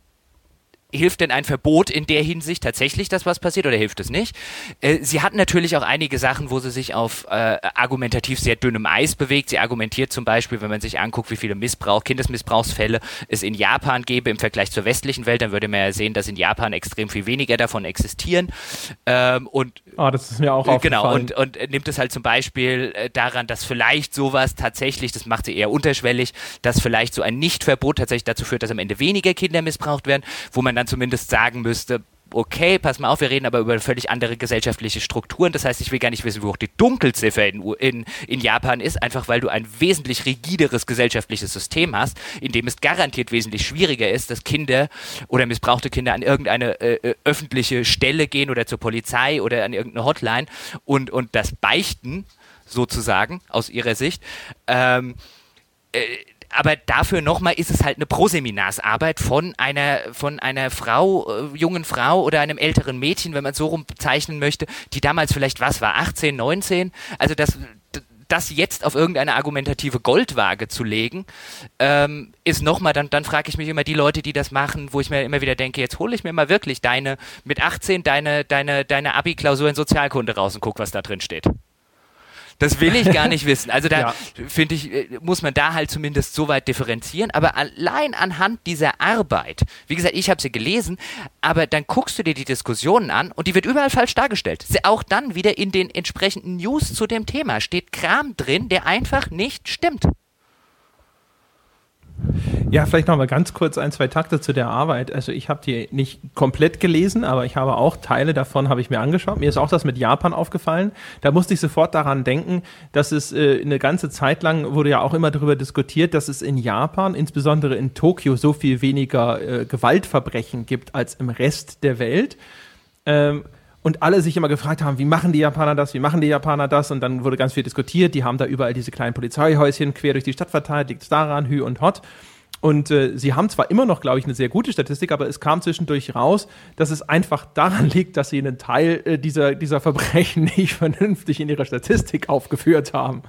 hilft denn ein Verbot in der Hinsicht tatsächlich, dass was passiert oder hilft es nicht? Äh, sie hat natürlich auch einige Sachen, wo sie sich auf äh, argumentativ sehr dünnem Eis bewegt. Sie argumentiert zum Beispiel, wenn man sich anguckt, wie viele Missbrauch, Kindesmissbrauchsfälle es in Japan gäbe im Vergleich zur westlichen Welt, dann würde man ja sehen, dass in Japan extrem viel weniger davon existieren. Ähm, und ah, das ist mir auch äh, Genau, und, und nimmt es halt zum Beispiel äh, daran, dass vielleicht sowas tatsächlich, das macht sie eher unterschwellig, dass vielleicht so ein Nichtverbot tatsächlich dazu führt, dass am Ende weniger Kinder missbraucht werden, wo man dann dann zumindest sagen müsste, okay, pass mal auf, wir reden aber über völlig andere gesellschaftliche Strukturen. Das heißt, ich will gar nicht wissen, wie hoch die Dunkelziffer in, in, in Japan ist, einfach weil du ein wesentlich rigideres gesellschaftliches System hast, in dem es garantiert wesentlich schwieriger ist, dass Kinder oder missbrauchte Kinder an irgendeine äh, äh öffentliche Stelle gehen oder zur Polizei oder an irgendeine Hotline und, und das beichten, sozusagen, aus ihrer Sicht. Ähm, äh, aber dafür nochmal ist es halt eine Proseminarsarbeit von einer, von einer Frau, äh, jungen Frau oder einem älteren Mädchen, wenn man es so rum bezeichnen möchte, die damals vielleicht was war, 18, 19. Also das, das jetzt auf irgendeine argumentative Goldwaage zu legen, ähm, ist nochmal, dann, dann frage ich mich immer die Leute, die das machen, wo ich mir immer wieder denke, jetzt hole ich mir mal wirklich deine, mit 18 deine, deine, deine Abi-Klausur in Sozialkunde raus und guck, was da drin steht. Das will ich gar nicht wissen. Also da ja. finde ich, äh, muss man da halt zumindest so weit differenzieren. Aber allein anhand dieser Arbeit, wie gesagt, ich habe sie gelesen, aber dann guckst du dir die Diskussionen an und die wird überall falsch dargestellt. Auch dann wieder in den entsprechenden News zu dem Thema steht Kram drin, der einfach nicht stimmt. Ja, vielleicht noch mal ganz kurz ein, zwei Takte zu der Arbeit. Also ich habe die nicht komplett gelesen, aber ich habe auch Teile davon habe ich mir angeschaut. Mir ist auch das mit Japan aufgefallen. Da musste ich sofort daran denken, dass es äh, eine ganze Zeit lang wurde ja auch immer darüber diskutiert, dass es in Japan, insbesondere in Tokio, so viel weniger äh, Gewaltverbrechen gibt als im Rest der Welt. Ähm, und alle sich immer gefragt haben, wie machen die Japaner das, wie machen die Japaner das? Und dann wurde ganz viel diskutiert. Die haben da überall diese kleinen Polizeihäuschen quer durch die Stadt verteilt, liegt daran, Hü und Hot. Und äh, sie haben zwar immer noch, glaube ich, eine sehr gute Statistik, aber es kam zwischendurch raus, dass es einfach daran liegt, dass sie einen Teil äh, dieser, dieser Verbrechen nicht vernünftig in ihrer Statistik aufgeführt haben.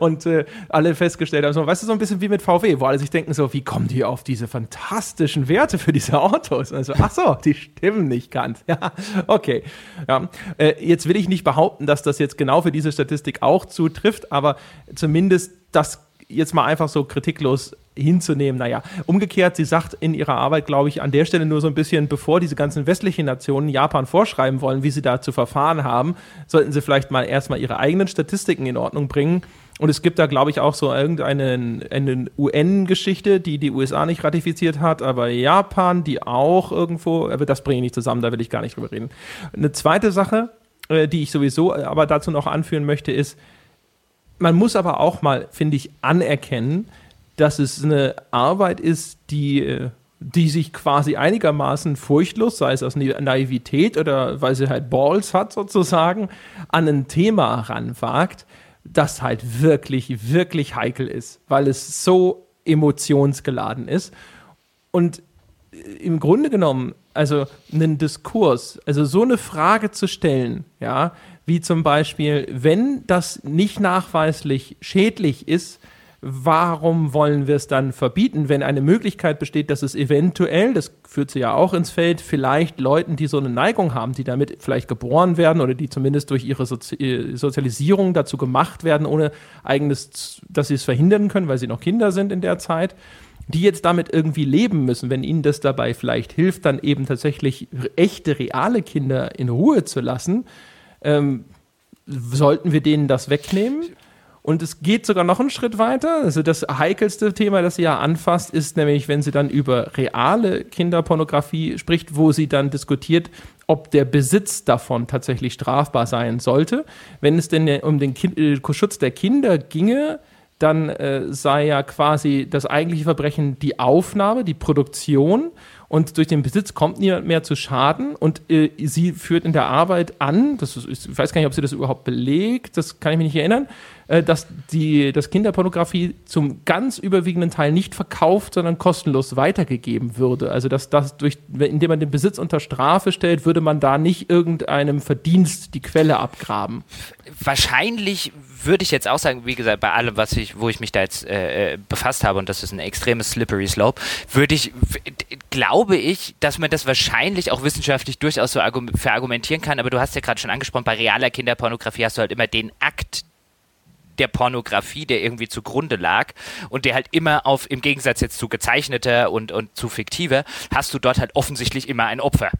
Und äh, alle festgestellt haben, so, weißt du, so ein bisschen wie mit VW, wo alle sich denken, so, wie kommen die auf diese fantastischen Werte für diese Autos? Also, ach so, die stimmen nicht ganz. Ja, okay. Ja. Äh, jetzt will ich nicht behaupten, dass das jetzt genau für diese Statistik auch zutrifft, aber zumindest das jetzt mal einfach so kritiklos hinzunehmen. Naja, umgekehrt, sie sagt in ihrer Arbeit, glaube ich, an der Stelle nur so ein bisschen, bevor diese ganzen westlichen Nationen Japan vorschreiben wollen, wie sie da zu verfahren haben, sollten sie vielleicht mal erstmal ihre eigenen Statistiken in Ordnung bringen. Und es gibt da, glaube ich, auch so irgendeine eine UN-Geschichte, die die USA nicht ratifiziert hat, aber Japan, die auch irgendwo, aber das bringe ich nicht zusammen, da will ich gar nicht drüber reden. Eine zweite Sache, äh, die ich sowieso aber dazu noch anführen möchte, ist, man muss aber auch mal, finde ich, anerkennen, dass es eine Arbeit ist, die, äh, die sich quasi einigermaßen furchtlos, sei es aus Naivität oder weil sie halt Balls hat sozusagen, an ein Thema ranwagt, das halt wirklich, wirklich heikel ist, weil es so emotionsgeladen ist. Und im Grunde genommen, also einen Diskurs, also so eine Frage zu stellen, ja, wie zum Beispiel, wenn das nicht nachweislich schädlich ist, warum wollen wir es dann verbieten, wenn eine Möglichkeit besteht, dass es eventuell, das führt sie ja auch ins Feld, vielleicht Leuten, die so eine Neigung haben, die damit vielleicht geboren werden oder die zumindest durch ihre Sozi äh, Sozialisierung dazu gemacht werden, ohne eigenes, dass sie es verhindern können, weil sie noch Kinder sind in der Zeit, die jetzt damit irgendwie leben müssen, wenn ihnen das dabei vielleicht hilft, dann eben tatsächlich echte, reale Kinder in Ruhe zu lassen, ähm, sollten wir denen das wegnehmen? Und es geht sogar noch einen Schritt weiter. Also das heikelste Thema, das sie ja anfasst, ist nämlich, wenn sie dann über reale Kinderpornografie spricht, wo sie dann diskutiert, ob der Besitz davon tatsächlich strafbar sein sollte. Wenn es denn um den kind äh, Schutz der Kinder ginge, dann äh, sei ja quasi das eigentliche Verbrechen die Aufnahme, die Produktion und durch den Besitz kommt niemand mehr zu Schaden und äh, sie führt in der Arbeit an, das ist, ich weiß gar nicht, ob sie das überhaupt belegt, das kann ich mich nicht erinnern, dass die dass Kinderpornografie zum ganz überwiegenden Teil nicht verkauft, sondern kostenlos weitergegeben würde. Also dass das durch, indem man den Besitz unter Strafe stellt, würde man da nicht irgendeinem Verdienst die Quelle abgraben. Wahrscheinlich würde ich jetzt auch sagen, wie gesagt, bei allem, was ich, wo ich mich da jetzt äh, äh befasst habe, und das ist ein extremes Slippery Slope, würde ich, glaube ich, dass man das wahrscheinlich auch wissenschaftlich durchaus so verargumentieren kann, aber du hast ja gerade schon angesprochen, bei realer Kinderpornografie hast du halt immer den Akt der Pornografie, der irgendwie zugrunde lag und der halt immer auf, im Gegensatz jetzt zu gezeichneter und, und zu fiktiver, hast du dort halt offensichtlich immer ein Opfer.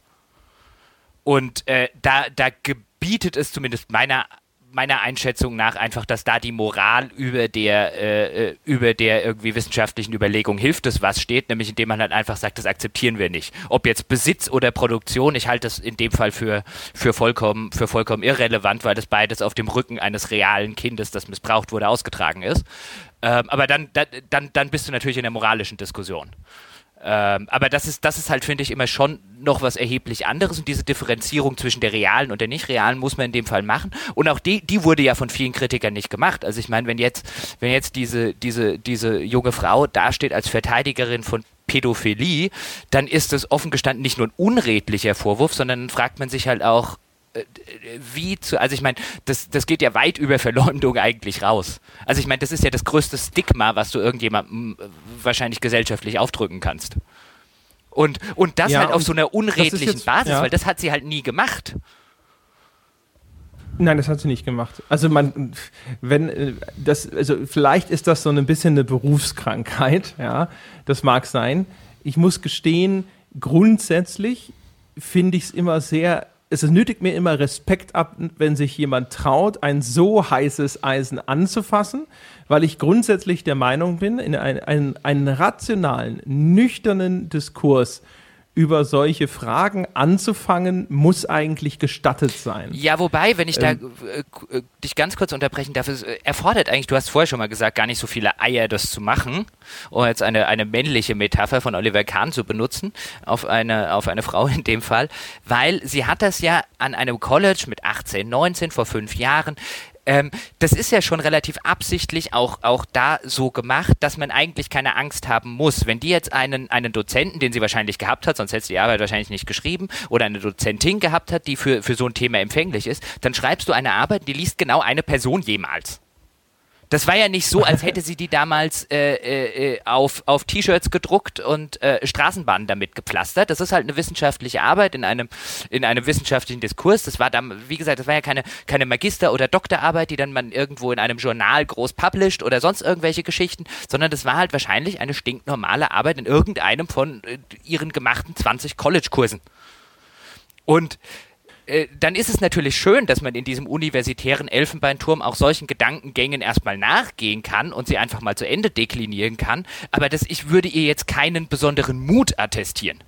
Und äh, da, da gebietet es zumindest meiner meiner Einschätzung nach einfach, dass da die Moral über der, äh, äh, über der irgendwie wissenschaftlichen Überlegung hilft es, was steht, nämlich indem man halt einfach sagt, das akzeptieren wir nicht. Ob jetzt Besitz oder Produktion, ich halte das in dem Fall für, für, vollkommen, für vollkommen irrelevant, weil das beides auf dem Rücken eines realen Kindes, das missbraucht wurde, ausgetragen ist. Ähm, aber dann, dann, dann bist du natürlich in der moralischen Diskussion. Ähm, aber das ist, das ist halt, finde ich, immer schon noch was erheblich anderes und diese Differenzierung zwischen der realen und der nicht realen muss man in dem Fall machen. Und auch die, die wurde ja von vielen Kritikern nicht gemacht. Also ich meine, wenn jetzt, wenn jetzt diese, diese, diese junge Frau dasteht als Verteidigerin von Pädophilie, dann ist das offen gestanden nicht nur ein unredlicher Vorwurf, sondern fragt man sich halt auch, wie zu, also ich meine, das, das geht ja weit über Verleumdung eigentlich raus. Also ich meine, das ist ja das größte Stigma, was du irgendjemandem äh, wahrscheinlich gesellschaftlich aufdrücken kannst. Und, und das ja, halt auf so einer unredlichen jetzt, Basis, ja. weil das hat sie halt nie gemacht. Nein, das hat sie nicht gemacht. Also man, wenn äh, das, also vielleicht ist das so ein bisschen eine Berufskrankheit, ja, das mag sein. Ich muss gestehen, grundsätzlich finde ich es immer sehr es nötigt mir immer Respekt ab, wenn sich jemand traut, ein so heißes Eisen anzufassen, weil ich grundsätzlich der Meinung bin, in einen, einen rationalen, nüchternen Diskurs über solche Fragen anzufangen, muss eigentlich gestattet sein. Ja, wobei, wenn ich ähm, da äh, äh, dich ganz kurz unterbrechen darf, es äh, erfordert eigentlich, du hast vorher schon mal gesagt, gar nicht so viele Eier, das zu machen, um jetzt eine, eine männliche Metapher von Oliver Kahn zu benutzen, auf eine, auf eine Frau in dem Fall, weil sie hat das ja an einem College mit 18, 19 vor fünf Jahren ähm, das ist ja schon relativ absichtlich auch, auch da so gemacht, dass man eigentlich keine Angst haben muss. Wenn die jetzt einen, einen Dozenten, den sie wahrscheinlich gehabt hat, sonst hätte sie die Arbeit wahrscheinlich nicht geschrieben, oder eine Dozentin gehabt hat, die für, für so ein Thema empfänglich ist, dann schreibst du eine Arbeit, die liest genau eine Person jemals. Das war ja nicht so, als hätte sie die damals äh, äh, auf, auf T-Shirts gedruckt und äh, Straßenbahnen damit gepflastert. Das ist halt eine wissenschaftliche Arbeit in einem, in einem wissenschaftlichen Diskurs. Das war dann, wie gesagt, das war ja keine, keine Magister- oder Doktorarbeit, die dann man irgendwo in einem Journal groß published oder sonst irgendwelche Geschichten, sondern das war halt wahrscheinlich eine stinknormale Arbeit in irgendeinem von äh, ihren gemachten 20 College-Kursen. Und äh, dann ist es natürlich schön, dass man in diesem universitären Elfenbeinturm auch solchen Gedankengängen erstmal nachgehen kann und sie einfach mal zu Ende deklinieren kann. Aber das, ich würde ihr jetzt keinen besonderen Mut attestieren.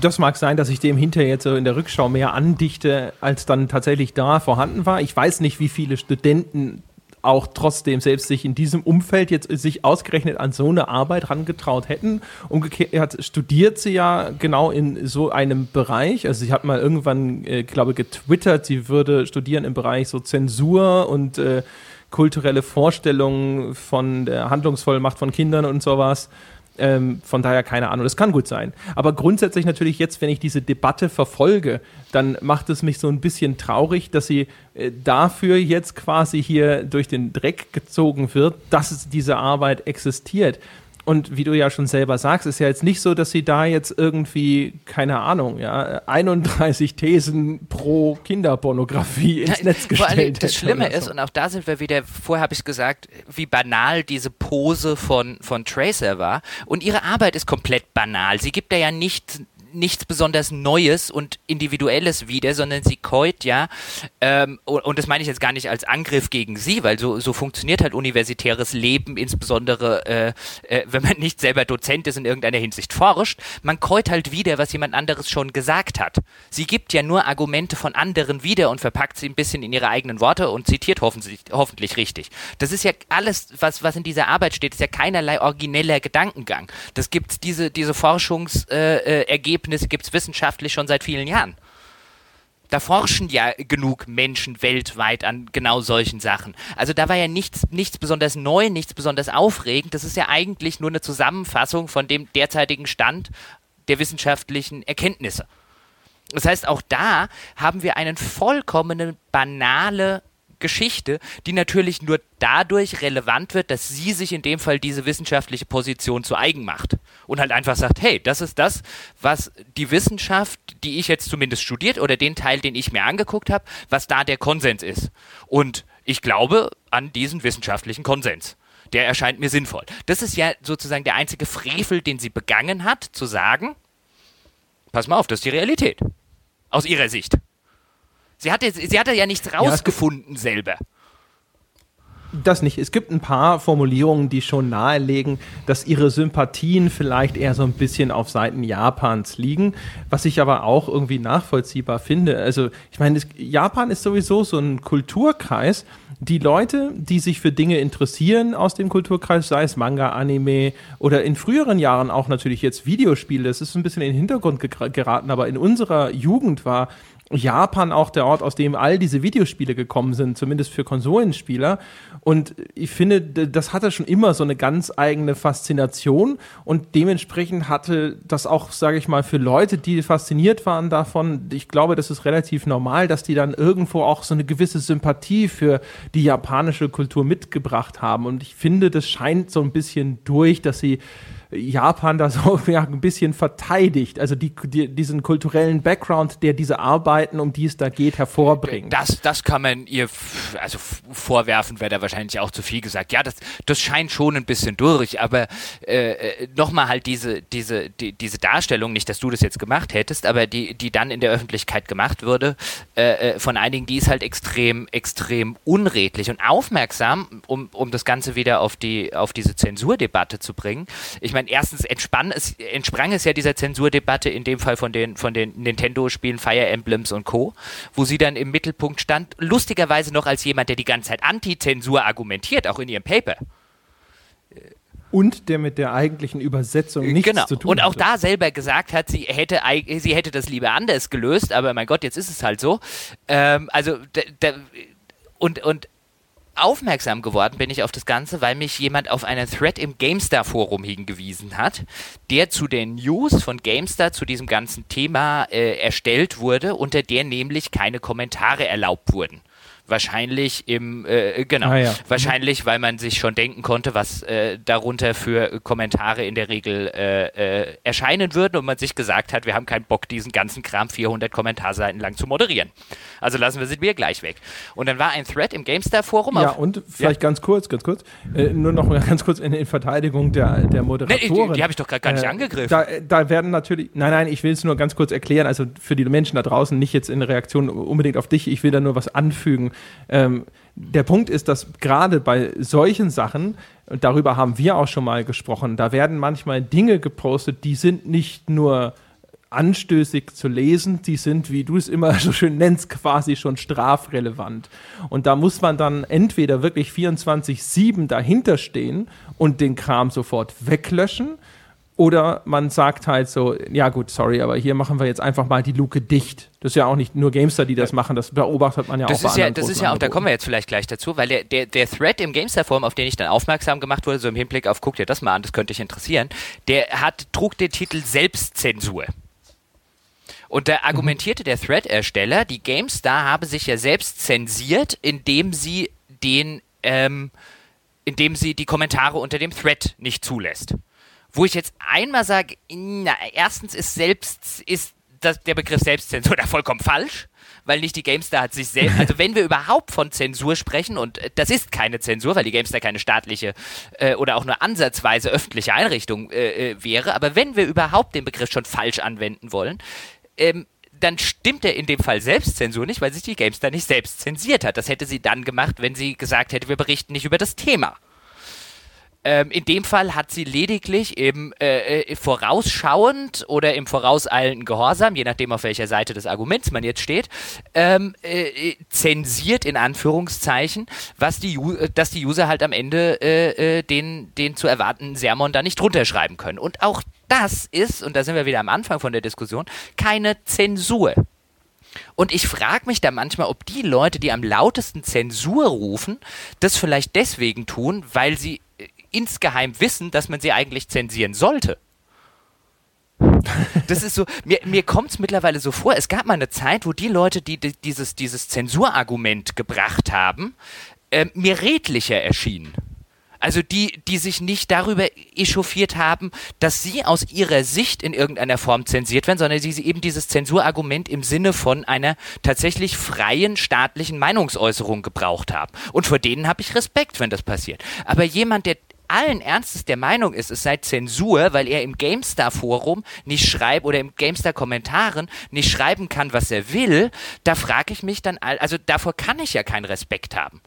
Das mag sein, dass ich dem hinterher jetzt so in der Rückschau mehr andichte, als dann tatsächlich da vorhanden war. Ich weiß nicht, wie viele Studenten auch trotzdem selbst sich in diesem Umfeld jetzt sich ausgerechnet an so eine Arbeit rangetraut hätten. Umgekehrt studiert sie ja genau in so einem Bereich. Also sie hat mal irgendwann, äh, glaube getwittert, sie würde studieren im Bereich so Zensur und äh, kulturelle Vorstellungen von der Handlungsvollmacht von Kindern und sowas. Ähm, von daher keine Ahnung, das kann gut sein. Aber grundsätzlich natürlich jetzt, wenn ich diese Debatte verfolge, dann macht es mich so ein bisschen traurig, dass sie äh, dafür jetzt quasi hier durch den Dreck gezogen wird, dass diese Arbeit existiert. Und wie du ja schon selber sagst, ist ja jetzt nicht so, dass sie da jetzt irgendwie, keine Ahnung, ja, 31 Thesen pro Kinderpornografie ins Netz gestellt Vor allem Das Schlimme so. ist, und auch da sind wir wieder, vorher habe ich gesagt, wie banal diese Pose von, von Tracer war. Und ihre Arbeit ist komplett banal. Sie gibt da ja nicht nichts besonders Neues und Individuelles wieder, sondern sie keut ja, ähm, und, das meine ich jetzt gar nicht als Angriff gegen sie, weil so, so funktioniert halt universitäres Leben, insbesondere äh, äh, wenn man nicht selber Dozent ist in irgendeiner Hinsicht forscht, man keut halt wieder, was jemand anderes schon gesagt hat. Sie gibt ja nur Argumente von anderen wieder und verpackt sie ein bisschen in ihre eigenen Worte und zitiert hoffentlich, hoffentlich richtig. Das ist ja alles, was, was in dieser Arbeit steht, ist ja keinerlei origineller Gedankengang. Das gibt diese, diese Forschungsergebnisse, äh, äh, gibt es wissenschaftlich schon seit vielen Jahren. Da forschen ja genug Menschen weltweit an genau solchen Sachen. Also da war ja nichts, nichts besonders neu, nichts besonders aufregend. Das ist ja eigentlich nur eine Zusammenfassung von dem derzeitigen Stand der wissenschaftlichen Erkenntnisse. Das heißt, auch da haben wir eine vollkommene banale Geschichte, die natürlich nur dadurch relevant wird, dass sie sich in dem Fall diese wissenschaftliche Position zu eigen macht und halt einfach sagt, hey, das ist das, was die Wissenschaft, die ich jetzt zumindest studiert oder den Teil, den ich mir angeguckt habe, was da der Konsens ist. Und ich glaube an diesen wissenschaftlichen Konsens. Der erscheint mir sinnvoll. Das ist ja sozusagen der einzige Frevel, den sie begangen hat, zu sagen, pass mal auf, das ist die Realität. Aus ihrer Sicht. Sie hatte, sie hatte ja nichts rausgefunden ja, selber. Das nicht. Es gibt ein paar Formulierungen, die schon nahelegen, dass ihre Sympathien vielleicht eher so ein bisschen auf Seiten Japans liegen, was ich aber auch irgendwie nachvollziehbar finde. Also, ich meine, Japan ist sowieso so ein Kulturkreis. Die Leute, die sich für Dinge interessieren aus dem Kulturkreis, sei es Manga, Anime oder in früheren Jahren auch natürlich jetzt Videospiele, das ist ein bisschen in den Hintergrund geraten, aber in unserer Jugend war Japan auch der Ort, aus dem all diese Videospiele gekommen sind, zumindest für Konsolenspieler. Und ich finde, das hatte schon immer so eine ganz eigene Faszination und dementsprechend hatte das auch, sage ich mal, für Leute, die fasziniert waren davon, ich glaube, das ist relativ normal, dass die dann irgendwo auch so eine gewisse Sympathie für die japanische Kultur mitgebracht haben. Und ich finde, das scheint so ein bisschen durch, dass sie Japan da so ja, ein bisschen verteidigt, also die, die, diesen kulturellen Background, der diese Arbeiten, um die es da geht, hervorbringt. Das, das kann man ihr, also vorwerfen wäre da wahrscheinlich auch zu viel gesagt. Ja, das, das scheint schon ein bisschen durch, aber äh, äh nochmal halt diese, diese, die, diese Darstellung, nicht, dass du das jetzt gemacht hättest, aber die, die dann in der Öffentlichkeit gemacht wurde, äh, äh, von einigen, die ist halt extrem, extrem unredlich und aufmerksam, um, um das Ganze wieder auf die, auf diese Zensurdebatte zu bringen. Ich meine, meine, erstens entspann es, entsprang es ja dieser Zensurdebatte, in dem Fall von den, von den Nintendo-Spielen Fire Emblems und Co., wo sie dann im Mittelpunkt stand, lustigerweise noch als jemand, der die ganze Zeit Anti-Zensur argumentiert, auch in ihrem Paper. Und der mit der eigentlichen Übersetzung nichts genau. zu tun Und auch hatte. da selber gesagt hat, sie hätte, sie hätte das lieber anders gelöst, aber mein Gott, jetzt ist es halt so. Ähm, also, und, und aufmerksam geworden bin ich auf das Ganze, weil mich jemand auf einen Thread im GameStar-Forum hingewiesen hat, der zu den News von GameStar zu diesem ganzen Thema äh, erstellt wurde, unter der nämlich keine Kommentare erlaubt wurden. Wahrscheinlich im, äh, genau, ah, ja. wahrscheinlich, weil man sich schon denken konnte, was äh, darunter für Kommentare in der Regel äh, äh erscheinen würden und man sich gesagt hat, wir haben keinen Bock, diesen ganzen Kram 400 Kommentarseiten lang zu moderieren. Also lassen wir sie mir gleich weg. Und dann war ein Thread im GameStar-Forum. Ja, und vielleicht ja. ganz kurz, ganz kurz, äh, nur noch mal ganz kurz in, in Verteidigung der, der Moderatorin. Nee, die, die habe ich doch gerade gar nicht äh, angegriffen. Da, da werden natürlich, nein, nein, ich will es nur ganz kurz erklären, also für die Menschen da draußen, nicht jetzt in Reaktion unbedingt auf dich, ich will da nur was anfügen ähm, der Punkt ist, dass gerade bei solchen Sachen, und darüber haben wir auch schon mal gesprochen, da werden manchmal Dinge gepostet, die sind nicht nur anstößig zu lesen, die sind, wie du es immer so schön nennst, quasi schon strafrelevant. Und da muss man dann entweder wirklich 24-7 dahinter stehen und den Kram sofort weglöschen oder man sagt halt so, ja gut, sorry, aber hier machen wir jetzt einfach mal die Luke dicht. Das ist ja auch nicht nur Gamestar, die das machen, das beobachtet man ja das auch ist ja, Das ist ja auch, da kommen wir jetzt vielleicht gleich dazu, weil der, der, der Thread im Gamestar-Forum, auf den ich dann aufmerksam gemacht wurde, so im Hinblick auf, guck dir das mal an, das könnte dich interessieren, der hat, trug den Titel Selbstzensur. Und da argumentierte mhm. der Thread-Ersteller, die GameStar habe sich ja selbst zensiert, indem sie den, ähm, indem sie die Kommentare unter dem Thread nicht zulässt wo ich jetzt einmal sage, na, erstens ist selbst, ist das, der Begriff Selbstzensur da vollkommen falsch, weil nicht die GameStar hat sich selbst, also wenn wir überhaupt von Zensur sprechen, und äh, das ist keine Zensur, weil die GameStar keine staatliche äh, oder auch nur ansatzweise öffentliche Einrichtung äh, äh, wäre, aber wenn wir überhaupt den Begriff schon falsch anwenden wollen, ähm, dann stimmt er in dem Fall Selbstzensur nicht, weil sich die GameStar nicht selbst zensiert hat. Das hätte sie dann gemacht, wenn sie gesagt hätte, wir berichten nicht über das Thema. Ähm, in dem Fall hat sie lediglich eben äh, äh, vorausschauend oder im vorauseilenden Gehorsam, je nachdem auf welcher Seite des Arguments man jetzt steht, ähm, äh, äh zensiert in Anführungszeichen, was die, äh, dass die User halt am Ende äh, den, den zu erwartenden Sermon da nicht drunter schreiben können. Und auch das ist, und da sind wir wieder am Anfang von der Diskussion, keine Zensur. Und ich frage mich da manchmal, ob die Leute, die am lautesten Zensur rufen, das vielleicht deswegen tun, weil sie insgeheim wissen, dass man sie eigentlich zensieren sollte. Das ist so, mir, mir kommt es mittlerweile so vor, es gab mal eine Zeit, wo die Leute, die, die dieses, dieses Zensurargument gebracht haben, äh, mir redlicher erschienen. Also die, die sich nicht darüber echauffiert haben, dass sie aus ihrer Sicht in irgendeiner Form zensiert werden, sondern sie eben dieses Zensurargument im Sinne von einer tatsächlich freien staatlichen Meinungsäußerung gebraucht haben. Und vor denen habe ich Respekt, wenn das passiert. Aber jemand, der allen Ernstes der Meinung ist, es sei Zensur, weil er im GameStar-Forum nicht schreibt oder im GameStar-Kommentaren nicht schreiben kann, was er will, da frage ich mich dann, also davor kann ich ja keinen Respekt haben.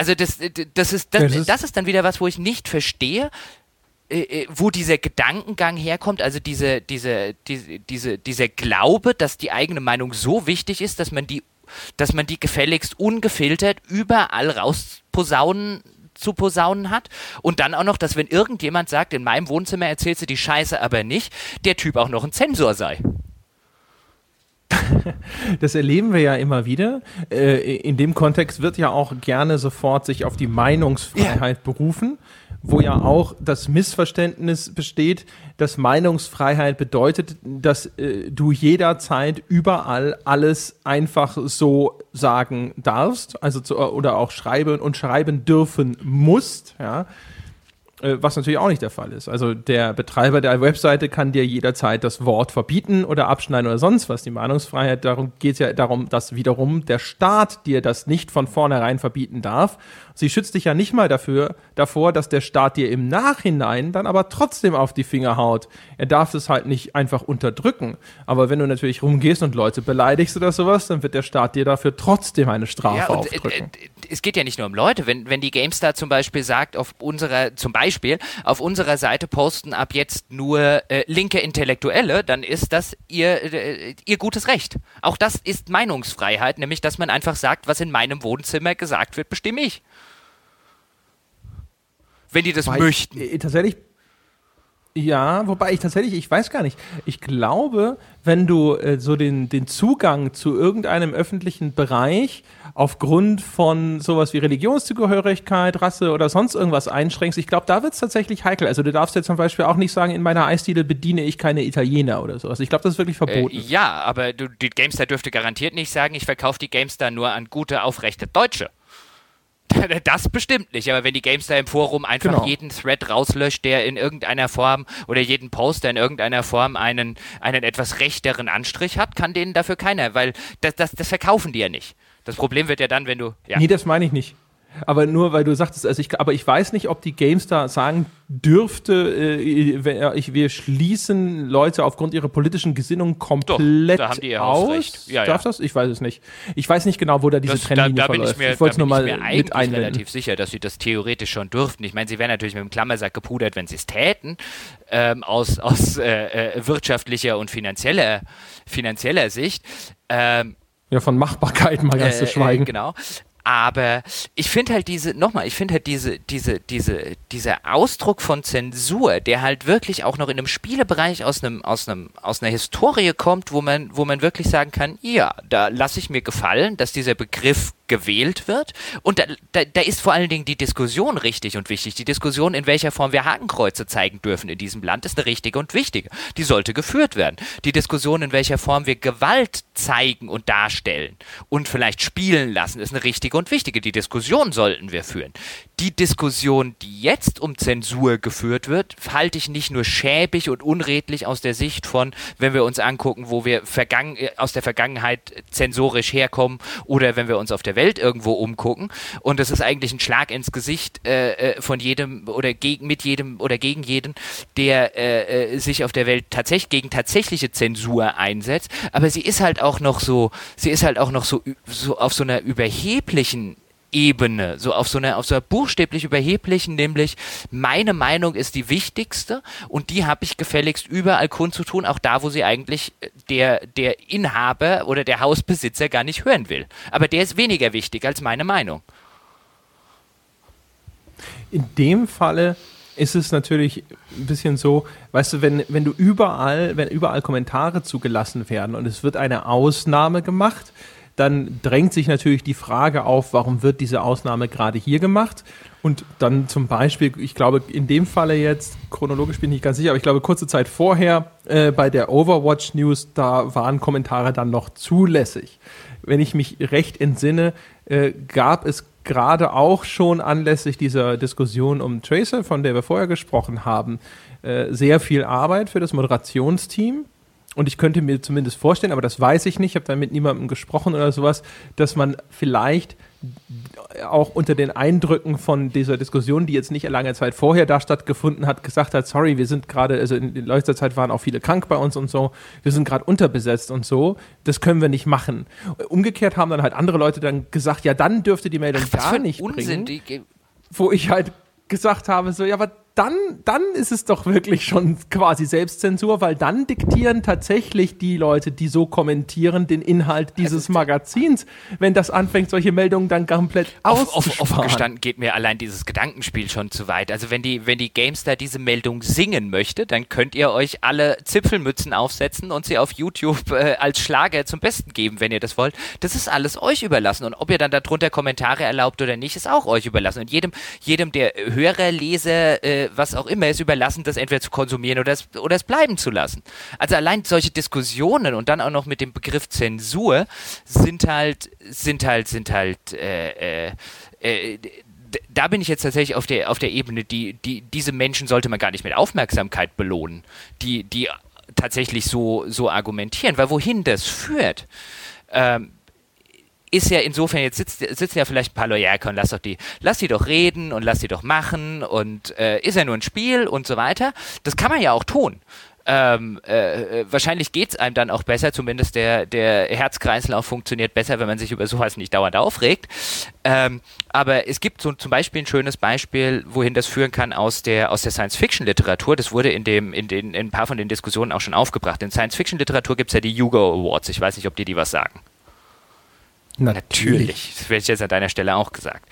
Also das, das, ist, das, das ist dann wieder was, wo ich nicht verstehe, äh, äh, wo dieser Gedankengang herkommt, also diese, diese, diese, diese, dieser Glaube, dass die eigene Meinung so wichtig ist, dass man die, dass man die gefälligst ungefiltert überall rausposaunen zu posaunen hat. Und dann auch noch, dass wenn irgendjemand sagt, in meinem Wohnzimmer erzählst du die Scheiße aber nicht, der Typ auch noch ein Zensor sei. Das erleben wir ja immer wieder. Äh, in dem Kontext wird ja auch gerne sofort sich auf die Meinungsfreiheit ja. berufen wo ja auch das Missverständnis besteht, dass Meinungsfreiheit bedeutet, dass äh, du jederzeit überall alles einfach so sagen darfst, also zu, oder auch schreiben und schreiben dürfen musst, ja. Äh, was natürlich auch nicht der Fall ist. Also der Betreiber der Webseite kann dir jederzeit das Wort verbieten oder abschneiden oder sonst was. Die Meinungsfreiheit, darum geht es ja darum, dass wiederum der Staat dir das nicht von vornherein verbieten darf. Sie schützt dich ja nicht mal dafür, davor, dass der Staat dir im Nachhinein dann aber trotzdem auf die Finger haut. Er darf es halt nicht einfach unterdrücken. Aber wenn du natürlich rumgehst und Leute beleidigst oder sowas, dann wird der Staat dir dafür trotzdem eine Strafe ja, und, äh, aufdrücken. Äh, es geht ja nicht nur um Leute. Wenn, wenn die GameStar zum Beispiel sagt, auf unserer, zum Beispiel, auf unserer Seite posten ab jetzt nur äh, linke Intellektuelle, dann ist das ihr, äh, ihr gutes Recht. Auch das ist Meinungsfreiheit, nämlich dass man einfach sagt, was in meinem Wohnzimmer gesagt wird, bestimme ich. Wenn die das Weil möchten. Äh, tatsächlich ja, wobei ich tatsächlich, ich weiß gar nicht. Ich glaube, wenn du äh, so den, den Zugang zu irgendeinem öffentlichen Bereich aufgrund von sowas wie Religionszugehörigkeit, Rasse oder sonst irgendwas einschränkst, ich glaube, da wird es tatsächlich heikel. Also du darfst jetzt zum Beispiel auch nicht sagen, in meiner Eisdiele bediene ich keine Italiener oder sowas. Ich glaube, das ist wirklich verboten. Äh, ja, aber du, die GameStar dürfte garantiert nicht sagen, ich verkaufe die GameStar nur an gute, aufrechte Deutsche. Das bestimmt nicht, aber wenn die GameStar im Forum einfach genau. jeden Thread rauslöscht, der in irgendeiner Form oder jeden Poster in irgendeiner Form einen, einen etwas rechteren Anstrich hat, kann denen dafür keiner, weil das, das, das verkaufen die ja nicht. Das Problem wird ja dann, wenn du. Ja. Nee, das meine ich nicht. Aber nur weil du sagtest, also ich, aber ich weiß nicht, ob die GameStar sagen dürfte, äh, ich, wir schließen Leute aufgrund ihrer politischen Gesinnung komplett Doch, da haben die aus. Ja, Darf ja. das? Ich weiß es nicht. Ich weiß nicht genau, wo da diese das, Trennlinie da, da verläuft. Bin ich, mir, ich wollte nur mal mir mit einwenden. relativ sicher, dass sie das theoretisch schon dürften. Ich meine, sie wären natürlich mit dem Klammersack gepudert, wenn sie es täten, ähm, aus, aus äh, äh, wirtschaftlicher und finanzieller, finanzieller Sicht. Ähm, ja, von Machbarkeit mal ganz äh, zu schweigen. genau. Aber ich finde halt diese, nochmal, ich finde halt diese, diese, diese, dieser Ausdruck von Zensur, der halt wirklich auch noch in einem Spielebereich aus einem, aus einem, aus einer Historie kommt, wo man, wo man wirklich sagen kann, ja, da lasse ich mir gefallen, dass dieser Begriff gewählt wird. Und da, da, da, ist vor allen Dingen die Diskussion richtig und wichtig. Die Diskussion, in welcher Form wir Hakenkreuze zeigen dürfen in diesem Land, ist eine richtige und wichtige. Die sollte geführt werden. Die Diskussion, in welcher Form wir Gewalt zeigen und darstellen und vielleicht spielen lassen, ist eine richtige und wichtige. Die Diskussion sollten wir führen. Die Diskussion, die jetzt um Zensur geführt wird, halte ich nicht nur schäbig und unredlich aus der Sicht von, wenn wir uns angucken, wo wir äh, aus der Vergangenheit zensorisch herkommen oder wenn wir uns auf der Welt irgendwo umgucken. Und das ist eigentlich ein Schlag ins Gesicht äh, äh von jedem oder gegen, mit jedem oder gegen jeden, der äh, äh, sich auf der Welt tatsächlich gegen tatsächliche Zensur einsetzt. Aber sie ist halt auch noch so, sie ist halt auch noch so, so auf so einer überheblichen Ebene, so auf so einer, auf so einer buchstäblich überheblichen, nämlich meine Meinung ist die wichtigste und die habe ich gefälligst überall kundzutun, auch da, wo sie eigentlich der, der Inhaber oder der Hausbesitzer gar nicht hören will. Aber der ist weniger wichtig als meine Meinung. In dem Falle ist es natürlich ein bisschen so, weißt du, wenn, wenn du überall, wenn überall Kommentare zugelassen werden und es wird eine Ausnahme gemacht, dann drängt sich natürlich die Frage auf, warum wird diese Ausnahme gerade hier gemacht? Und dann zum Beispiel, ich glaube, in dem Falle jetzt, chronologisch bin ich nicht ganz sicher, aber ich glaube, kurze Zeit vorher äh, bei der Overwatch News, da waren Kommentare dann noch zulässig. Wenn ich mich recht entsinne, äh, gab es gerade auch schon anlässlich dieser Diskussion um Tracer, von der wir vorher gesprochen haben, äh, sehr viel Arbeit für das Moderationsteam und ich könnte mir zumindest vorstellen, aber das weiß ich nicht, ich habe da mit niemandem gesprochen oder sowas, dass man vielleicht auch unter den Eindrücken von dieser Diskussion, die jetzt nicht lange Zeit vorher da stattgefunden hat, gesagt hat, sorry, wir sind gerade, also in, in letzter Zeit waren auch viele krank bei uns und so, wir sind gerade unterbesetzt und so, das können wir nicht machen. Umgekehrt haben dann halt andere Leute dann gesagt, ja, dann dürfte die Meldung Ach, gar nicht Unsinn, bringen. wo ich halt gesagt habe, so, ja, aber dann, dann ist es doch wirklich schon quasi Selbstzensur, weil dann diktieren tatsächlich die Leute, die so kommentieren, den Inhalt dieses also, Magazins, wenn das anfängt, solche Meldungen dann komplett auszusparen. Offen gestanden geht mir allein dieses Gedankenspiel schon zu weit. Also wenn die, wenn die Gamestar diese Meldung singen möchte, dann könnt ihr euch alle Zipfelmützen aufsetzen und sie auf YouTube äh, als Schlager zum Besten geben, wenn ihr das wollt. Das ist alles euch überlassen. Und ob ihr dann darunter Kommentare erlaubt oder nicht, ist auch euch überlassen. Und jedem, jedem der Hörer, Leser, äh, was auch immer ist überlassen, das entweder zu konsumieren oder es, oder es bleiben zu lassen. Also allein solche Diskussionen und dann auch noch mit dem Begriff Zensur sind halt, sind halt, sind halt, äh, äh, äh da bin ich jetzt tatsächlich auf der, auf der Ebene, die, die, diese Menschen sollte man gar nicht mit Aufmerksamkeit belohnen, die, die tatsächlich so, so argumentieren, weil wohin das führt, ähm, ist ja insofern, jetzt sitzt, sitzen ja vielleicht ein paar Loyalker und lass doch die, lass die doch reden und lass die doch machen und äh, ist ja nur ein Spiel und so weiter. Das kann man ja auch tun. Ähm, äh, wahrscheinlich geht es einem dann auch besser, zumindest der, der Herzkreislauf funktioniert besser, wenn man sich über sowas nicht dauernd aufregt. Ähm, aber es gibt so zum Beispiel ein schönes Beispiel, wohin das führen kann aus der, aus der Science-Fiction-Literatur. Das wurde in, dem, in, den, in ein paar von den Diskussionen auch schon aufgebracht. In Science-Fiction-Literatur gibt es ja die Hugo Awards. Ich weiß nicht, ob dir die was sagen. Natürlich. Das werde ich jetzt an deiner Stelle auch gesagt.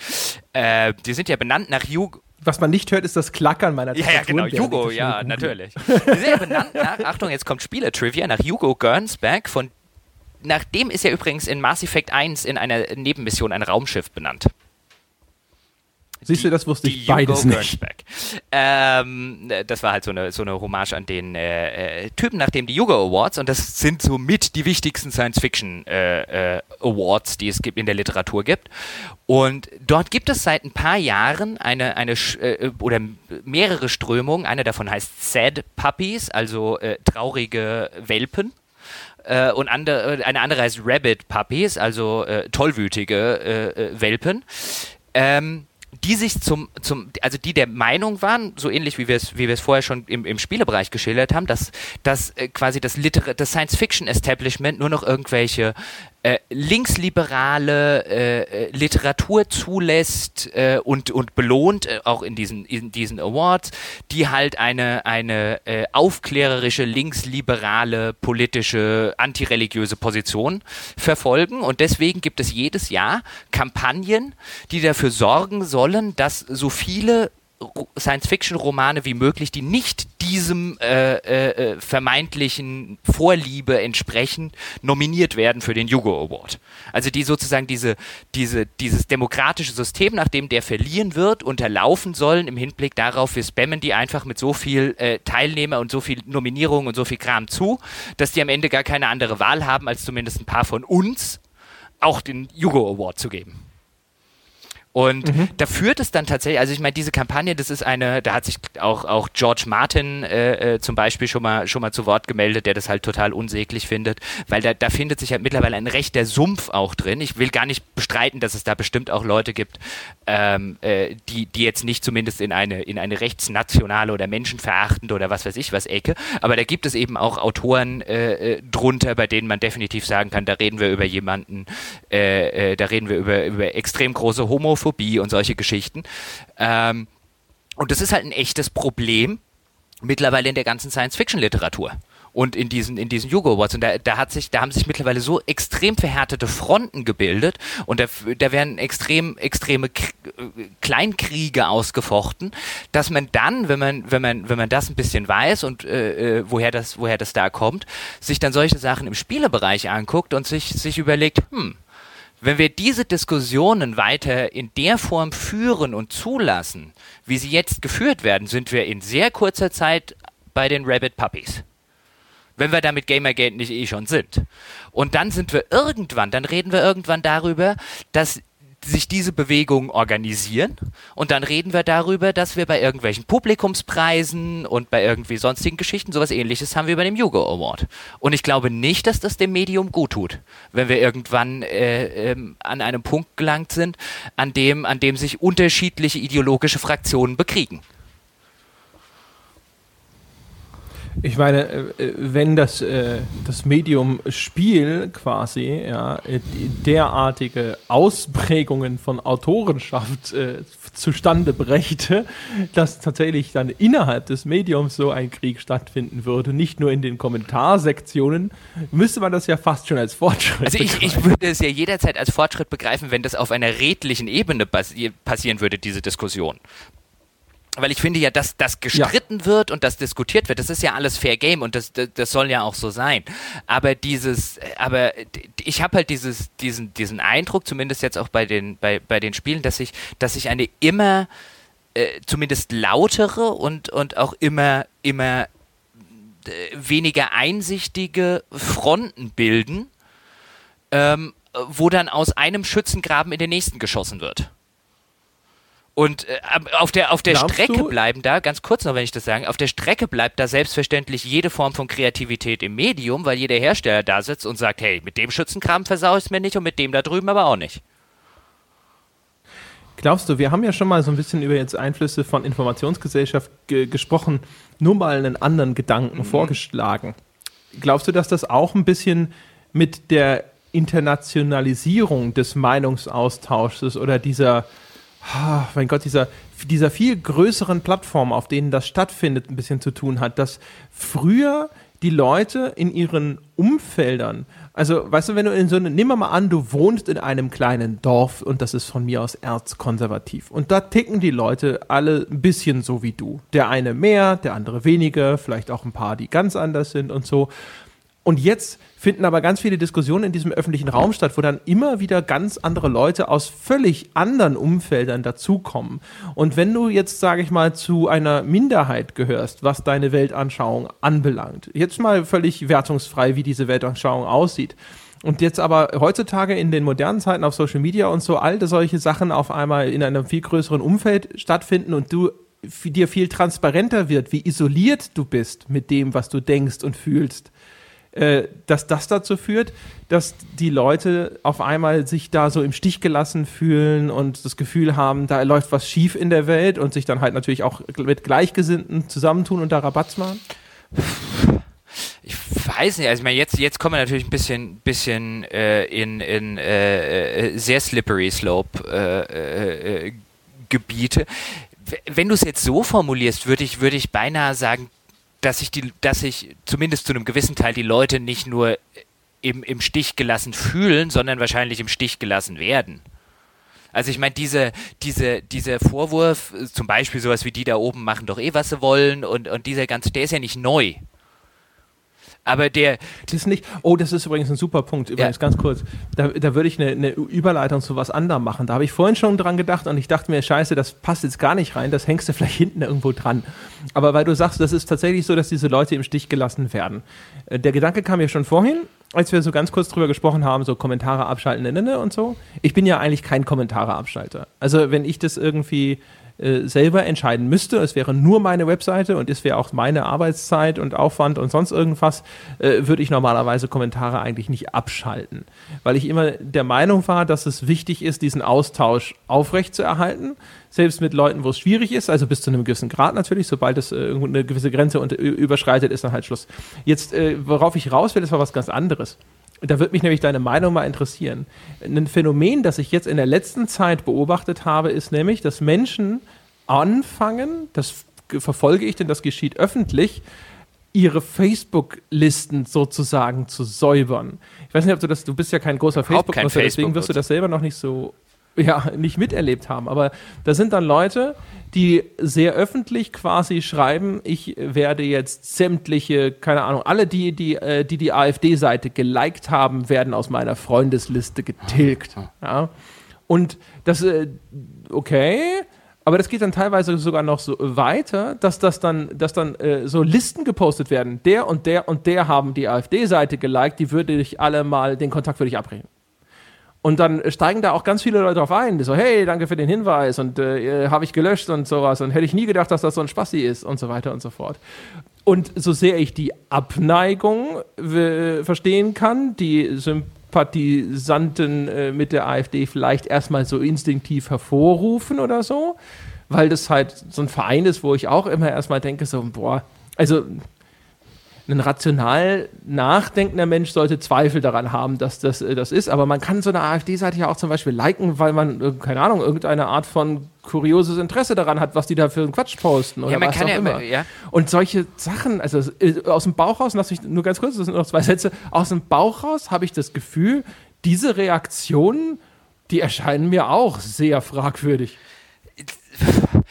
Äh, die sind ja benannt nach Hugo. Was man nicht hört, ist das Klackern meiner Ja, ja, genau. Hugo, ja, natürlich. Die sind ja benannt nach, Achtung, jetzt kommt Spieler-Trivia, nach Hugo Gernsback, von nach dem ist ja übrigens in Mass Effect 1 in einer Nebenmission ein Raumschiff benannt. Siehst du, das wusste ich beides nicht. Ähm, das war halt so eine, so eine Hommage an den äh, äh, Typen nach dem die Hugo Awards und das sind somit die wichtigsten Science-Fiction äh, äh, Awards, die es gibt, in der Literatur gibt. Und dort gibt es seit ein paar Jahren eine, eine äh, oder mehrere Strömungen. Eine davon heißt Sad Puppies, also äh, traurige Welpen und andere, eine andere heißt Rabbit Puppies, also äh, tollwütige äh, Welpen. Ähm, die sich zum, zum, also die der Meinung waren, so ähnlich wie wir es, wie wir es vorher schon im, im Spielebereich geschildert haben, dass, dass äh, quasi das, Liter das Science-Fiction-Establishment nur noch irgendwelche äh, linksliberale äh, äh, Literatur zulässt äh, und, und belohnt, äh, auch in diesen, in diesen Awards, die halt eine, eine aufklärerische, linksliberale, politische, antireligiöse Position verfolgen. Und deswegen gibt es jedes Jahr Kampagnen, die dafür sorgen sollen, dass so viele Science-Fiction-Romane wie möglich, die nicht diesem äh, äh, äh, vermeintlichen Vorliebe entsprechend nominiert werden für den Hugo Award. Also die sozusagen diese, diese, dieses demokratische System, nachdem der verliehen wird, unterlaufen sollen im Hinblick darauf, wir spammen die einfach mit so viel äh, Teilnehmer und so viel Nominierungen und so viel Kram zu, dass die am Ende gar keine andere Wahl haben, als zumindest ein paar von uns auch den Hugo Award zu geben. Und mhm. da führt es dann tatsächlich, also ich meine, diese Kampagne, das ist eine, da hat sich auch, auch George Martin äh, äh, zum Beispiel schon mal, schon mal zu Wort gemeldet, der das halt total unsäglich findet, weil da, da findet sich halt mittlerweile ein rechter Sumpf auch drin. Ich will gar nicht bestreiten, dass es da bestimmt auch Leute gibt, ähm, äh, die, die jetzt nicht zumindest in eine, in eine rechtsnationale oder menschenverachtende oder was weiß ich was Ecke, aber da gibt es eben auch Autoren äh, äh drunter, bei denen man definitiv sagen kann, da reden wir über jemanden, äh, da reden wir über, über extrem große Homophobie Homophobie und solche Geschichten. Ähm, und das ist halt ein echtes Problem mittlerweile in der ganzen Science-Fiction-Literatur und in diesen in diesen Hugo Awards und da, da hat sich da haben sich mittlerweile so extrem verhärtete Fronten gebildet und da, da werden extrem extreme K Kleinkriege ausgefochten, dass man dann, wenn man wenn man wenn man das ein bisschen weiß und äh, äh, woher das woher das da kommt, sich dann solche Sachen im Spielebereich anguckt und sich sich überlegt, hm, wenn wir diese Diskussionen weiter in der Form führen und zulassen, wie sie jetzt geführt werden, sind wir in sehr kurzer Zeit bei den Rabbit Puppies. Wenn wir damit Gamergate nicht eh schon sind. Und dann sind wir irgendwann, dann reden wir irgendwann darüber, dass sich diese Bewegungen organisieren und dann reden wir darüber, dass wir bei irgendwelchen Publikumspreisen und bei irgendwie sonstigen Geschichten sowas ähnliches haben wie bei dem Hugo Award. Und ich glaube nicht, dass das dem Medium gut tut, wenn wir irgendwann äh, ähm, an einem Punkt gelangt sind, an dem, an dem sich unterschiedliche ideologische Fraktionen bekriegen. Ich meine, äh, wenn das, äh, das Medium Spiel quasi ja, derartige Ausprägungen von Autorenschaft äh, zustande brächte, dass tatsächlich dann innerhalb des Mediums so ein Krieg stattfinden würde, nicht nur in den Kommentarsektionen, müsste man das ja fast schon als Fortschritt Also ich, ich würde es ja jederzeit als Fortschritt begreifen, wenn das auf einer redlichen Ebene passieren würde, diese Diskussion weil ich finde ja, dass das gestritten ja. wird und das diskutiert wird, das ist ja alles Fair Game und das, das, das soll ja auch so sein. Aber dieses, aber ich habe halt dieses, diesen, diesen Eindruck, zumindest jetzt auch bei den, bei, bei den Spielen, dass ich, dass ich eine immer äh, zumindest lautere und, und auch immer, immer äh, weniger einsichtige Fronten bilden, ähm, wo dann aus einem Schützengraben in den nächsten geschossen wird. Und äh, auf der, auf der Strecke du? bleiben da, ganz kurz noch, wenn ich das sage, auf der Strecke bleibt da selbstverständlich jede Form von Kreativität im Medium, weil jeder Hersteller da sitzt und sagt, hey, mit dem Schützenkram versau ich es mir nicht und mit dem da drüben aber auch nicht. Glaubst du, wir haben ja schon mal so ein bisschen über jetzt Einflüsse von Informationsgesellschaft ge gesprochen, nur mal einen anderen Gedanken mhm. vorgeschlagen. Glaubst du, dass das auch ein bisschen mit der Internationalisierung des Meinungsaustausches oder dieser mein Gott, dieser, dieser viel größeren Plattform, auf denen das stattfindet, ein bisschen zu tun hat, dass früher die Leute in ihren Umfeldern, also weißt du, wenn du in so eine, nimm mal an, du wohnst in einem kleinen Dorf und das ist von mir aus erzkonservativ und da ticken die Leute alle ein bisschen so wie du. Der eine mehr, der andere weniger, vielleicht auch ein paar, die ganz anders sind und so. Und jetzt finden aber ganz viele Diskussionen in diesem öffentlichen Raum statt, wo dann immer wieder ganz andere Leute aus völlig anderen Umfeldern dazukommen. Und wenn du jetzt, sage ich mal, zu einer Minderheit gehörst, was deine Weltanschauung anbelangt, jetzt mal völlig wertungsfrei, wie diese Weltanschauung aussieht, und jetzt aber heutzutage in den modernen Zeiten auf Social Media und so alte solche Sachen auf einmal in einem viel größeren Umfeld stattfinden und du dir viel transparenter wird, wie isoliert du bist mit dem, was du denkst und fühlst, dass das dazu führt, dass die Leute auf einmal sich da so im Stich gelassen fühlen und das Gefühl haben, da läuft was schief in der Welt und sich dann halt natürlich auch mit Gleichgesinnten zusammentun und da Rabatz machen? Ich weiß nicht, also ich meine, jetzt, jetzt kommen wir natürlich ein bisschen, bisschen äh, in, in äh, äh sehr slippery slope äh, Gebiete. Wenn du es jetzt so formulierst, würde ich, würde ich beinahe sagen, dass sich die, dass sich zumindest zu einem gewissen Teil die Leute nicht nur im, im Stich gelassen fühlen, sondern wahrscheinlich im Stich gelassen werden. Also ich meine, diese, diese, dieser Vorwurf, zum Beispiel sowas wie die da oben machen doch eh, was sie wollen und, und dieser ganze, der ist ja nicht neu. Aber der. Das ist nicht. Oh, das ist übrigens ein super Punkt. Übrigens, ja. ganz kurz. Da, da würde ich eine, eine, Überleitung zu was anderem machen. Da habe ich vorhin schon dran gedacht und ich dachte mir, scheiße, das passt jetzt gar nicht rein, das hängst du vielleicht hinten irgendwo dran. Aber weil du sagst, das ist tatsächlich so, dass diese Leute im Stich gelassen werden. Äh, der Gedanke kam mir schon vorhin, als wir so ganz kurz drüber gesprochen haben, so Kommentare abschalten ne, ne, ne, und so. Ich bin ja eigentlich kein Kommentare-Abschalter. Also wenn ich das irgendwie äh, selber entscheiden müsste, es wäre nur meine Webseite und es wäre auch meine Arbeitszeit und Aufwand und sonst irgendwas, äh, würde ich normalerweise Kommentare eigentlich nicht abschalten. Weil ich immer der Meinung war, dass es wichtig ist, diesen Austausch aufrechtzuerhalten, selbst mit Leuten, wo es schwierig ist, also bis zu einem gewissen Grad natürlich, sobald es äh, eine gewisse Grenze unter, überschreitet, ist dann halt Schluss. Jetzt, äh, worauf ich raus will, ist mal was ganz anderes. Da würde mich nämlich deine Meinung mal interessieren. Ein Phänomen, das ich jetzt in der letzten Zeit beobachtet habe, ist nämlich, dass Menschen anfangen, das verfolge ich, denn das geschieht öffentlich, ihre Facebook-Listen sozusagen zu säubern. Ich weiß nicht, ob du das, du bist ja kein großer Facebook-Nutzer, deswegen wirst du das selber noch nicht so ja, nicht miterlebt haben. Aber da sind dann Leute, die sehr öffentlich quasi schreiben, ich werde jetzt sämtliche, keine Ahnung, alle, die die, äh, die, die AfD-Seite geliked haben, werden aus meiner Freundesliste getilgt. Ja? Und das, äh, okay, aber das geht dann teilweise sogar noch so weiter, dass das dann, dass dann äh, so Listen gepostet werden. Der und der und der haben die AfD-Seite geliked, die würde ich alle mal, den Kontakt würde ich abbrechen. Und dann steigen da auch ganz viele Leute drauf ein, die so, hey, danke für den Hinweis und äh, habe ich gelöscht und sowas und hätte ich nie gedacht, dass das so ein Spassi ist und so weiter und so fort. Und so sehr ich die Abneigung verstehen kann, die Sympathisanten äh, mit der AfD vielleicht erstmal so instinktiv hervorrufen oder so, weil das halt so ein Verein ist, wo ich auch immer erstmal denke, so, boah, also ein rational nachdenkender Mensch sollte Zweifel daran haben, dass das äh, das ist. Aber man kann so eine AfD-Seite ja auch zum Beispiel liken, weil man, äh, keine Ahnung, irgendeine Art von kurioses Interesse daran hat, was die da für einen Quatsch posten oder ja, man was kann auch ja, immer. Ja. Und solche Sachen, also äh, aus dem Bauch raus, lass mich nur ganz kurz, das sind noch zwei Sätze, aus dem Bauch raus habe ich das Gefühl, diese Reaktionen, die erscheinen mir auch sehr fragwürdig.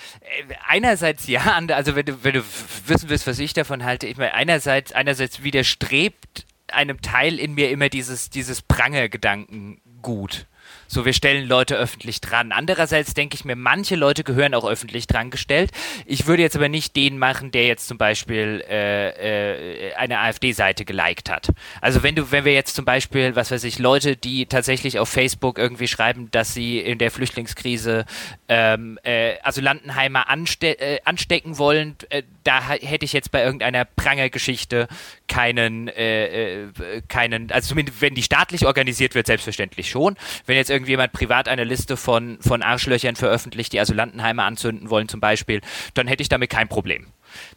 Einerseits ja, also wenn du, wenn du wissen willst, was ich davon halte, ich meine, einerseits, einerseits widerstrebt einem Teil in mir immer dieses, dieses Prange-Gedanken gut. So, wir stellen Leute öffentlich dran. Andererseits denke ich mir, manche Leute gehören auch öffentlich dran gestellt. Ich würde jetzt aber nicht den machen, der jetzt zum Beispiel äh, äh, eine AfD-Seite geliked hat. Also wenn du, wenn wir jetzt zum Beispiel, was weiß ich, Leute, die tatsächlich auf Facebook irgendwie schreiben, dass sie in der Flüchtlingskrise ähm, äh, Asylantenheimer anste äh, anstecken wollen, äh, da hätte ich jetzt bei irgendeiner Prangergeschichte keinen, äh, äh, keinen, also zumindest wenn die staatlich organisiert wird, selbstverständlich schon. Wenn jetzt irgendjemand privat eine Liste von, von Arschlöchern veröffentlicht, die Asylantenheime anzünden wollen zum Beispiel, dann hätte ich damit kein Problem.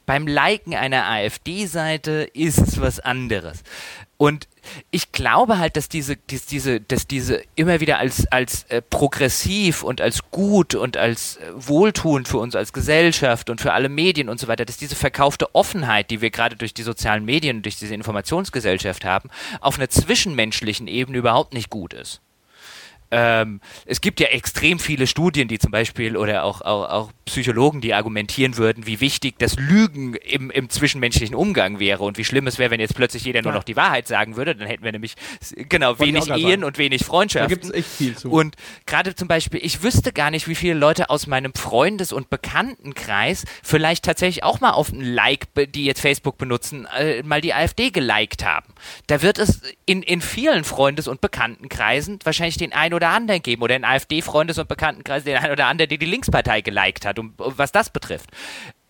Beim Liken einer AfD-Seite ist es was anderes. Und ich glaube halt, dass diese, dass diese, dass diese immer wieder als, als äh, progressiv und als gut und als äh, wohltuend für uns als Gesellschaft und für alle Medien und so weiter, dass diese verkaufte Offenheit, die wir gerade durch die sozialen Medien und durch diese Informationsgesellschaft haben, auf einer zwischenmenschlichen Ebene überhaupt nicht gut ist. Ähm, es gibt ja extrem viele Studien, die zum Beispiel oder auch, auch, auch Psychologen, die argumentieren würden, wie wichtig das Lügen im, im zwischenmenschlichen Umgang wäre und wie schlimm es wäre, wenn jetzt plötzlich jeder ja. nur noch die Wahrheit sagen würde. Dann hätten wir nämlich genau Wollte wenig Ehen sagen. und wenig Freundschaften. Da gibt es echt viel zu. Und gerade zum Beispiel, ich wüsste gar nicht, wie viele Leute aus meinem Freundes- und Bekanntenkreis vielleicht tatsächlich auch mal auf ein Like, die jetzt Facebook benutzen, äh, mal die AfD geliked haben. Da wird es in, in vielen Freundes- und Bekanntenkreisen wahrscheinlich den einen oder anderen geben oder in AfD-Freundes- und Bekanntenkreisen den einen oder anderen, der die Linkspartei geliked hat um, was das betrifft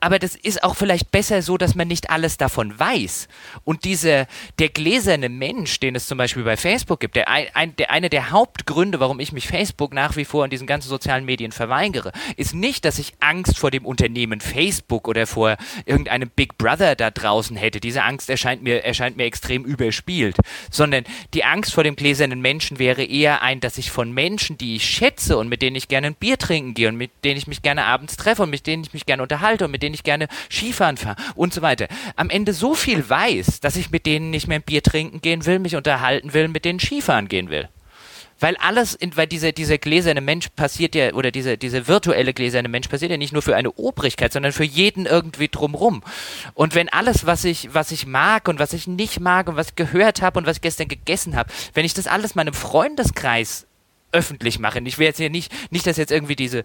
aber das ist auch vielleicht besser so, dass man nicht alles davon weiß. Und diese, der gläserne Mensch, den es zum Beispiel bei Facebook gibt, der, ein, der eine der Hauptgründe, warum ich mich Facebook nach wie vor in diesen ganzen sozialen Medien verweigere, ist nicht, dass ich Angst vor dem Unternehmen Facebook oder vor irgendeinem Big Brother da draußen hätte. Diese Angst erscheint mir, erscheint mir extrem überspielt. Sondern die Angst vor dem gläsernen Menschen wäre eher ein, dass ich von Menschen, die ich schätze und mit denen ich gerne ein Bier trinken gehe und mit denen ich mich gerne abends treffe und mit denen ich mich gerne unterhalte und mit denen denen ich gerne Skifahren fahre und so weiter, am Ende so viel weiß, dass ich mit denen nicht mehr ein Bier trinken gehen will, mich unterhalten will, mit denen Skifahren gehen will. Weil alles, in, weil dieser, dieser gläserne Mensch passiert ja, oder dieser, dieser virtuelle gläserne Mensch passiert ja nicht nur für eine Obrigkeit, sondern für jeden irgendwie drumrum. Und wenn alles, was ich, was ich mag und was ich nicht mag und was ich gehört habe und was ich gestern gegessen habe, wenn ich das alles meinem Freundeskreis öffentlich mache, ich will jetzt hier nicht, nicht, dass jetzt irgendwie diese,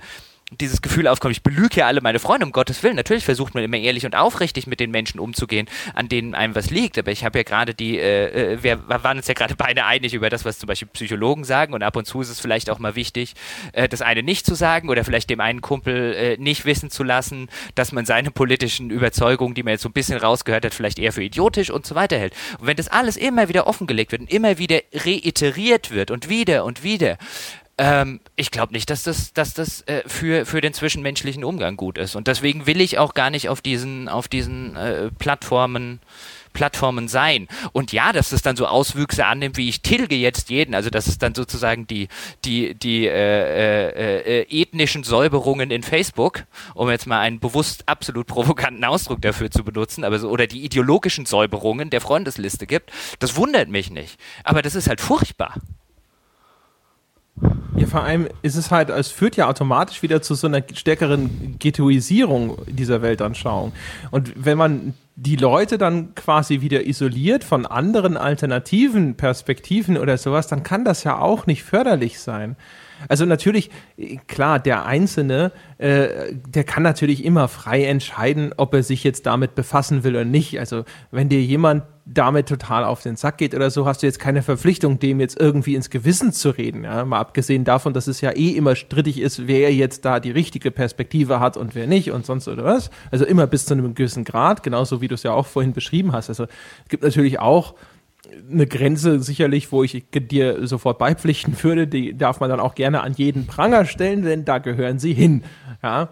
dieses Gefühl aufkommt, ich belüge ja alle meine Freunde, um Gottes Willen. Natürlich versucht man immer ehrlich und aufrichtig mit den Menschen umzugehen, an denen einem was liegt. Aber ich habe ja gerade die, äh, äh wir waren uns ja gerade beide einig über das, was zum Beispiel Psychologen sagen. Und ab und zu ist es vielleicht auch mal wichtig, äh, das eine nicht zu sagen oder vielleicht dem einen Kumpel äh, nicht wissen zu lassen, dass man seine politischen Überzeugungen, die man jetzt so ein bisschen rausgehört hat, vielleicht eher für idiotisch und so weiter hält. Und wenn das alles immer wieder offengelegt wird und immer wieder reiteriert wird und wieder und wieder, ähm, ich glaube nicht, dass das, dass das äh, für, für den zwischenmenschlichen Umgang gut ist. Und deswegen will ich auch gar nicht auf diesen, auf diesen äh, Plattformen Plattformen sein. Und ja, dass es dann so Auswüchse annimmt, wie ich tilge jetzt jeden, also dass es dann sozusagen die, die, die äh, äh, äh, ethnischen Säuberungen in Facebook, um jetzt mal einen bewusst absolut provokanten Ausdruck dafür zu benutzen, aber so, oder die ideologischen Säuberungen der Freundesliste gibt, das wundert mich nicht. Aber das ist halt furchtbar. Ja, vor allem ist es halt, es führt ja automatisch wieder zu so einer stärkeren Ghettoisierung dieser Weltanschauung. Und wenn man die Leute dann quasi wieder isoliert von anderen alternativen Perspektiven oder sowas, dann kann das ja auch nicht förderlich sein. Also natürlich, klar, der Einzelne, äh, der kann natürlich immer frei entscheiden, ob er sich jetzt damit befassen will oder nicht. Also wenn dir jemand damit total auf den Sack geht oder so, hast du jetzt keine Verpflichtung, dem jetzt irgendwie ins Gewissen zu reden. Ja? Mal abgesehen davon, dass es ja eh immer strittig ist, wer jetzt da die richtige Perspektive hat und wer nicht und sonst oder was. Also immer bis zu einem gewissen Grad, genauso wie du es ja auch vorhin beschrieben hast. Also es gibt natürlich auch eine Grenze sicherlich, wo ich dir sofort beipflichten würde, die darf man dann auch gerne an jeden Pranger stellen, denn da gehören sie hin. Ja.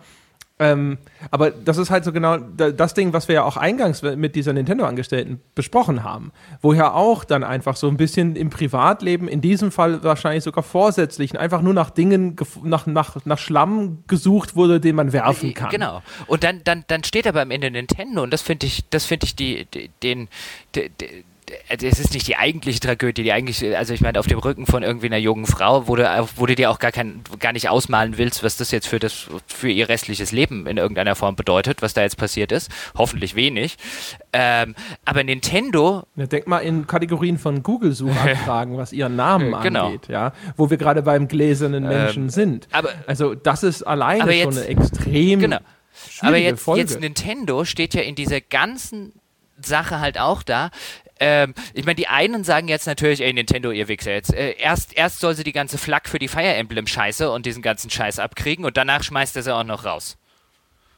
Ähm, aber das ist halt so genau das Ding, was wir ja auch eingangs mit dieser Nintendo-Angestellten besprochen haben, wo ja auch dann einfach so ein bisschen im Privatleben, in diesem Fall wahrscheinlich sogar vorsätzlich, einfach nur nach Dingen, nach, nach, nach Schlamm gesucht wurde, den man werfen äh, kann. Genau. Und dann, dann, dann steht aber am Ende Nintendo und das finde ich, das finde ich die, die, den, die also es ist nicht die eigentliche Tragödie, die eigentlich, also ich meine, auf dem Rücken von irgendwie einer jungen Frau, wo du, wo du dir auch gar, kein, gar nicht ausmalen willst, was das jetzt für, das, für ihr restliches Leben in irgendeiner Form bedeutet, was da jetzt passiert ist. Hoffentlich wenig. Ähm, aber Nintendo. Ja, denk mal in Kategorien von Google-Suchanfragen, was ihren Namen genau. angeht, ja, wo wir gerade beim gläsernen Menschen ähm, sind. Aber, also das ist alleine jetzt, schon eine extrem. Genau. Aber jetzt, jetzt Nintendo steht ja in dieser ganzen Sache halt auch da, ähm, ich meine, die einen sagen jetzt natürlich, ey, Nintendo, ihr Wichser, jetzt äh, erst, erst soll sie die ganze Flak für die Fire Emblem Scheiße und diesen ganzen Scheiß abkriegen und danach schmeißt er sie auch noch raus.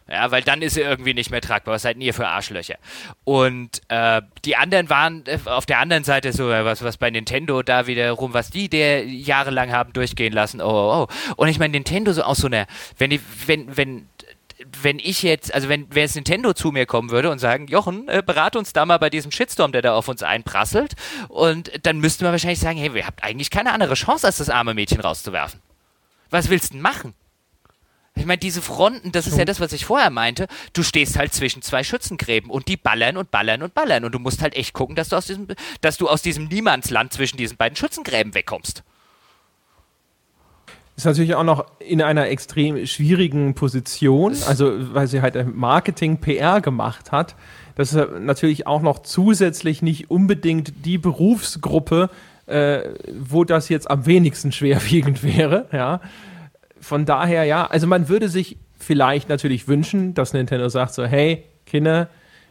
Ja, weil dann ist sie irgendwie nicht mehr tragbar. Was seid ihr für Arschlöcher? Und äh, die anderen waren äh, auf der anderen Seite so, was, was bei Nintendo da wiederum, was die der jahrelang haben durchgehen lassen. Oh, oh, oh. Und ich meine, Nintendo so aus so einer, wenn die, wenn, wenn wenn ich jetzt, also wenn, wenn jetzt Nintendo zu mir kommen würde und sagen, Jochen, äh, berate uns da mal bei diesem Shitstorm, der da auf uns einprasselt, und dann müsste man wahrscheinlich sagen, hey, ihr habt eigentlich keine andere Chance, als das arme Mädchen rauszuwerfen. Was willst du denn machen? Ich meine, diese Fronten, das ist ja das, was ich vorher meinte. Du stehst halt zwischen zwei Schützengräben und die ballern und ballern und ballern. Und du musst halt echt gucken, dass du aus diesem, dass du aus diesem Niemandsland zwischen diesen beiden Schützengräben wegkommst ist natürlich auch noch in einer extrem schwierigen Position, also weil sie halt Marketing, PR gemacht hat. Das ist natürlich auch noch zusätzlich nicht unbedingt die Berufsgruppe, äh, wo das jetzt am wenigsten schwerwiegend wäre. Ja. Von daher, ja, also man würde sich vielleicht natürlich wünschen, dass Nintendo sagt so, hey, Kinder,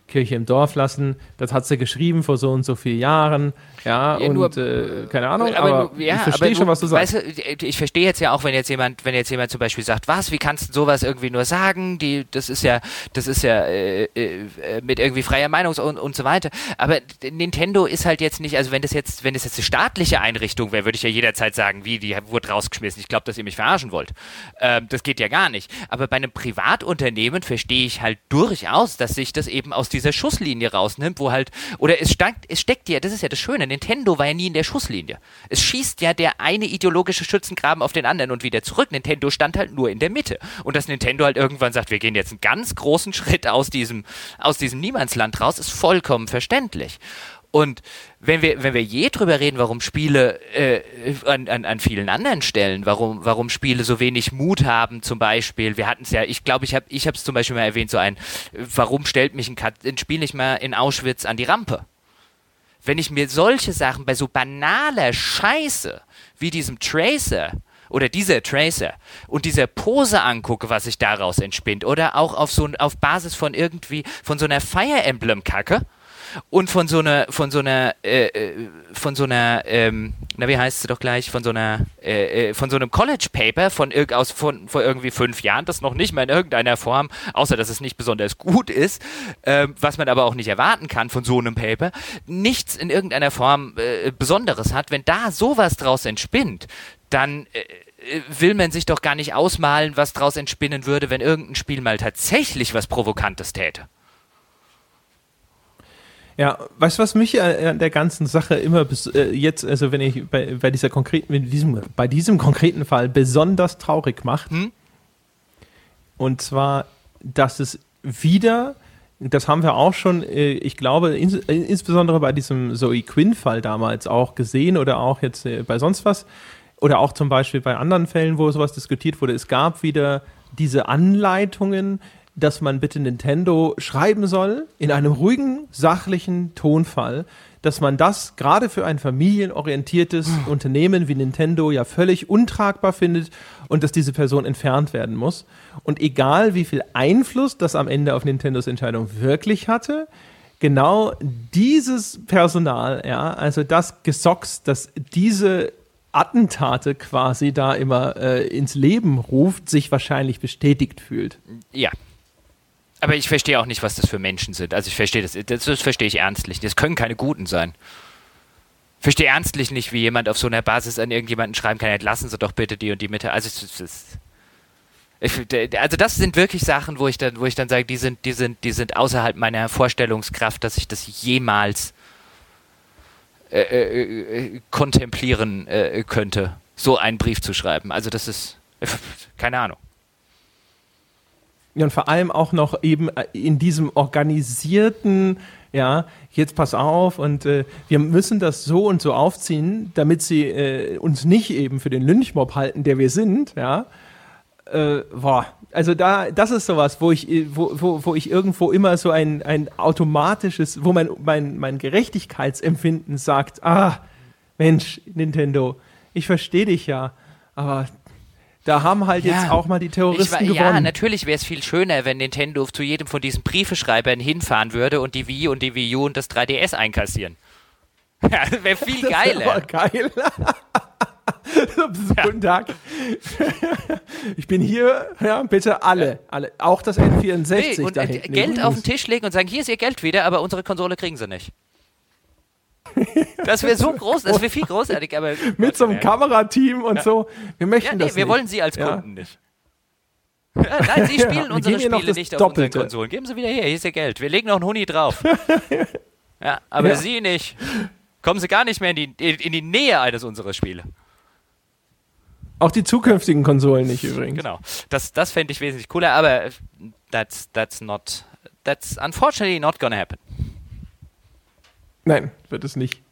Kirche im Dorf lassen. Das hat sie geschrieben vor so und so vielen Jahren. Ja, ja und nur, äh, keine Ahnung, aber, aber ja, ich verstehe schon, was du sagst. Weißt du, ich verstehe jetzt ja auch, wenn jetzt jemand, wenn jetzt jemand zum Beispiel sagt, was, wie kannst du sowas irgendwie nur sagen? Die, das ist ja, das ist ja äh, äh, mit irgendwie freier Meinung und, und so weiter. Aber Nintendo ist halt jetzt nicht, also wenn das jetzt, wenn das jetzt eine staatliche Einrichtung wäre, würde ich ja jederzeit sagen, wie, die wurde rausgeschmissen. Ich glaube, dass ihr mich verarschen wollt. Ähm, das geht ja gar nicht. Aber bei einem Privatunternehmen verstehe ich halt durchaus, dass sich das eben aus dieser Schusslinie rausnimmt, wo halt, oder es, stank, es steckt ja, das ist ja das Schöne, Nintendo war ja nie in der Schusslinie. Es schießt ja der eine ideologische Schützengraben auf den anderen und wieder zurück. Nintendo stand halt nur in der Mitte. Und dass Nintendo halt irgendwann sagt, wir gehen jetzt einen ganz großen Schritt aus diesem, aus diesem Niemandsland raus, ist vollkommen verständlich. Und wenn wir, wenn wir je drüber reden, warum Spiele äh, an, an, an vielen anderen Stellen, warum, warum Spiele so wenig Mut haben, zum Beispiel, wir hatten es ja, ich glaube, ich habe ich es zum Beispiel mal erwähnt, so ein, warum stellt mich ein, ein Spiel nicht mal in Auschwitz an die Rampe? Wenn ich mir solche Sachen bei so banaler Scheiße wie diesem Tracer oder dieser Tracer und dieser Pose angucke, was sich daraus entspinnt, oder auch auf so auf Basis von irgendwie von so einer Fire Emblem Kacke, und von so einer, von so einer, äh, äh, von so einer, ähm, na wie heißt es doch gleich, von so einer, äh, äh, von so einem College Paper von, aus, von vor irgendwie fünf Jahren, das noch nicht mal in irgendeiner Form, außer dass es nicht besonders gut ist, ähm, was man aber auch nicht erwarten kann von so einem Paper, nichts in irgendeiner Form äh, Besonderes hat, wenn da sowas draus entspinnt, dann äh, will man sich doch gar nicht ausmalen, was draus entspinnen würde, wenn irgendein Spiel mal tatsächlich was Provokantes täte. Ja, weißt du, was mich an der ganzen Sache immer bis, äh, jetzt, also wenn ich bei, bei dieser konkreten, bei diesem, bei diesem konkreten Fall besonders traurig macht? Hm? Und zwar, dass es wieder, das haben wir auch schon, äh, ich glaube, ins, äh, insbesondere bei diesem Zoe Quinn-Fall damals auch gesehen oder auch jetzt äh, bei sonst was, oder auch zum Beispiel bei anderen Fällen, wo sowas diskutiert wurde, es gab wieder diese Anleitungen, dass man bitte Nintendo schreiben soll, in einem ruhigen, sachlichen Tonfall, dass man das gerade für ein familienorientiertes hm. Unternehmen wie Nintendo ja völlig untragbar findet und dass diese Person entfernt werden muss. Und egal wie viel Einfluss das am Ende auf Nintendos Entscheidung wirklich hatte, genau dieses Personal, ja, also das Gesocks, das diese Attentate quasi da immer äh, ins Leben ruft, sich wahrscheinlich bestätigt fühlt. Ja, aber ich verstehe auch nicht, was das für Menschen sind. Also ich verstehe das, das, das verstehe ich ernstlich. Das können keine Guten sein. Ich verstehe ernstlich nicht, wie jemand auf so einer Basis an irgendjemanden schreiben kann, entlassen Sie doch bitte die und die Mitte. Also ich, also das sind wirklich Sachen, wo ich dann, wo ich dann sage, die sind, die sind, die sind außerhalb meiner Vorstellungskraft, dass ich das jemals äh, äh, äh kontemplieren äh, könnte, so einen Brief zu schreiben. Also das ist keine Ahnung. Ja, und vor allem auch noch eben äh, in diesem organisierten, ja, jetzt pass auf und äh, wir müssen das so und so aufziehen, damit sie äh, uns nicht eben für den Lynchmob halten, der wir sind, ja. Äh, boah, also da, das ist sowas, wo ich, äh, wo, wo, wo ich irgendwo immer so ein, ein automatisches, wo mein, mein, mein Gerechtigkeitsempfinden sagt, ah, Mensch, Nintendo, ich verstehe dich ja, aber da haben halt ja. jetzt auch mal die Terroristen war, gewonnen. Ja, natürlich wäre es viel schöner, wenn Nintendo zu jedem von diesen Briefeschreibern hinfahren würde und die Wii und die Wii U und das 3DS einkassieren. Ja, wäre viel das geiler. Wär geil. Guten Tag. Ich bin hier, ja, bitte alle, alle, auch das N64. Nee, und äh, Geld auf den Tisch legen und sagen, hier ist ihr Geld wieder, aber unsere Konsole kriegen sie nicht. Das wäre so groß, das wäre viel großartig, aber. Mit so einem Kamerateam und ja. so. Wir möchten ja, nee, das. Wir nicht. wollen Sie als Kunden nicht. Ja, nein, Sie spielen unsere Spiele nicht auf Doppelte. unseren Konsolen. Geben Sie wieder her, hier ist Ihr Geld. Wir legen noch einen Huni drauf. ja, aber Sie nicht. Kommen Sie gar nicht mehr in die, in die Nähe eines unserer Spiele. Auch die zukünftigen Konsolen nicht übrigens. Genau. Das, das fände ich wesentlich cooler, aber that's, that's not, that's unfortunately not gonna happen. Nein, wird es nicht.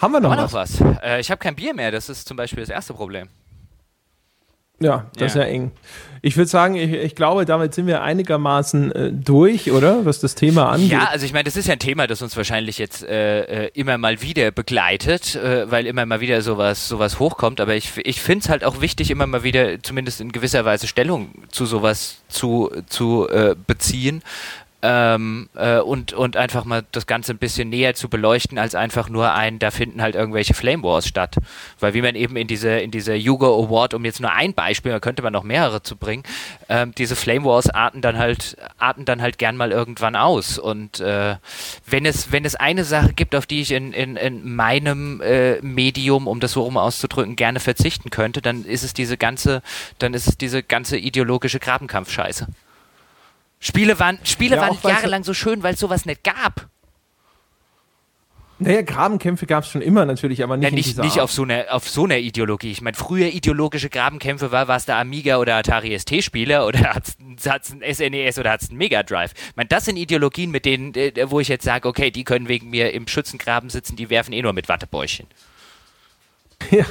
Haben wir noch, Haben was? noch was? Äh, ich habe kein Bier mehr, das ist zum Beispiel das erste Problem. Ja, das ja. ist ja eng. Ich würde sagen, ich, ich, glaube, damit sind wir einigermaßen äh, durch, oder? Was das Thema angeht. Ja, also ich meine, das ist ja ein Thema, das uns wahrscheinlich jetzt äh, äh immer mal wieder begleitet, äh, weil immer mal wieder sowas, sowas hochkommt. Aber ich, ich finde es halt auch wichtig, immer mal wieder zumindest in gewisser Weise Stellung zu sowas zu, zu äh, beziehen, ähm, äh, und, und einfach mal das Ganze ein bisschen näher zu beleuchten, als einfach nur ein, da finden halt irgendwelche Flame Wars statt. Weil wie man eben in diese, in diese Yugo Award, um jetzt nur ein Beispiel, da könnte man noch mehrere zu bringen, ähm, diese Flame Wars arten dann halt, arten dann halt gern mal irgendwann aus. Und äh, wenn es, wenn es eine Sache gibt, auf die ich in, in, in meinem äh, Medium, um das so rum auszudrücken, gerne verzichten könnte, dann ist es diese ganze, dann ist es diese ganze ideologische Grabenkampfscheiße. Spiele waren, Spiele ja, waren jahrelang so schön, weil es sowas nicht gab. Naja, Grabenkämpfe gab es schon immer natürlich, aber nicht, ja, nicht, nicht auf, so einer, auf so einer Ideologie. Ich meine, früher ideologische Grabenkämpfe war, war es der Amiga oder Atari ST-Spieler oder hat es ein SNES oder hat es ein Mega Drive. Ich meine, das sind Ideologien, mit denen, äh, wo ich jetzt sage, okay, die können wegen mir im Schützengraben sitzen, die werfen eh nur mit Wattebäuchchen. Ja.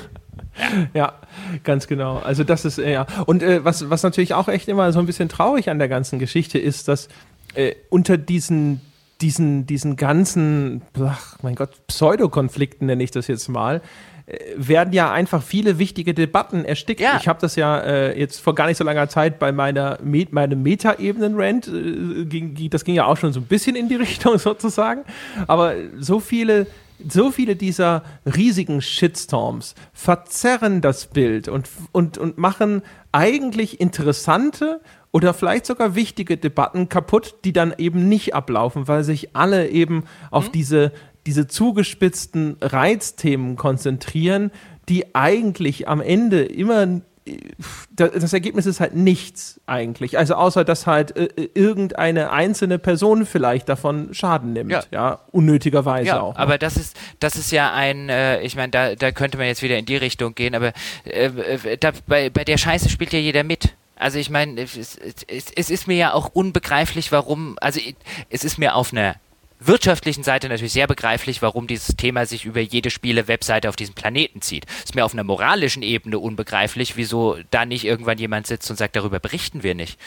Ja. ganz genau. Also das ist ja und äh, was was natürlich auch echt immer so ein bisschen traurig an der ganzen Geschichte ist, dass äh, unter diesen diesen, diesen ganzen, ach, mein Gott, Pseudokonflikten nenne ich das jetzt mal, äh, werden ja einfach viele wichtige Debatten erstickt. Ja. Ich habe das ja äh, jetzt vor gar nicht so langer Zeit bei meiner Met meinem Meta-Ebenen-Rant, äh, ging, das ging ja auch schon so ein bisschen in die Richtung sozusagen, aber so viele so viele dieser riesigen Shitstorms verzerren das Bild und, und, und machen eigentlich interessante oder vielleicht sogar wichtige Debatten kaputt, die dann eben nicht ablaufen, weil sich alle eben auf mhm. diese, diese zugespitzten Reizthemen konzentrieren, die eigentlich am Ende immer das Ergebnis ist halt nichts eigentlich. Also außer dass halt äh, irgendeine einzelne Person vielleicht davon Schaden nimmt, ja, ja unnötigerweise ja, auch. Ne? Aber das ist das ist ja ein, äh, ich meine, da, da könnte man jetzt wieder in die Richtung gehen, aber äh, äh da, bei, bei der Scheiße spielt ja jeder mit. Also ich meine, es, es, es, ist mir ja auch unbegreiflich, warum, also es ist mir auf einer wirtschaftlichen Seite natürlich sehr begreiflich, warum dieses Thema sich über jede Spiele-Webseite auf diesem Planeten zieht. Ist mir auf einer moralischen Ebene unbegreiflich, wieso da nicht irgendwann jemand sitzt und sagt, darüber berichten wir nicht.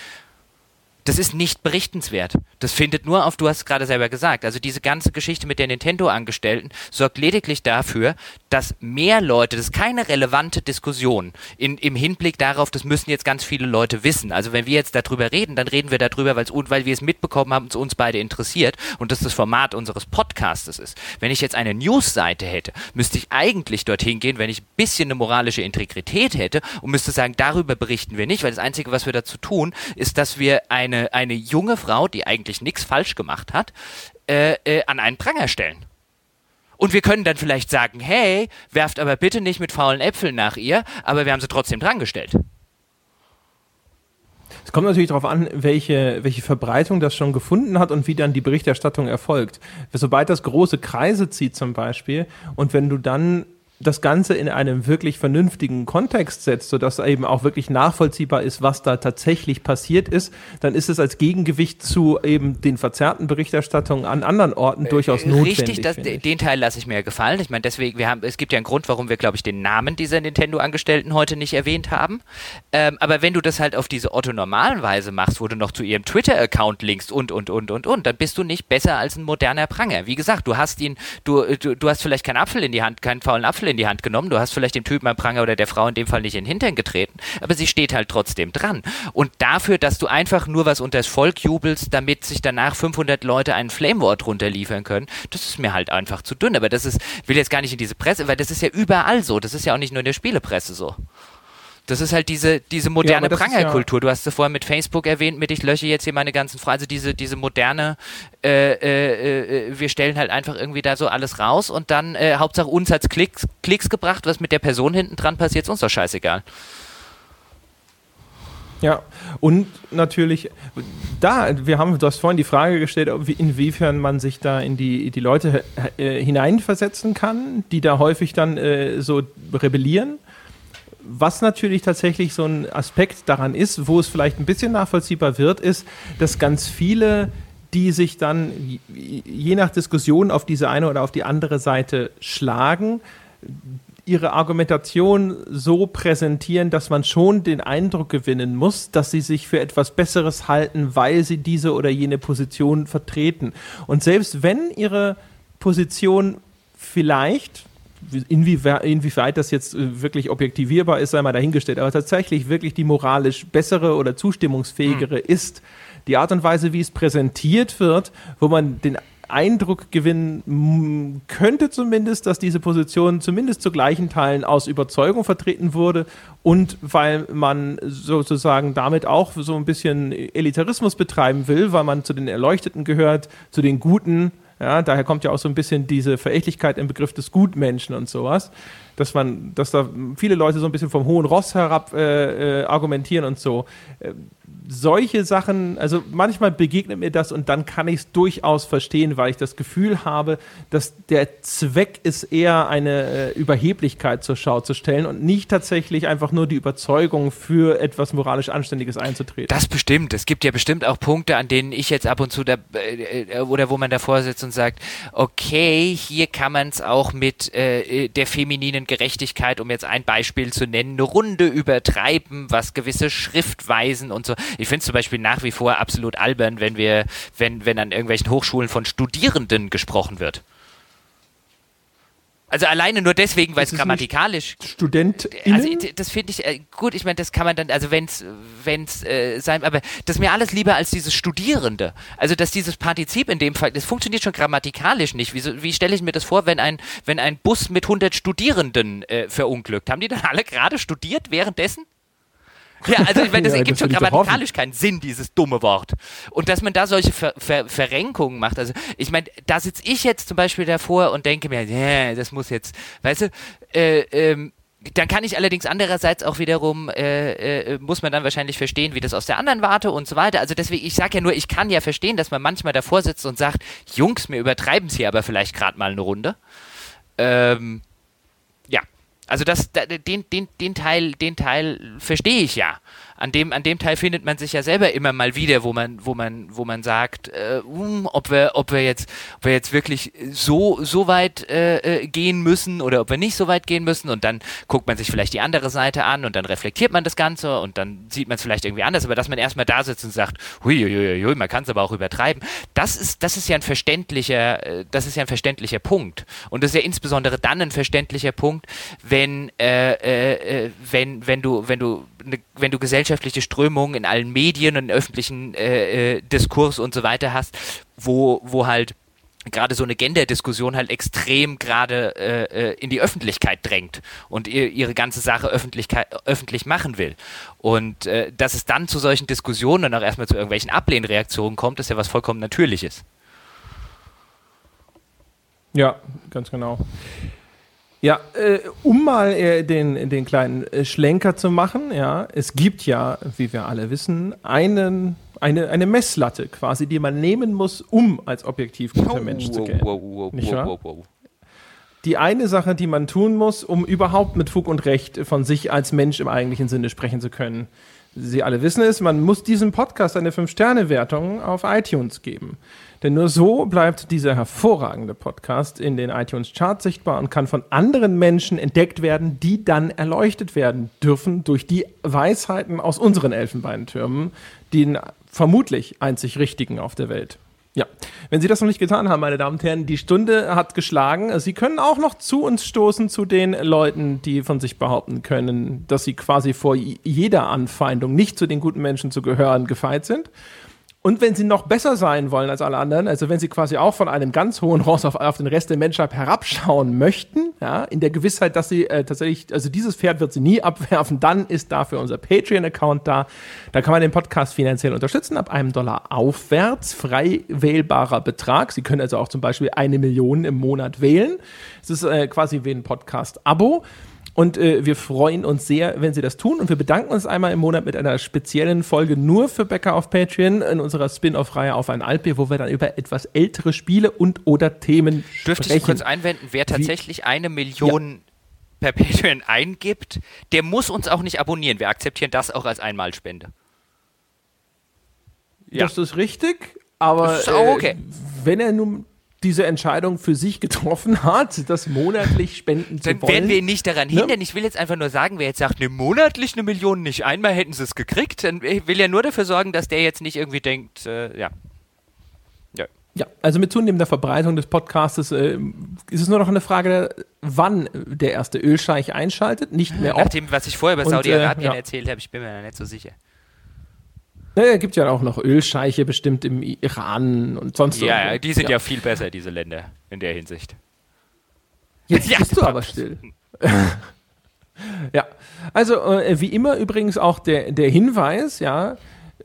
Das ist nicht berichtenswert. Das findet nur auf, du hast es gerade selber gesagt, also diese ganze Geschichte mit der Nintendo-Angestellten sorgt lediglich dafür, dass mehr Leute, das ist keine relevante Diskussion in, im Hinblick darauf, das müssen jetzt ganz viele Leute wissen. Also wenn wir jetzt darüber reden, dann reden wir darüber, weil wir es mitbekommen haben, es uns beide interessiert und das das Format unseres Podcastes ist. Wenn ich jetzt eine News-Seite hätte, müsste ich eigentlich dorthin gehen, wenn ich ein bisschen eine moralische Integrität hätte und müsste sagen, darüber berichten wir nicht, weil das Einzige, was wir dazu tun, ist, dass wir eine eine, eine junge Frau, die eigentlich nichts falsch gemacht hat, äh, äh, an einen Pranger stellen. Und wir können dann vielleicht sagen, hey, werft aber bitte nicht mit faulen Äpfeln nach ihr, aber wir haben sie trotzdem drangestellt. Es kommt natürlich darauf an, welche, welche Verbreitung das schon gefunden hat und wie dann die Berichterstattung erfolgt. Sobald das große Kreise zieht zum Beispiel und wenn du dann das Ganze in einem wirklich vernünftigen Kontext setzt, sodass eben auch wirklich nachvollziehbar ist, was da tatsächlich passiert ist, dann ist es als Gegengewicht zu eben den verzerrten Berichterstattungen an anderen Orten äh, durchaus notwendig. Richtig, das, den Teil lasse ich mir gefallen. Ich meine, deswegen, wir haben, es gibt ja einen Grund, warum wir, glaube ich, den Namen dieser Nintendo-Angestellten heute nicht erwähnt haben. Ähm, aber wenn du das halt auf diese Otto-normalen Weise machst, wo du noch zu ihrem Twitter-Account linkst und, und, und, und, und, dann bist du nicht besser als ein moderner Pranger. Wie gesagt, du hast ihn, du, du, du hast vielleicht keinen Apfel in die Hand, keinen faulen Apfel in in die Hand genommen. Du hast vielleicht dem Typen am Pranger oder der Frau in dem Fall nicht in den Hintern getreten, aber sie steht halt trotzdem dran. Und dafür, dass du einfach nur was unter das Volk jubelst, damit sich danach 500 Leute einen Flamewort runterliefern können, das ist mir halt einfach zu dünn. Aber das ist, will jetzt gar nicht in diese Presse, weil das ist ja überall so. Das ist ja auch nicht nur in der Spielepresse so. Das ist halt diese, diese moderne ja, Prangerkultur. Ja du hast es vorher mit Facebook erwähnt, mit ich lösche jetzt hier meine ganzen Fragen. Also diese, diese moderne, äh, äh, äh, wir stellen halt einfach irgendwie da so alles raus und dann, äh, Hauptsache uns hat's Klicks, Klicks gebracht, was mit der Person hinten dran passiert, ist uns doch scheißegal. Ja, und natürlich, da, wir haben, du hast vorhin die Frage gestellt, inwiefern man sich da in die, die Leute äh, hineinversetzen kann, die da häufig dann so rebellieren was natürlich tatsächlich so ein Aspekt daran ist, wo es vielleicht ein bisschen nachvollziehbar wird, ist, dass ganz viele, die sich dann je nach Diskussion auf diese eine oder auf die andere Seite schlagen, ihre Argumentation so präsentieren, dass man schon den Eindruck gewinnen muss, dass sie sich für etwas Besseres halten, weil sie diese oder jene Position vertreten. Und selbst wenn ihre Position vielleicht inwieweit, inwieweit das jetzt äh, wirklich objektivierbar ist, sei mal dahingestellt, aber tatsächlich wirklich die moralisch bessere oder zustimmungsfähigere mhm. ist die Art und Weise, wie es präsentiert wird, wo man den Eindruck gewinnen könnte zumindest, dass diese Position zumindest zu gleichen Teilen aus Überzeugung vertreten wurde und weil man sozusagen damit auch so ein bisschen Elitarismus betreiben will, weil man zu den Erleuchteten gehört, zu den Guten, ja, daher kommt ja auch so ein bisschen diese Verächtlichkeit im Begriff des Gutmenschen und sowas, dass man, dass da viele Leute so ein bisschen vom hohen Ross herab äh, äh, argumentieren und so. Äh, solche Sachen, also manchmal begegnet mir das und dann kann ich es durchaus verstehen, weil ich das Gefühl habe, dass der Zweck ist eher eine äh, Überheblichkeit zur Schau zu stellen und nicht tatsächlich einfach nur die Überzeugung für etwas moralisch Anständiges einzutreten. Das bestimmt. Es gibt ja bestimmt auch Punkte, an denen ich jetzt ab und zu da, äh, äh oder wo man davor sitzt und sagt, okay, hier kann man es auch mit äh, der femininen Gerechtigkeit, um jetzt ein Beispiel zu nennen, eine Runde übertreiben, was gewisse Schriftweisen und so. Ich finde es zum Beispiel nach wie vor absolut albern, wenn wir, wenn, wenn an irgendwelchen Hochschulen von Studierenden gesprochen wird. Also alleine nur deswegen, weil es grammatikalisch. Student. Also das finde ich äh, gut. Ich meine, das kann man dann, also wenn es, wenn es äh, sein, aber das ist mir alles lieber als dieses Studierende. Also dass dieses Partizip in dem Fall, das funktioniert schon grammatikalisch nicht. Wie, wie stelle ich mir das vor, wenn ein, wenn ein Bus mit 100 Studierenden äh, verunglückt? Haben die dann alle gerade studiert währenddessen? Ja, also ich meine, das ja, ergibt schon grammatikalisch keinen Sinn, dieses dumme Wort. Und dass man da solche Ver Ver Verrenkungen macht, also ich meine, da sitze ich jetzt zum Beispiel davor und denke mir, yeah, das muss jetzt, weißt du, äh, ähm, dann kann ich allerdings andererseits auch wiederum, äh, äh, muss man dann wahrscheinlich verstehen, wie das aus der anderen Warte und so weiter. Also deswegen, ich sage ja nur, ich kann ja verstehen, dass man manchmal davor sitzt und sagt, Jungs, mir übertreiben es hier aber vielleicht gerade mal eine Runde. Ähm, also das, den, den, den Teil, den Teil verstehe ich ja an dem, an dem Teil findet man sich ja selber immer mal wieder, wo man, wo man, wo man sagt, äh, um, ob wir, ob wir jetzt, ob wir jetzt wirklich so, so weit äh, äh, gehen müssen oder ob wir nicht so weit gehen müssen. Und dann guckt man sich vielleicht die andere Seite an und dann reflektiert man das Ganze und dann sieht man es vielleicht irgendwie anders, aber dass man erstmal da sitzt und sagt, huiuiuiui, man kann es aber auch übertreiben, das ist, das ist ja ein verständlicher, äh, das ist ja ein verständlicher Punkt. Und das ist ja insbesondere dann ein verständlicher Punkt, wenn, äh, äh wenn, wenn du, wenn du ne, wenn du gesellschaftliche Strömungen in allen Medien und öffentlichen äh, äh, Diskurs und so weiter hast, wo, wo halt gerade so eine Gender-Diskussion halt extrem gerade äh, äh in die Öffentlichkeit drängt und ihr, ihre ganze Sache öffentlich machen will. Und äh, dass es dann zu solchen Diskussionen und auch erstmal zu irgendwelchen Ablehnreaktionen kommt, ist ja was vollkommen Natürliches. Ja, ganz genau. Ja, äh, um mal äh, den, den kleinen äh, Schlenker zu machen, ja, es gibt ja, wie wir alle wissen, einen, eine, eine Messlatte quasi, die man nehmen muss, um als objektiv guter Mensch zu gelten. Wow, wow, Nicht wahr? Die eine Sache, die man tun muss, um überhaupt mit Fug und Recht von sich als Mensch im eigentlichen Sinne sprechen zu können. Sie alle wissen es, man muss diesem Podcast eine 5-Sterne-Wertung auf iTunes geben. Denn nur so bleibt dieser hervorragende Podcast in den iTunes-Charts sichtbar und kann von anderen Menschen entdeckt werden, die dann erleuchtet werden dürfen durch die Weisheiten aus unseren Elfenbeintürmen, den vermutlich einzig richtigen auf der Welt. Ja, wenn Sie das noch nicht getan haben, meine Damen und Herren, die Stunde hat geschlagen. Sie können auch noch zu uns stoßen, zu den Leuten, die von sich behaupten können, dass sie quasi vor jeder Anfeindung nicht zu den guten Menschen zu gehören gefeit sind. Und wenn sie noch besser sein wollen als alle anderen, also wenn sie quasi auch von einem ganz hohen Ross auf, auf den Rest der Menschheit herabschauen möchten, ja, in der Gewissheit, dass sie äh, tatsächlich, also dieses Pferd wird sie nie abwerfen, dann ist dafür unser Patreon-Account da. Da kann man den Podcast finanziell unterstützen, ab einem Dollar aufwärts, frei wählbarer Betrag. Sie können also auch zum Beispiel eine Million im Monat wählen. Es ist äh, quasi wie ein Podcast-Abo. Und äh, wir freuen uns sehr, wenn Sie das tun. Und wir bedanken uns einmal im Monat mit einer speziellen Folge nur für Bäcker auf Patreon in unserer Spin-off-Reihe auf ein Altbier, wo wir dann über etwas ältere Spiele und oder Themen Dürfte sprechen. ich kurz einwenden, wer tatsächlich Wie? eine Million ja. per Patreon eingibt, der muss uns auch nicht abonnieren. Wir akzeptieren das auch als Einmalspende. Ja. Das ist richtig, aber auch okay. Äh, wenn er nun diese Entscheidung für sich getroffen hat, das monatlich spenden zu wollen. Dann werden wir ihn nicht daran ne? hindern. Ich will jetzt einfach nur sagen, wer jetzt sagt, ne, monatlich eine Million nicht, einmal hätten sie es gekriegt, dann will ja nur dafür sorgen, dass der jetzt nicht irgendwie denkt, äh, ja. ja. Ja, also mit zunehmender Verbreitung des Podcastes äh, ist es nur noch eine Frage, wann der erste Ölscheich einschaltet, nicht mehr Nach dem, was ich vorher über Saudi-Arabien äh, ja. erzählt habe, ich bin mir da nicht so sicher. Naja, gibt ja auch noch Ölscheiche bestimmt im Iran und sonst so. Ja, die sind ja. ja. viel besser, diese Länder, in der Hinsicht. Jetzt ja, bist du aber still. ja, also äh, wie immer übrigens auch der, der Hinweis, ja,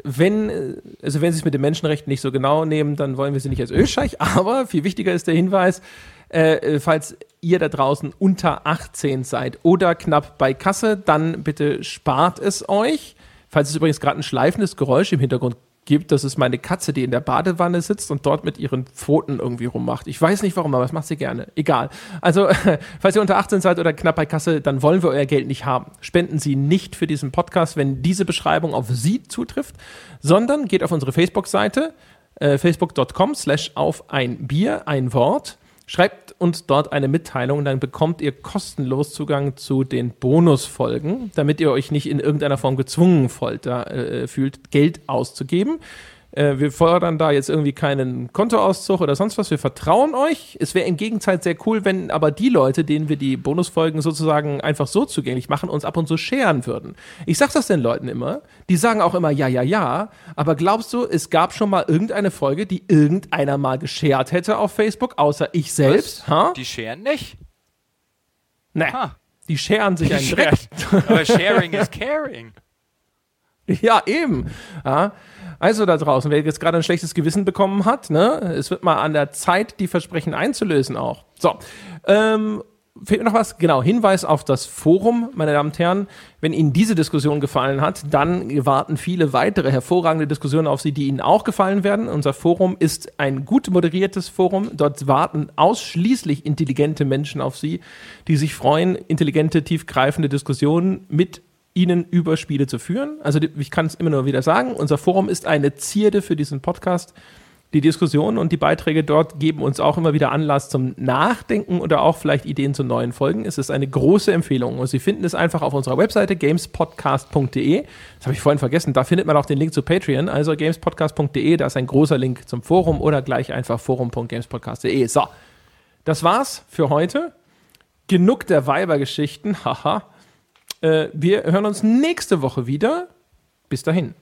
wenn, äh, also wenn Sie es mit den Menschenrechten nicht so genau nehmen, dann wollen wir sie nicht als Ölscheich, aber viel wichtiger ist der Hinweis, äh, falls ihr da draußen unter 18 seid oder knapp bei Kasse, dann bitte spart es euch Falls es übrigens gerade ein schleifendes Geräusch im Hintergrund gibt, das ist meine Katze, die in der Badewanne sitzt und dort mit ihren Pfoten irgendwie rummacht. Ich weiß nicht warum, aber das macht sie gerne. Egal. Also, falls ihr unter 18 seid oder knapp bei Kasse, dann wollen wir euer Geld nicht haben. Spenden Sie nicht für diesen Podcast, wenn diese Beschreibung auf Sie zutrifft, sondern geht auf unsere Facebook-Seite, äh, facebook.com slash auf ein Bier, ein Wort Schreibt uns dort eine Mitteilung, dann bekommt ihr kostenlos Zugang zu den Bonusfolgen, damit ihr euch nicht in irgendeiner Form gezwungen folter, äh, fühlt, Geld auszugeben. Äh, wir fordern da jetzt irgendwie keinen Kontoauszug oder sonst was. Wir vertrauen euch. Es wäre im Gegenteil sehr cool, wenn aber die Leute, denen wir die Bonusfolgen sozusagen einfach so zugänglich machen, uns ab und zu scheren würden. Ich sag das den Leuten immer. Die sagen auch immer ja, ja, ja. Aber glaubst du, es gab schon mal irgendeine Folge, die irgendeiner mal geschert hätte auf Facebook, außer ich selbst? Die scheren nicht. Ne. Die scheren sich einen Dreck. Aber sharing is caring. Ja, eben. Ja. Also da draußen, wer jetzt gerade ein schlechtes Gewissen bekommen hat, ne, es wird mal an der Zeit, die Versprechen einzulösen auch. So, ähm, fehlt mir noch was? Genau, Hinweis auf das Forum, meine Damen und Herren. Wenn Ihnen diese Diskussion gefallen hat, dann warten viele weitere hervorragende Diskussionen auf Sie, die Ihnen auch gefallen werden. Unser Forum ist ein gut moderiertes Forum. Dort warten ausschließlich intelligente Menschen auf Sie, die sich freuen, intelligente, tiefgreifende Diskussionen mit Ihnen über Spiele zu führen. Also ich kann es immer nur wieder sagen, unser Forum ist eine Zierde für diesen Podcast. Die Diskussionen und die Beiträge dort geben uns auch immer wieder Anlass zum Nachdenken oder auch vielleicht Ideen zu neuen Folgen. Es ist eine große Empfehlung und Sie finden es einfach auf unserer Webseite gamespodcast.de. Das habe ich vorhin vergessen. Da findet man auch den Link zu Patreon. Also gamespodcast.de, da ist ein großer Link zum Forum oder gleich einfach forum.gamespodcast.de. So, das war's für heute. Genug der Weibergeschichten. Haha. Äh, wir hören uns nächste Woche wieder. Bis dahin.